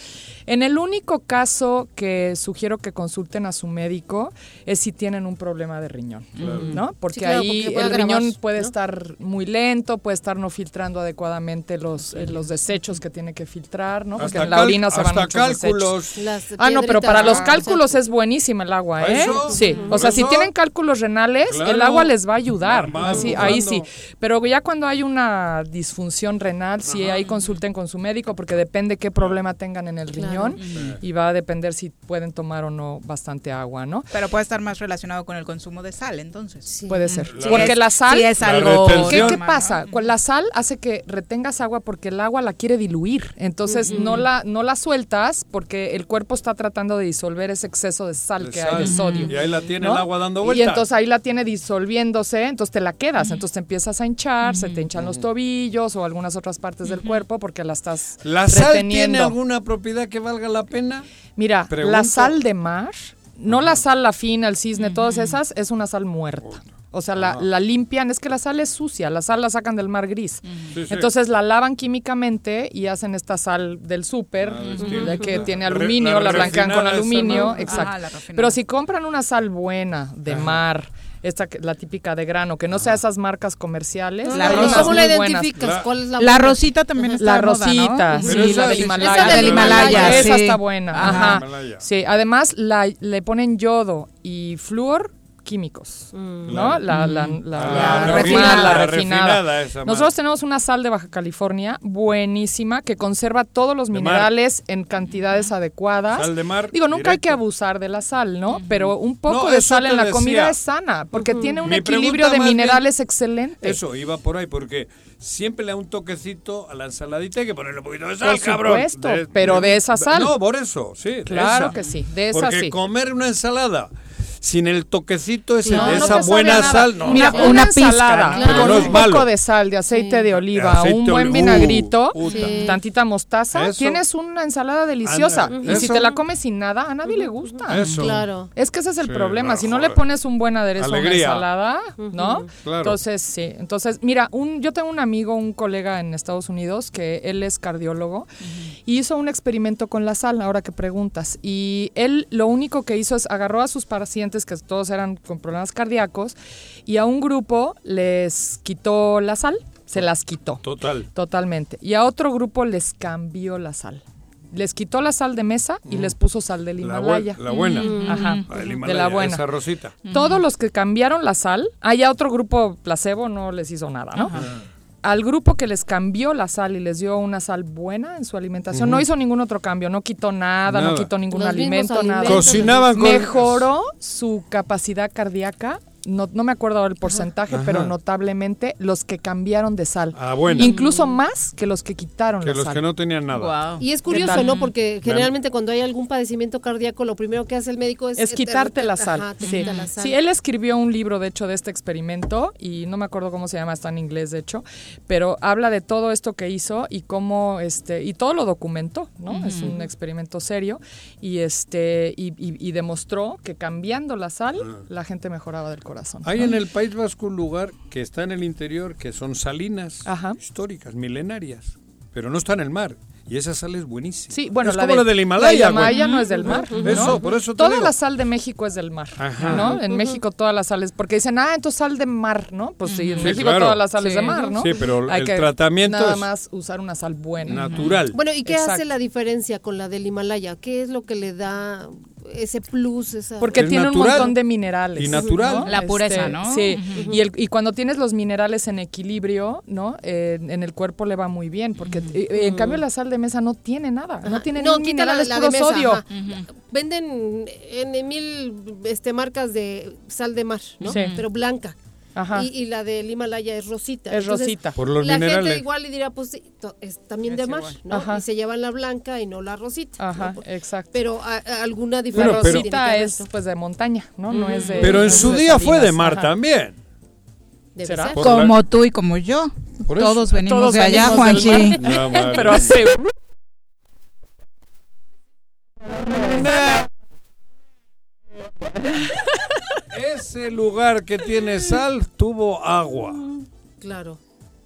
En el único caso que sugiero que consulten a su médico es si tienen un problema de riñón, ¿no? Porque Sí, claro, ahí porque el riñón puede ¿no? estar muy lento, puede estar no filtrando adecuadamente los, eh, los desechos que tiene que filtrar, ¿no? Porque Hasta en la orina se van muchos desechos. cálculos. Las Ah, no, pero para los ah, cálculos es buenísima el agua, ¿Para ¿eh? eso? Sí, o ¿Por sea, si tienen cálculos renales, el agua les va a ayudar. Así, ahí jugando. sí. Pero ya cuando hay una disfunción renal, sí, ahí consulten con su médico porque depende qué problema tengan en el Claro. riñón y va a depender si pueden tomar o no bastante agua, ¿no? Pero puede estar más relacionado con el consumo de sal, entonces. Sí. Puede ser. La- porque es- la sal... sí es algo. ¿Qué, pasa? La sal hace que retengas agua porque el agua la quiere diluir. Entonces no la no la sueltas porque el cuerpo está tratando de disolver ese exceso de sal De que sal. hay de sodio. Y ahí la tiene ¿no? el agua dando Y vueltas. entonces ahí la tiene disolviéndose, entonces te la quedas, entonces te empiezas a hinchar, se te hinchan los tobillos o algunas otras partes del cuerpo porque la estás ¿La sal reteniendo. tiene alguna propiedad que valga la pena? Mira, Pregunto. la sal de mar, no la sal, la fina, el cisne, todas esas, es una sal muerta. O sea, la, la limpian, es que la sal es sucia, la sal la sacan del mar gris. Sí, sí. Entonces la lavan químicamente y hacen esta sal del súper, Ah, de que tiene Re- aluminio, la la, blanquean con esa, aluminio, ¿no? exacto. Pero si compran una sal buena de mar, esta que- la típica de grano, que no sea esas marcas comerciales, La no, hay ¿y unas rosa ¿Cómo la identificas? La- ¿Cuál es la La buena? rosita también está La de moda, ¿no? rosita, sí, la del Himalaya. Esa del Himalaya, Esa sí. está buena, Ajá. ajá. Sí, además la, le ponen yodo y flúor químicos, Mm. ¿no? Claro. La, la, Mm. la- refinada, esa Nosotros tenemos una sal de Baja California buenísima que conserva todos los De mar. minerales en cantidades adecuadas. Sal de mar, Digo, nunca hay que abusar de la sal, ¿no? Pero un poco No, de sal en la decía. comida es sana, porque tiene un Mi equilibrio de minerales excelente. Eso, iba por ahí, porque siempre le da un toquecito a la ensaladita, hay que ponerle un poquito de sal, Por cabrón. supuesto, pero de esa sal. No, por eso, sí. Claro esa. que sí, de esa Porque sí. comer una ensalada sin el toquecito ese No, de no esa buena nada. sal, no. Mira, no. una, ensalada Pero con no es un malo. poco de sal, de aceite de oliva, Aceite un buen vinagrito, Uh. Sí. tantita mostaza, Eso. tienes una ensalada deliciosa. Y si te la comes sin nada, a nadie le gusta. Eso. Claro. Es que ese es el Sí, problema. si no le pones un buen aderezo a una ensalada, ¿no? Claro. Entonces, sí. Entonces, mira, un, yo tengo un amigo, un colega en Estados Unidos, que él es cardiólogo, y hizo un experimento con la sal, ahora que preguntas. Y él lo único que hizo es agarró a sus pacientes, que todos eran con problemas cardíacos, y a un grupo les quitó la sal, se las quitó. Total. Totalmente. Y a otro grupo les cambió la sal. Les quitó la sal de mesa y les puso sal del Himalaya. la buena. Ajá. La del de la buena. Esa rosita. Todos los que cambiaron la sal, hay otro grupo placebo no les hizo nada, ¿no? Al grupo que les cambió la sal y les dio una sal buena en su alimentación, no hizo ningún otro cambio, no quitó nada, no quitó ningún Los alimento, nada. Cocinaban con- Mejoró su capacidad cardíaca. No, no me acuerdo ahora el porcentaje, Ajá. pero notablemente los que cambiaron de sal. Ah, bueno. Incluso más que los que quitaron Que la los sal. que no tenían nada. Y es ¿Qué curioso? ¿no? Porque generalmente cuando hay algún padecimiento cardíaco, lo primero que hace el médico es... Es quitarte la Ajá, sal. te sí. quita la sal. Sí, él escribió un libro, de hecho, de este experimento, y no me acuerdo cómo se llama, está en inglés, de hecho, pero habla de todo esto que hizo y cómo, este, y todo lo documentó, ¿no? Es un experimento serio, y este, y, y- y demostró que cambiando la sal, la gente mejoraba del corazón. Hay ¿no? en el País Vasco un lugar que está en el interior que son salinas Ajá. históricas, milenarias, pero no está en el mar. Y esa sal es buenísima. Sí, bueno, es la como de- la del Himalaya. La Himalaya no es del mar. ¿no? Eso, por eso te Toda digo. la sal de México es del mar. Ajá. ¿no? En México todas las sales, porque dicen, ah, entonces sal de mar, ¿no? Pues sí, en Sí, México claro. todas las sales Sí. de mar, ¿no? Sí, pero Hay el que tratamiento Nada es más usar una sal buena. natural. Bueno, ¿y qué Exacto. hace la diferencia con la del Himalaya? ¿Qué es lo que le da ese plus? Esa... Porque Es tiene un natural. montón de minerales. Y natural. ¿no? La pureza, Este, ¿no? Sí. Y, el- y cuando tienes los minerales en equilibrio, ¿no? Eh, en el cuerpo le va muy bien. Porque eh, en cambio la sal de mesa no tiene nada. No tiene No, ni quita la- minerales la puro de mesa, sodio. ajá. Venden en mil este, marcas de sal de mar, ¿no? Sí. Pero blanca. Ajá. Y, y la del Himalaya es rosita. Es rosita. Por los la minerales. gente igual le dirá, pues es también de Es mar, igual. ¿no? Ajá. Y se llevan la blanca y no la rosita. Ajá, ¿no? exacto. Pero a- a- alguna diferencia. Bueno, rosita es pues de montaña, ¿no? No es de. Pero en su de día fue de mar ajá. también. Debe ¿Será? Como tú y como yo. Por eso. Todos venimos Todos de allá, Juanchi. No. (laughs) Pero hace. (laughs) Ese lugar que tiene sal tuvo agua. Claro.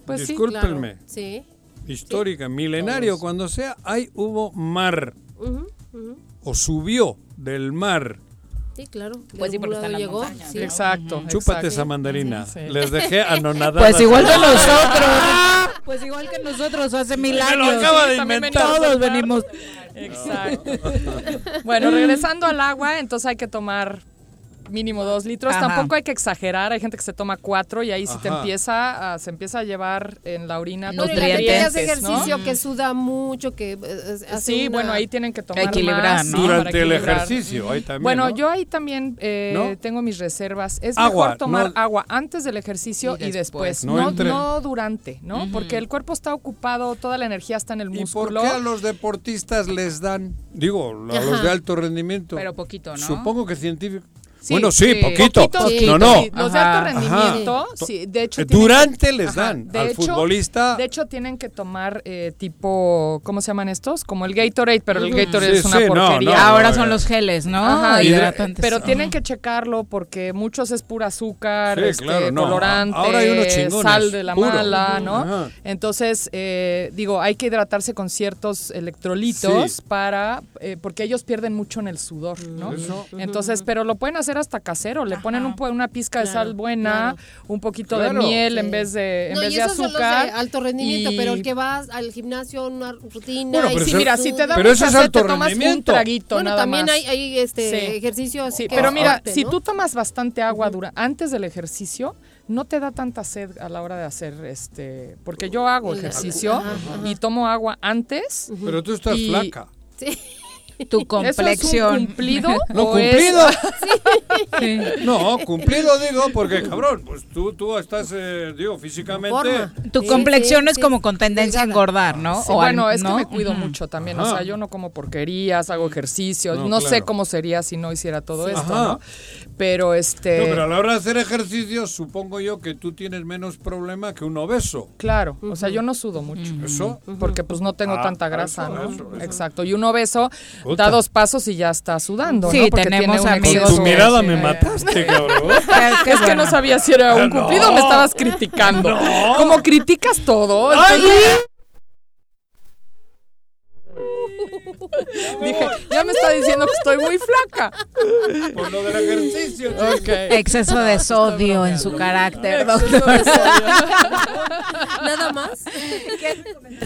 Pues sí. Discúlpenme. Sí. Histórica, milenario, cuando sea, ahí hubo mar. O subió del mar. Sí, claro. Pues sí, porque está en las llegó. montañas, sí. Exacto. Chúpate exacto. esa mandarina. Sí. (laughs) Les dejé anonadadas. Pues igual que nosotros. (laughs) Pues igual que nosotros hace mil Me lo años. acaba de también inventar. Todos venimos. Exacto. (laughs) bueno, regresando al agua, entonces hay que tomar mínimo dos litros. Ajá. Tampoco hay que exagerar. Hay gente que se toma cuatro y ahí sí te Ajá. empieza a, se empieza a llevar en la orina No, gente que hace nutrientes, ¿no? ejercicio, que suda mucho, que eh, hace Sí, una- bueno, ahí tienen que tomar equilibrar, Durante el ejercicio, ahí también. Bueno, ¿no? yo ahí también eh, ¿No? tengo mis reservas. Es Agua, mejor tomar no- agua antes del ejercicio Y y después. No no, entre. no durante, ¿no? Porque el cuerpo está ocupado, toda la energía está en el ¿Y por músculo. qué a los deportistas les dan, digo, a los Ajá. de alto rendimiento? Pero poquito, ¿no? Supongo que científico. Sí, bueno, sí, sí. poquito. Poquito, No, no. sí, Los de alto rendimiento, Ajá. sí, de hecho. Eh, durante que- les dan. de Al hecho- futbolista- De hecho, tienen que tomar eh, tipo, ¿cómo se llaman estos? Como el Gatorade, pero el. Gatorade Sí, es una sí, porquería. no, Ahora no, son los geles, ¿no? Ajá, Hidratantes. pero tienen que checarlo porque muchos es pura azúcar, Sí, este, claro, no. colorante, Ahora hay unos chingones, sal de la puro. mala, ¿no? Ajá. Entonces, eh, digo, hay que hidratarse con ciertos electrolitos Sí. para, eh, porque ellos pierden mucho en el sudor, ¿no? Eso. Entonces, pero lo pueden hacer hacer hasta casero. Le ponen un, po- una pizca de Claro, sal buena, un poquito de miel en vez de, en No, vez y de esos son los de azúcar. alto rendimiento, y- pero el que vas al gimnasio, una rutina. Bueno, y pero sí, Mira, si te da Pero eso mucha es sed, alto te tomas un rendimiento. traguito Bueno, nada también más. hay, hay este Sí. ejercicio. Sí, que pero mira, fuerte, si ¿no? tú tomas bastante agua dura antes del ejercicio, no te da tanta sed a la hora de hacer este, porque yo hago ejercicio ajá. y tomo agua antes. Pero tú estás Y- flaca. Sí. Tu (laughs) ¿Eso es complexión. un cumplido? No, (laughs) o es- cumplido. (laughs) Sí. No, cumplido digo, porque cabrón, pues tú, tú estás, eh, digo, físicamente. Forma. Tu Sí, complexión sí, es sí. como con tendencia a engordar, ¿no? Sí, O al- bueno, es ¿no? que me cuido Ujú. mucho también. O Ajá. sea, yo no como porquerías, hago ejercicio. No, No, sé claro. cómo sería si no hiciera todo Sí. esto, Ajá. ¿no? Pero este. No, pero a la hora de hacer ejercicio, supongo yo que tú tienes menos problema que un obeso. Claro, o sea, yo no sudo mucho. ¿Eso? Porque pues no tengo Ah, tanta grasa, eso, ¿no? eso, eso. Exacto. Y un obeso Puta. da dos pasos y ya está sudando, Sí, ¿no? Porque tenemos amigos exceso Tu mirada sí, me mataste, cabrón. (laughs) Es que bueno. no sabía si era un Ah, no. cumplido o me estabas criticando. (laughs) Como criticas todo. entonces- (laughs) Dije, ya me está diciendo que estoy muy flaca. Por lo del ejercicio. chico. Ok. Exceso de sodio en su carácter, Exceso doctor. de sodio. (laughs) Nada más.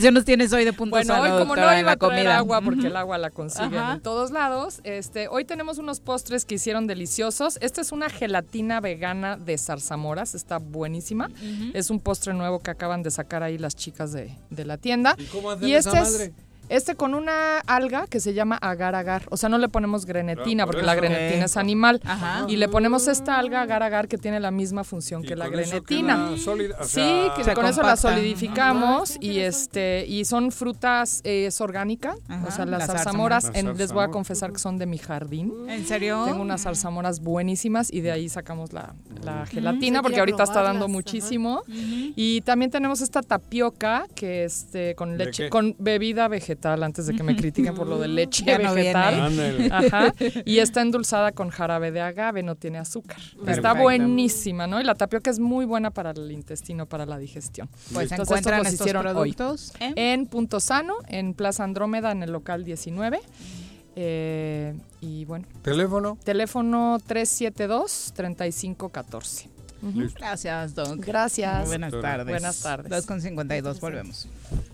¿Qué nos tienes hoy de punto Bueno, sano, hoy como doctora, no iba la a comida? agua, porque el agua la consiguen Ajá. en todos lados, este, hoy tenemos unos postres que hicieron deliciosos. Esta es una gelatina vegana de zarzamoras, está buenísima. Es un postre nuevo que acaban de sacar ahí las chicas de, de la tienda. ¿Y cómo hacen Y esa este madre? es este con una alga que se llama agar agar. O sea, no le ponemos grenetina Ah, por porque la grenetina es animal. Ajá. Y le ponemos esta alga agar agar que tiene la misma función Y que la grenetina. queda sólida, o Sí, sea, que Se con eso la solidificamos y este y son frutas eh, es orgánica, Ajá, o sea las las zarzamoras, zarzamoras. en- Las les voy a confesar que son de mi jardín. ¿En serio? Tengo unas zarzamoras buenísimas y de ahí sacamos la, la gelatina porque ahorita está dando ajá. muchísimo. Y también tenemos esta tapioca que este con ¿De leche con bebida vegetal antes de que me critiquen por lo de leche Ya vegetal. Ajá. Y está endulzada con jarabe de agave, no tiene azúcar. Está buenísima, ¿no? Y la tapioca es muy buena para el intestino, para la digestión. Pues Entonces, encuentran estos los estos hicieron hoy. productos en- Punto Sano, en Plaza Andrómeda, en el local 19. Eh, y bueno, ¿Teléfono? teléfono 372-3514. Listo. Gracias, Doc. Gracias. Buenas tardes. Buenas tardes. 2 con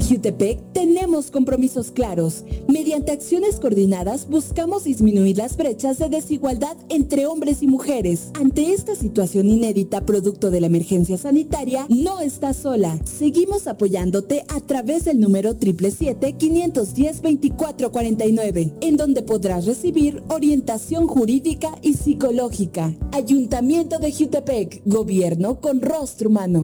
Jutepec tenemos compromisos claros. Mediante acciones coordinadas buscamos disminuir las brechas de desigualdad entre hombres y mujeres. Ante esta situación inédita producto de la emergencia sanitaria, no estás sola. Seguimos apoyándote a través del número 777-510-2449, en donde podrás recibir orientación jurídica y psicológica. Ayuntamiento de Jutepec, gobierno con rostro humano.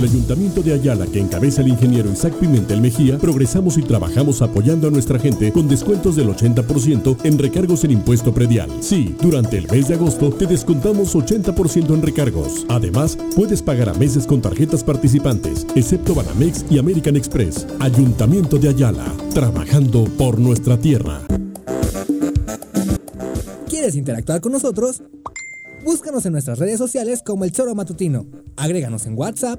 El Ayuntamiento de Ayala, que encabeza el ingeniero Isaac Pimentel Mejía, progresamos y trabajamos apoyando a nuestra gente con descuentos del 80% en recargos en impuesto predial. Sí, durante el mes de agosto te descontamos 80% en recargos. Además, puedes pagar a meses con tarjetas participantes, excepto Banamex y American Express. Ayuntamiento de Ayala, trabajando por nuestra tierra. ¿Quieres interactuar con nosotros? Búscanos en nuestras redes sociales como El Choro Matutino. Agréganos en WhatsApp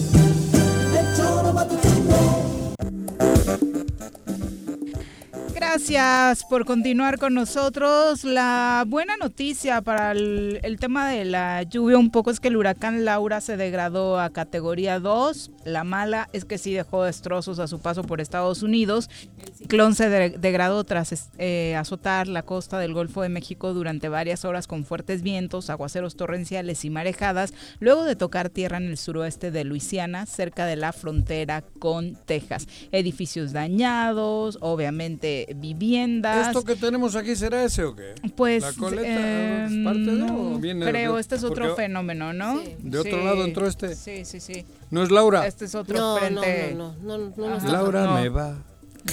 Gracias por continuar con nosotros. La buena noticia para el, tema de la lluvia un poco es que el huracán Laura se degradó a categoría 2. La mala es que sí dejó destrozos a su paso por Estados Unidos. El ciclón se de, degradó tras eh, azotar la costa del Golfo de México durante varias horas con fuertes vientos, aguaceros torrenciales y marejadas, luego de tocar tierra en el suroeste de Luisiana, cerca de la frontera con Texas. Edificios dañados, obviamente viviendas. ¿Esto que tenemos aquí será ese o qué? Pues ¿La coleta eh, es parte de no, o viene creo, de- este es otro fenómeno, ¿no? Sí. ¿De otro lado entró este? Sí, sí, sí. ¿No es Laura? Este es otro No, frente. no, no, no, no, no, Laura No. me va.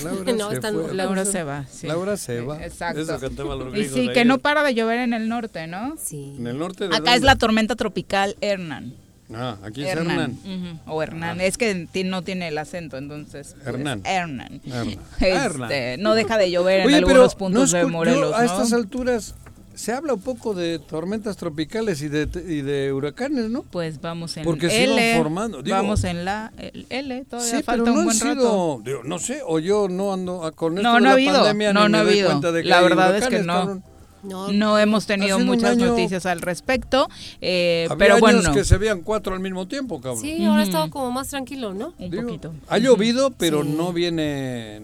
Laura (laughs) No, se esta fue. Laura se va, sí. Laura se va. Exacto. Eso Y sí, que no para de llover en el norte, ¿no? Sí. En el norte de Acá es dónde? la tormenta tropical Hernán. Ah, aquí es Hernán. Ujú, O Hernán. Es que no tiene el acento, entonces. pues, Hernán. Hernán. Hernán. (laughs) Este, Hernán. No deja de llover en Oye, pero algunos puntos no de Morelos. a ¿no? estas alturas se habla un poco de tormentas tropicales y de, y de huracanes, ¿no? Pues vamos en Porque se L. iban formando. Digo, vamos en la L. Todavía Sí, falta pero no un buen han rato. sido, digo, no sé, o yo no ando a- con esto No, de no la ha habido. pandemia No, no ha habido. cuenta de que La verdad es que no. cabrón. No, No hemos tenido muchas año- noticias al respecto, eh, Había pero años bueno, que se veían cuatro al mismo tiempo, cabrón. Sí, ahora ha estado como más tranquilo, ¿no? un Digo, poquito. Ha llovido, pero no viene...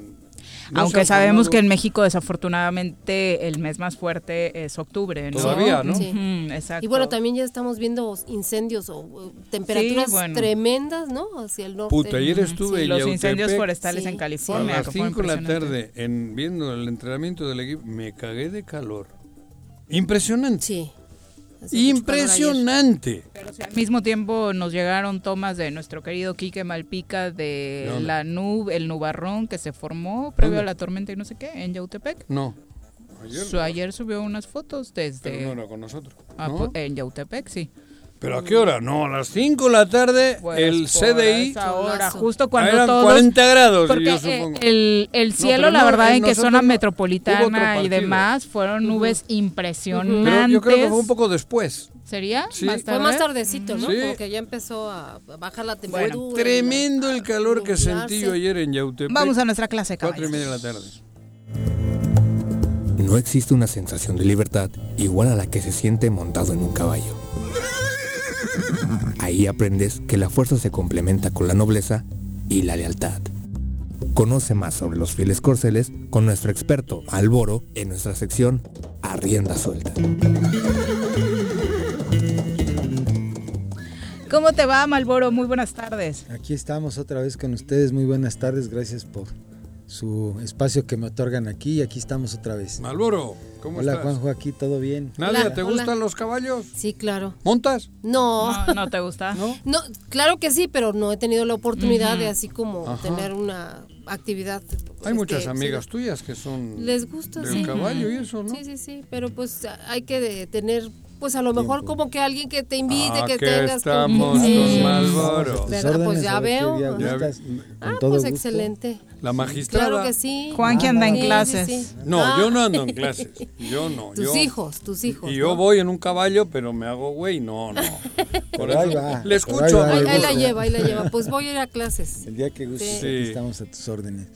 no Aunque sabemos formado- que en México desafortunadamente el mes más fuerte es octubre, ¿no? Todavía, ¿no? Sí. Exacto. Y bueno, también ya estamos viendo incendios o uh, temperaturas bueno. tremendas, ¿no? Hacia el norte. Puta, ayer estuve en los Yautepec incendios forestales Sí. en A California. las que fue 5 de la tarde, en, viendo el entrenamiento del equipo, me cagué de calor. Impresionante. Sí. Impresionante. Al mismo tiempo nos llegaron tomas de nuestro querido Quique Malpica de la nube, el nubarrón que se formó previo ¿Dónde? a la tormenta y no sé qué, en Yautepec. No. Ayer, Su- ayer subió unas fotos desde pero no era con nosotros. Ah, ¿no? pues, en Yautepec, sí. ¿Pero a qué hora? No, a las 5 de la tarde, Pues el CDI. esa hora, justo cuando eran todos 40 grados, porque yo eh, supongo. el, el No, cielo la no, verdad en en que zona no. Metropolitana y demás fueron nubes impresionantes Pero yo creo que fue un poco después. sería Sí. más Fue más tarde? tardecito, ¿no? Sí. Como que ya empezó a bajar la temperatura. Tremendo el calor que sentí yo ayer en Yautepec. vamos a nuestra clase Cuatro y caballos. media de la tarde. No existe una sensación de libertad igual a la que se siente montado en un caballo. Ahí aprendes que la fuerza se complementa con la nobleza y la lealtad. Conoce más sobre los fieles corceles con nuestro experto Alboro en nuestra sección A Rienda Suelta. ¿Cómo te va, Malboro? Muy buenas tardes. Aquí estamos otra vez con ustedes. Muy buenas tardes. Gracias por su espacio que me otorgan aquí. Y aquí estamos otra vez. Malboro, ¿cómo Hola, estás? Juanjo, aquí todo bien. Nadia, Hola, ¿te hola. gustan los caballos? Sí, claro. ¿Montas? No. No, ¿no te gusta? ¿No? No, claro que sí, pero no he tenido la oportunidad de así como Ajá. tener una actividad. Hay este, muchas sí, amigas tuyas que son Les gusta, del sí. caballo y eso, ¿no? Sí, sí, sí, pero pues hay que de- tener, pues a lo mejor como que alguien que te invite, Ah, que que tengas estamos como... con Sí. Malboro. Pues ya veo. gustas. Ah, pues gusto. excelente. La magistrada. Claro que sí. Juan que anda en Sí, clases. sí. No, Ah. yo no ando en clases. Yo no. (laughs) Tus yo- hijos, tus hijos. Y yo ¿no? voy en un caballo, pero me hago güey. No, no. (laughs) Por ahí va, le escucho. ahí va, Ahí, la lleva, ahí la lleva. Pues voy a ir a clases. (laughs) El día que gustes, aquí Sí. estamos a tus órdenes.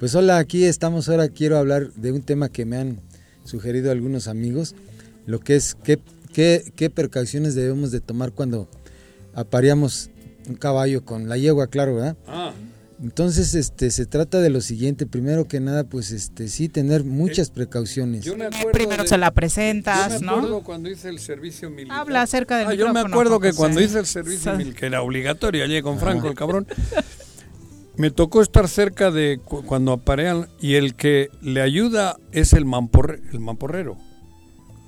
Pues hola, aquí estamos. Ahora quiero hablar de un tema que me han sugerido algunos amigos. Lo que es qué, qué, qué precauciones debemos de tomar cuando apareamos un caballo con la yegua, claro, ¿verdad? Ah. Entonces, este, se trata de lo siguiente, primero que nada, pues, este, sí, tener muchas precauciones. Yo me acuerdo Primero de- se la presentas, yo me ¿no? acuerdo cuando hice el servicio militar. Habla acerca del Ah, yo me acuerdo que cuando hice el servicio (laughs) militar, que era obligatorio, allí con Franco, el cabrón, me tocó estar cerca de cu- cuando aparean y el que le ayuda es el, mamporre- el mamporrero.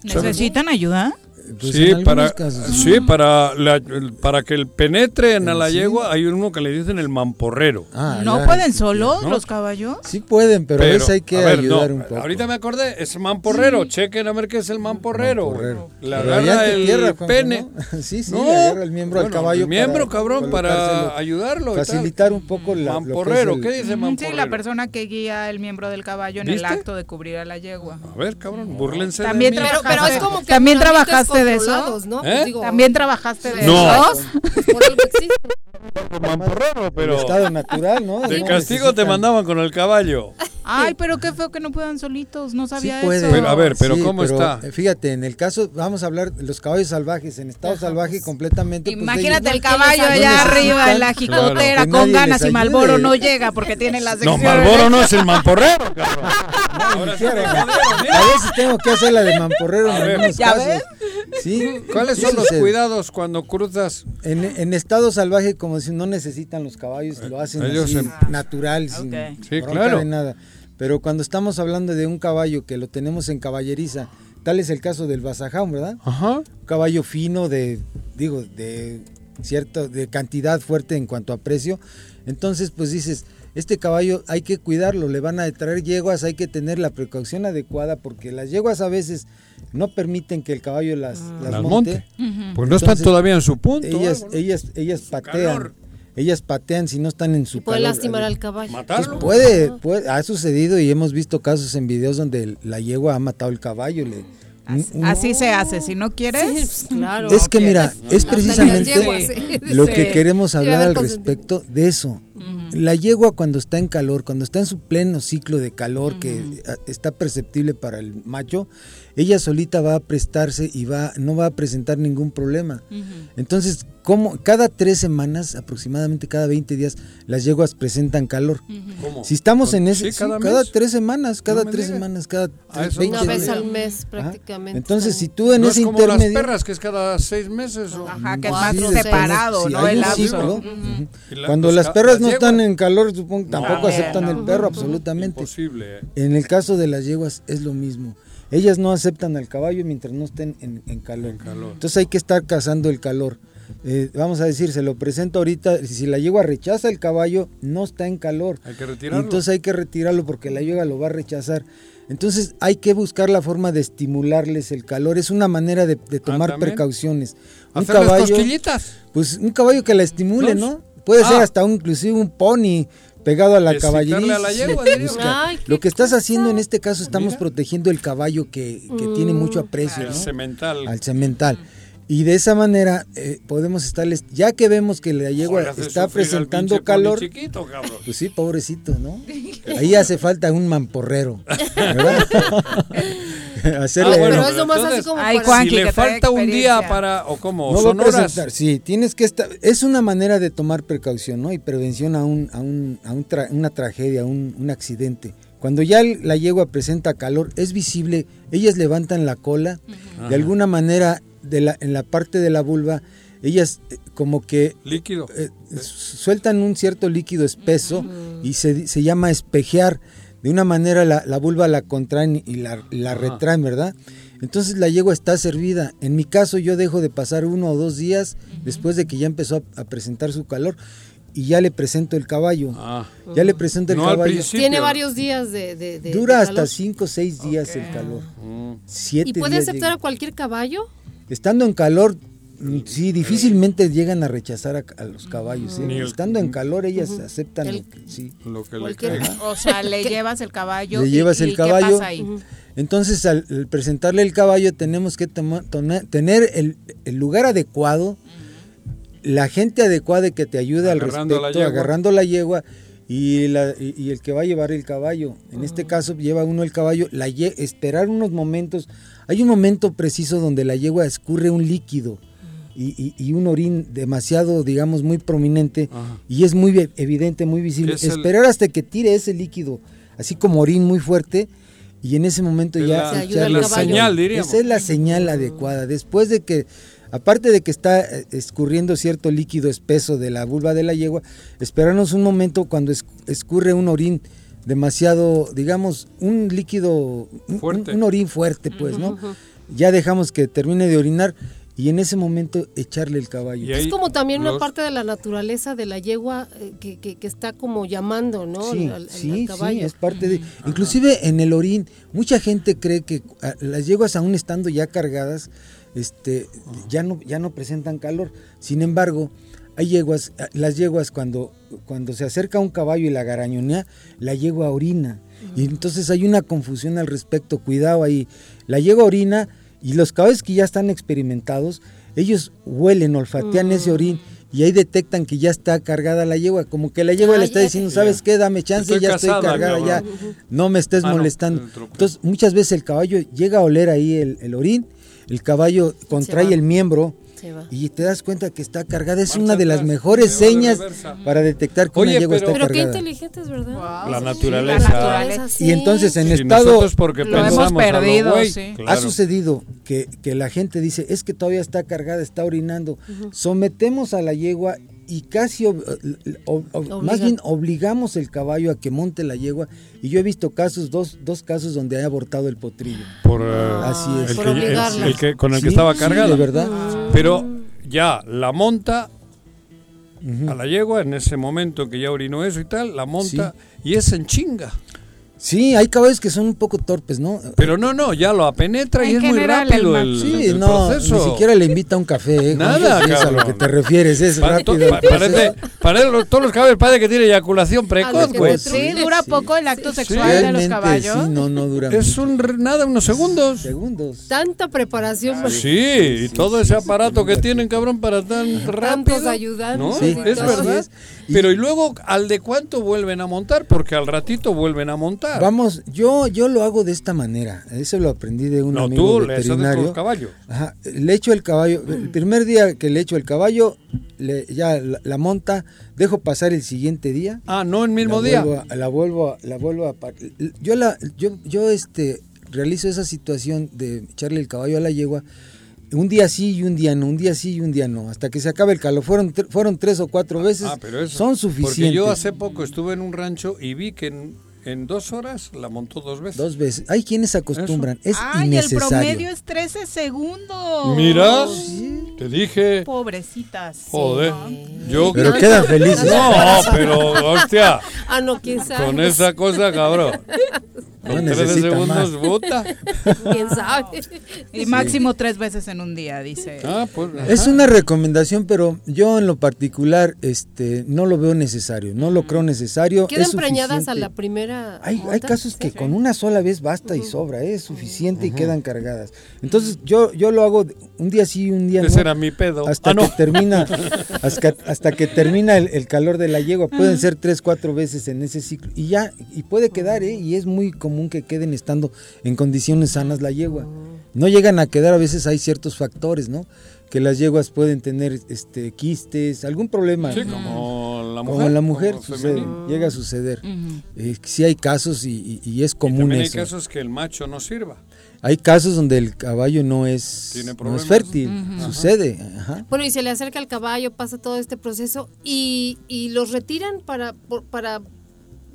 ¿Necesitan ayuda? Pues sí, para, casos. sí para, la- para que el penetren a la Sí. yegua hay uno que le dicen el mamporrero. Ah, ¿No ya, pueden sí, solos ¿no? los caballos? Sí pueden, pero, a veces hay que a ver, ayudar no, un poco. Ahorita me acordé, es mamporrero. Chequen a ver qué es el mamporrero. Mamporrero. Le Pero agarra el tierra, pene. ¿no? (laughs) Sí, sí, No, le agarra el miembro al bueno, caballo el miembro, para cabrón, para ayudarlo. Facilitar un poco la, lo que es Mamporrero, el- ¿qué dice mamporrero? Sí, la persona que guía el miembro del caballo en el acto de cubrir a la yegua. A ver, cabrón, burlense También de mí. Pero, pero es como que ¿También ambientes trabajaste de eso? controlados, ¿no? ¿Eh? Pues digo, ¿También trabajaste de No. esos? por algo existe. (laughs) mamporrero, pero el estado natural, ¿no? de castigo te mandaban con el caballo. Ay, pero qué feo que no puedan solitos, no Sí sabía puede. eso. Pero, a ver, pero Sí, ¿cómo está? eh, Fíjate, en el caso, vamos a hablar de los caballos salvajes, en estado salvaje completamente. pues, Imagínate ellos el caballo no allá arriba en la Claro. jicotera Que con ganas y Malboro no llega porque tiene las (laughs) No. Malboro no es el (laughs) mamporrero, cabrón. Ahora sí Quiero, A ¿eh? veces tengo que hacer la de mamporrero A en ver. algunos ¿Ya casos. ves? Sí. ¿Cuáles son los sucede. cuidados cuando cruzas? En, en estado salvaje, como si no necesitan los caballos, lo hacen Ellos así, en- natural, sin Ok. Sí, bronca claro. de nada. Pero cuando estamos hablando de un caballo que lo tenemos en caballeriza, tal es el caso del Basaján, ¿verdad? Ajá. Un caballo fino de, digo, de cierta, de cantidad fuerte en cuanto a precio. Entonces, pues dices, este caballo hay que cuidarlo, le van a traer yeguas, hay que tener la precaución adecuada porque las yeguas a veces no permiten que el caballo las, las, Las monte. monte. Pues no están todavía en su punto. Ellas, ¿no? ellas, ellas patean. calor. Ellas patean si no están en su puede calor. lastimar al caballo. Pues ¿Matarlo? puede, puede, ha sucedido y hemos visto casos en videos donde la yegua ha matado el caballo. Le, un- Así se hace, si no quieres. Sí, pues, claro. es que mira, es precisamente lo que queremos hablar al respecto de eso. La yegua cuando está en calor, cuando está en su pleno ciclo de calor que está perceptible para el macho, ella solita va a prestarse y va no va a presentar ningún problema. Entonces, como cada tres semanas, aproximadamente cada 20 días, las yeguas presentan calor. ¿Cómo? Si estamos en ese, Sí, sí, cada tres semanas, cada tres semanas, cada Ah, tres- eso 20 Una vez días. al mes Ajá. prácticamente. Entonces, si tú en no ese es como las intermedio perras, que es cada seis meses. O... Ajá, que es más separado, ¿no? hay El ciclo. La- Cuando los las perras las no están en calor, supongo, tampoco No, aceptan no. el perro absolutamente. Imposible. En el caso de las yeguas es lo mismo. Ellas no aceptan al caballo mientras no estén en, en calor. calor. Entonces hay que estar cazando el calor. Eh, vamos a decir, se lo presento ahorita, si la yegua rechaza el caballo, no está en calor. Hay que retirarlo. Entonces hay que retirarlo porque la yegua lo va a rechazar. Entonces hay que buscar la forma de estimularles el calor. Es una manera de, de tomar Ah, ¿también? precauciones. Un caballo, cosquillitas. pues un caballo que la estimule, ¿No? ¿no? Puede ser Ah. hasta un, inclusive un pony pegado a la Excitarle caballeriza. a la yegua, sí, diría. busca. Ay, qué Lo que estás haciendo en este caso, estamos Mira. protegiendo el caballo que, que tiene mucho aprecio, El ¿no? cemental. al cemental. Y de esa manera eh, podemos estarles, ya que vemos que la yegua Joder, está al presentando calor, chiquito, cabrón. pues sí, pobrecito, ¿no? (laughs) Ahí hace falta un mamporrero, ¿verdad? (laughs) (laughs) Hacerle Ah, bueno, pero pero es lo más así como Ay, para- Juanqui, si le falta un día para, o como, no va a son horas. presentar, sí, tienes que estar, es una manera de tomar precaución, ¿no? Y prevención a un, a un, a un tra- una tragedia, un, un accidente. Cuando ya la yegua presenta calor, es visible, ellas levantan la cola, de alguna manera de la, en la parte de la vulva, ellas eh, como que Líquido. eh, sueltan un cierto líquido espeso y se, se llama espejear. De una manera la, la vulva la contraen y la, retraen, ¿verdad? Entonces la yegua está servida. En mi caso yo dejo de pasar uno o dos días después de que ya empezó a, a presentar su calor y ya le presento el caballo. Ah. Ya le presento el No caballo. Tiene varios días de, de- de- Dura de hasta calor. cinco o seis días el calor. Mm. Siete ¿Y puede días aceptar llega. a cualquier caballo? Estando en calor, sí, difícilmente llegan a rechazar a, a los caballos. ¿eh? El- Estando en calor, ellas aceptan El- lo que- sí. Lo que le. O sea, le llevas el caballo. Le y- llevas y el ¿qué caballo. pasa ahí? Entonces, al, al presentarle el caballo, tenemos que toma- tona- tener el, el lugar adecuado, la gente adecuada que te ayude al Agarrando respecto, agarrando la yegua y, la- y- el que va a llevar el caballo. En este caso lleva uno el caballo, la esperar unos momentos. Hay un momento preciso donde la yegua escurre un líquido y, y- y un orín demasiado, digamos, muy prominente y es muy evidente, muy visible. Es el- Esperar hasta que tire ese líquido, así como orín muy fuerte. Y en ese momento Es ya la- caballo. señal, diríamos. Esa es la señal adecuada. Después de que, aparte de que está eh, escurriendo cierto líquido espeso de la vulva de la yegua, esperarnos un momento cuando es- escurre un orín demasiado, digamos, un líquido, un- un orín fuerte, pues, ¿no? Ya dejamos que termine de orinar y en ese momento echarle el caballo. Es como también una parte de la naturaleza de la yegua eh, que, que- que está como llamando, ¿no? Sí, Al- al- al sí, caballo. sí, es parte de... Inclusive en el orín, mucha gente cree que ah, las yeguas aún estando ya cargadas, este, ya no, ya no presentan calor. Sin embargo, hay yeguas, ah, las yeguas cuando, cuando se acerca un caballo y la garañonea, la yegua orina. Y entonces hay una confusión al respecto, cuidado ahí. La yegua orina y los caballos que ya están experimentados, ellos huelen, olfatean ese orín y ahí detectan que ya está cargada la yegua, como que la yegua le está diciendo, ¿sabes qué? Dame chance, Estoy ya estoy cargada, ya. no me estés Ah, molestando. Entonces, muchas veces el caballo llega a oler ahí el, el orín, el caballo contrae el miembro. Y te das cuenta que está cargada. Es Marcha una de las mejores señas reversa. para detectar que Oye, una yegua pero- está Pero qué cargada. inteligentes, ¿verdad? La Sí, naturaleza. la naturaleza, sí. Y entonces en Sí, estado porque Lo hemos pensamos a lo perdido, güey, sí. claro. ha sucedido que, que la gente dice, es que todavía está cargada, está orinando. Sometemos a la yegua y casi, ob- ob- ob- Obligan. más bien obligamos el caballo a que monte la yegua. Y yo he visto casos, dos, dos casos donde ha abortado el potrillo. Por, eh, Así es. el Por que- obligarla. el que- con el Sí, que estaba sí, de verdad. Pero ya la monta a la yegua en ese momento que ya orinó eso y tal, la monta y es en chinga. Sí, hay caballos que son un poco torpes, ¿no? Pero no, no, ya lo apenetra y es muy rápido el el, Sí, el no, proceso. ni siquiera le invita a un café. ¿eh? Nada, Si es a lo que te refieres, es Pa- rápido. to- pa- parece, parece lo- todos los caballos parece que tiene eyaculación A precoz, güey. Sí, dura poco el acto sexual de los caballos. sí, no, no dura Es mucho. un nada, unos segundos. segundos. Tanta preparación. para Sí, y todo ese aparato que tienen, cabrón, para tan rápido. Tantos ayudantes ¿No? Sí, es verdad. es. Pero y luego, ¿al de cuánto vuelven a montar? Porque al ratito vuelven a montar. Vamos, yo, yo lo hago de esta manera. Eso lo aprendí de un no, amigo tú le veterinario. los caballos. Ajá, le echo el caballo. El primer día que le echo el caballo, le, ya la, la monta, dejo pasar el siguiente día. Ah, no el mismo la día. Vuelvo a- la vuelvo, a- la vuelvo a yo la, yo, yo este realizo esa situación de echarle el caballo a la yegua. Un día sí y un día no, un día sí y un día no, hasta que se acabe el calor. Fueron, tre- fueron tres o cuatro veces, Ah, pero eso. son suficientes. Porque yo hace poco estuve en un rancho y vi que en, en dos horas la montó dos veces. Dos veces. Hay quienes se acostumbran, es Ay, el innecesario. promedio es 13 segundos. Mira, te dije. Pobrecitas. Joder, yo. Pero quedan felices. No, pero hostia, Ah, no, quién sabe. con esa cosa, cabrón. (laughs) No Con 13 necesita segundos, más. bota. (laughs) ¿Quién sabe? Y máximo tres veces en un día, dice. Ah, pues. Es una recomendación, pero yo en lo particular este, no lo veo necesario, no lo creo necesario. Quedan preñadas a la primera. Hay, casos que con una sola vez basta y sobra, ¿eh? es suficiente y quedan cargadas. Entonces yo, yo lo hago un día sí y un día Ese no. era mi pedo. Hasta Ah, no. que termina, (laughs) hasta, hasta que termina el, el calor de la yegua. Pueden ser tres, cuatro veces en ese ciclo. Y ya, y puede quedar, ¿eh? Y es muy común que queden estando en condiciones sanas la yegua. No llegan a quedar, a veces hay ciertos factores, ¿no? Que las yeguas pueden tener este quistes, algún problema. Sí, como la Como mujer. la mujer como sucede, femenino. llega a suceder. Eh, sí hay casos y, y- y es Y común también hay eso. casos que el macho no sirva. Hay casos donde el caballo no es, Tiene no es problemas. fértil, sucede. Ajá. Bueno, y se le acerca el caballo, pasa todo este proceso y, y los retiran para, por- para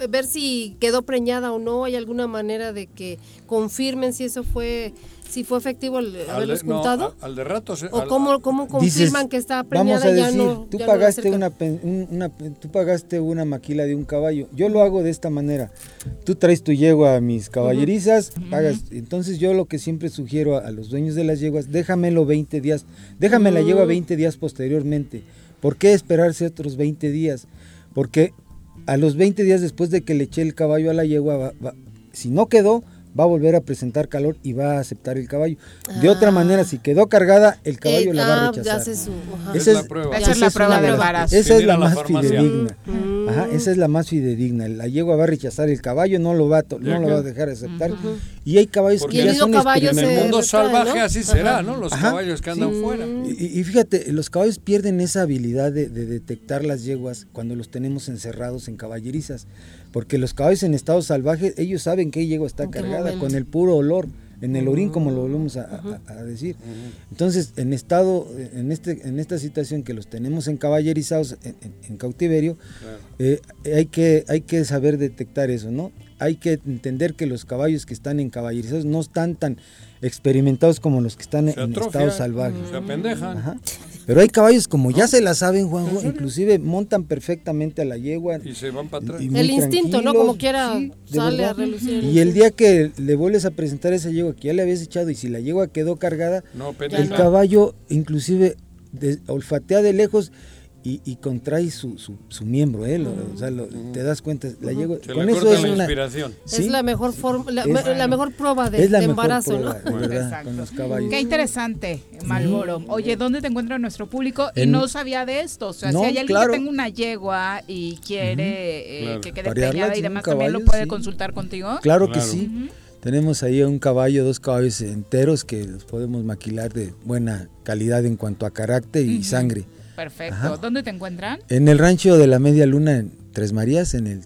ver si quedó preñada o no. ¿Hay alguna manera de que confirmen si eso fue, si fue efectivo el Al haberlos de, no, juntado? al de ratos. eh, ¿O al- cómo, cómo Dices, confirman que está Vamos preñada a y ya decir, no? tú ya no le pagaste acercan? una, pen- un- una tú pagaste una maquila de un caballo. Yo lo hago de esta manera. Tú traes tu yegua a mis caballerizas, pagas. Entonces yo lo que siempre sugiero a, a los dueños de las yeguas, déjamelo 20 días, déjame la yegua Mm. 20 días posteriormente. ¿Por qué esperarse otros 20 días? Porque a los 20 días después de que le eché el caballo a la yegua, va- va- si no quedó, va a volver a presentar calor y va a aceptar el caballo. De otra manera, si quedó cargada, el caballo Eh, la va a rechazar. su- ajá. Es la prueba. Esa es la prueba. Esa es la más farmacia. fidedigna. Mm. Ajá, esa es la más fidedigna. La yegua va a rechazar el caballo, no lo va a, Ya no lo que- va a dejar aceptar. Y hay caballos Porque que ya son en el mundo salvaje así será, ¿no? Los Ajá. caballos que andan Sí. fuera. Y, y fíjate, los caballos pierden esa habilidad de, de detectar las yeguas cuando los tenemos encerrados en caballerizas. Porque los caballos en estado salvaje, ellos saben qué yegua está cargada momento? con el puro olor, en el orín, como lo volvemos a, a- a decir. Entonces, en estado, en este, en esta situación que los tenemos en caballerizados, en, en- en cautiverio, eh, hay, que, hay que saber detectar eso, ¿no? Hay que entender que los caballos que están en caballerizados no están tan experimentados como los que están Se en atrofian, estado salvaje. Se apendejan. Ajá. Pero hay caballos como ya se la saben, Juanjo, inclusive montan perfectamente a la yegua. Y se van para atrás. El instinto, ¿no? Como quiera sale a relucir. el Y el día que le vuelves a presentar esa yegua que ya le habías echado y si la yegua quedó cargada, No, el caballo inclusive de- olfatea de lejos y, y contrae su, su, su miembro, ¿eh? Lo- o sea, lo- te das cuenta, la yegua, Se con le eso es la una... inspiración. ¿sí? Es la mejor forma, la, mejor prueba de, es la de mejor embarazo, prueba, ¿no? de verdad, Exacto. con los caballos. Qué interesante, Malboro. Oye, ¿dónde te encuentra nuestro público? Y En- no sabía de esto. O sea, No, si hay alguien claro. que tenga una yegua y quiere eh, Claro. que quede Parearla y demás, ¿también lo puede sí. consultar contigo? Claro que sí. Tenemos ahí un caballo, dos caballos enteros que los podemos maquilar de buena calidad en cuanto a carácter y sangre. Perfecto. Ajá. ¿Dónde te encuentran? En el rancho de la Media Luna en Tres Marías, en el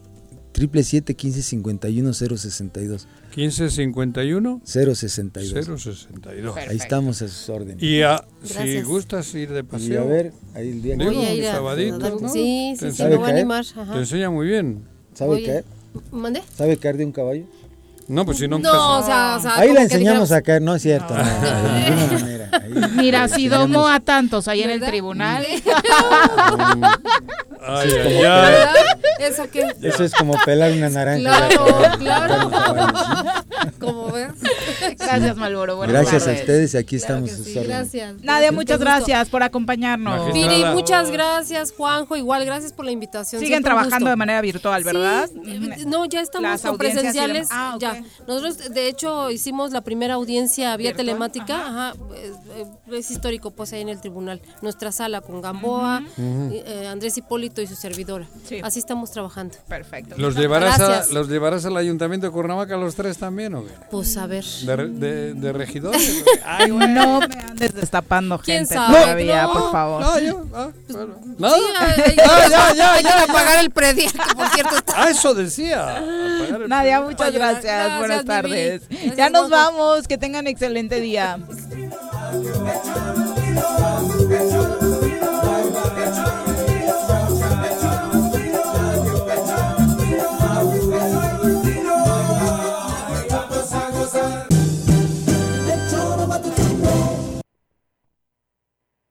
triple siete quince cincuenta y uno cero sesenta y dos. 1551 062. 062. Ahí estamos a sus órdenes. Y a- si gustas ir de paseo. Y a ver, ahí el día que- Voy a ir a- sabadito, a ¿no? sí, sí, Te sí, enseña- me voy a animar, ajá. Te enseña muy bien. ¿Sabe Voy- caer? ¿Mande? ¿Sabe caer de un caballo? No, pues si no No, o sea, o sea, Ahí la enseñamos dijéramos- a caer, no es cierto. no, de ninguna (laughs) manera. Ahí Mira, si domo a tantos ahí en el ¿Verdad? tribunal. Ay, Sí, ay, ay. ¿Verdad? ¿Eso qué? Eso es como pelar una naranja. Claro, claro. Como ves. Gracias, Malboro. Buenas Gracias a ustedes y aquí Claro estamos sí, gracias. Nadia, muchas gracias por acompañarnos. Viri, muchas gracias, Juanjo. Igual, gracias por la invitación. Siguen Siempre trabajando de manera virtual, ¿verdad? Sí, eh, no, ya estamos Las con presenciales. Ah. Ya. Nosotros, de hecho, hicimos la primera audiencia vía ¿Virtual? telemática. Ajá. Es, eh, es histórico, pues, ahí en el tribunal. Nuestra sala con Gamboa, y, eh, Andrés Hipólito y su servidora. Así estamos trabajando. Perfecto. ¿Los llevarás, a. ¿Los llevarás al ayuntamiento de Cuernavaca los tres también o qué? Pues a ver. ¿De, de, de regidores? Ay, no me andes destapando ¿Quién gente sabe? todavía, No. por favor. No, yo. Ah, bueno. ¿No? Hay, Ah, ya, ya, ya, ya. pagar el predial, que por cierto está Ah, eso decía. Apagar el- Nadia, muchas gracias. Gracias, Buenas Vivi. tardes. Gracias, ya nos vamos. Que tengan excelente día.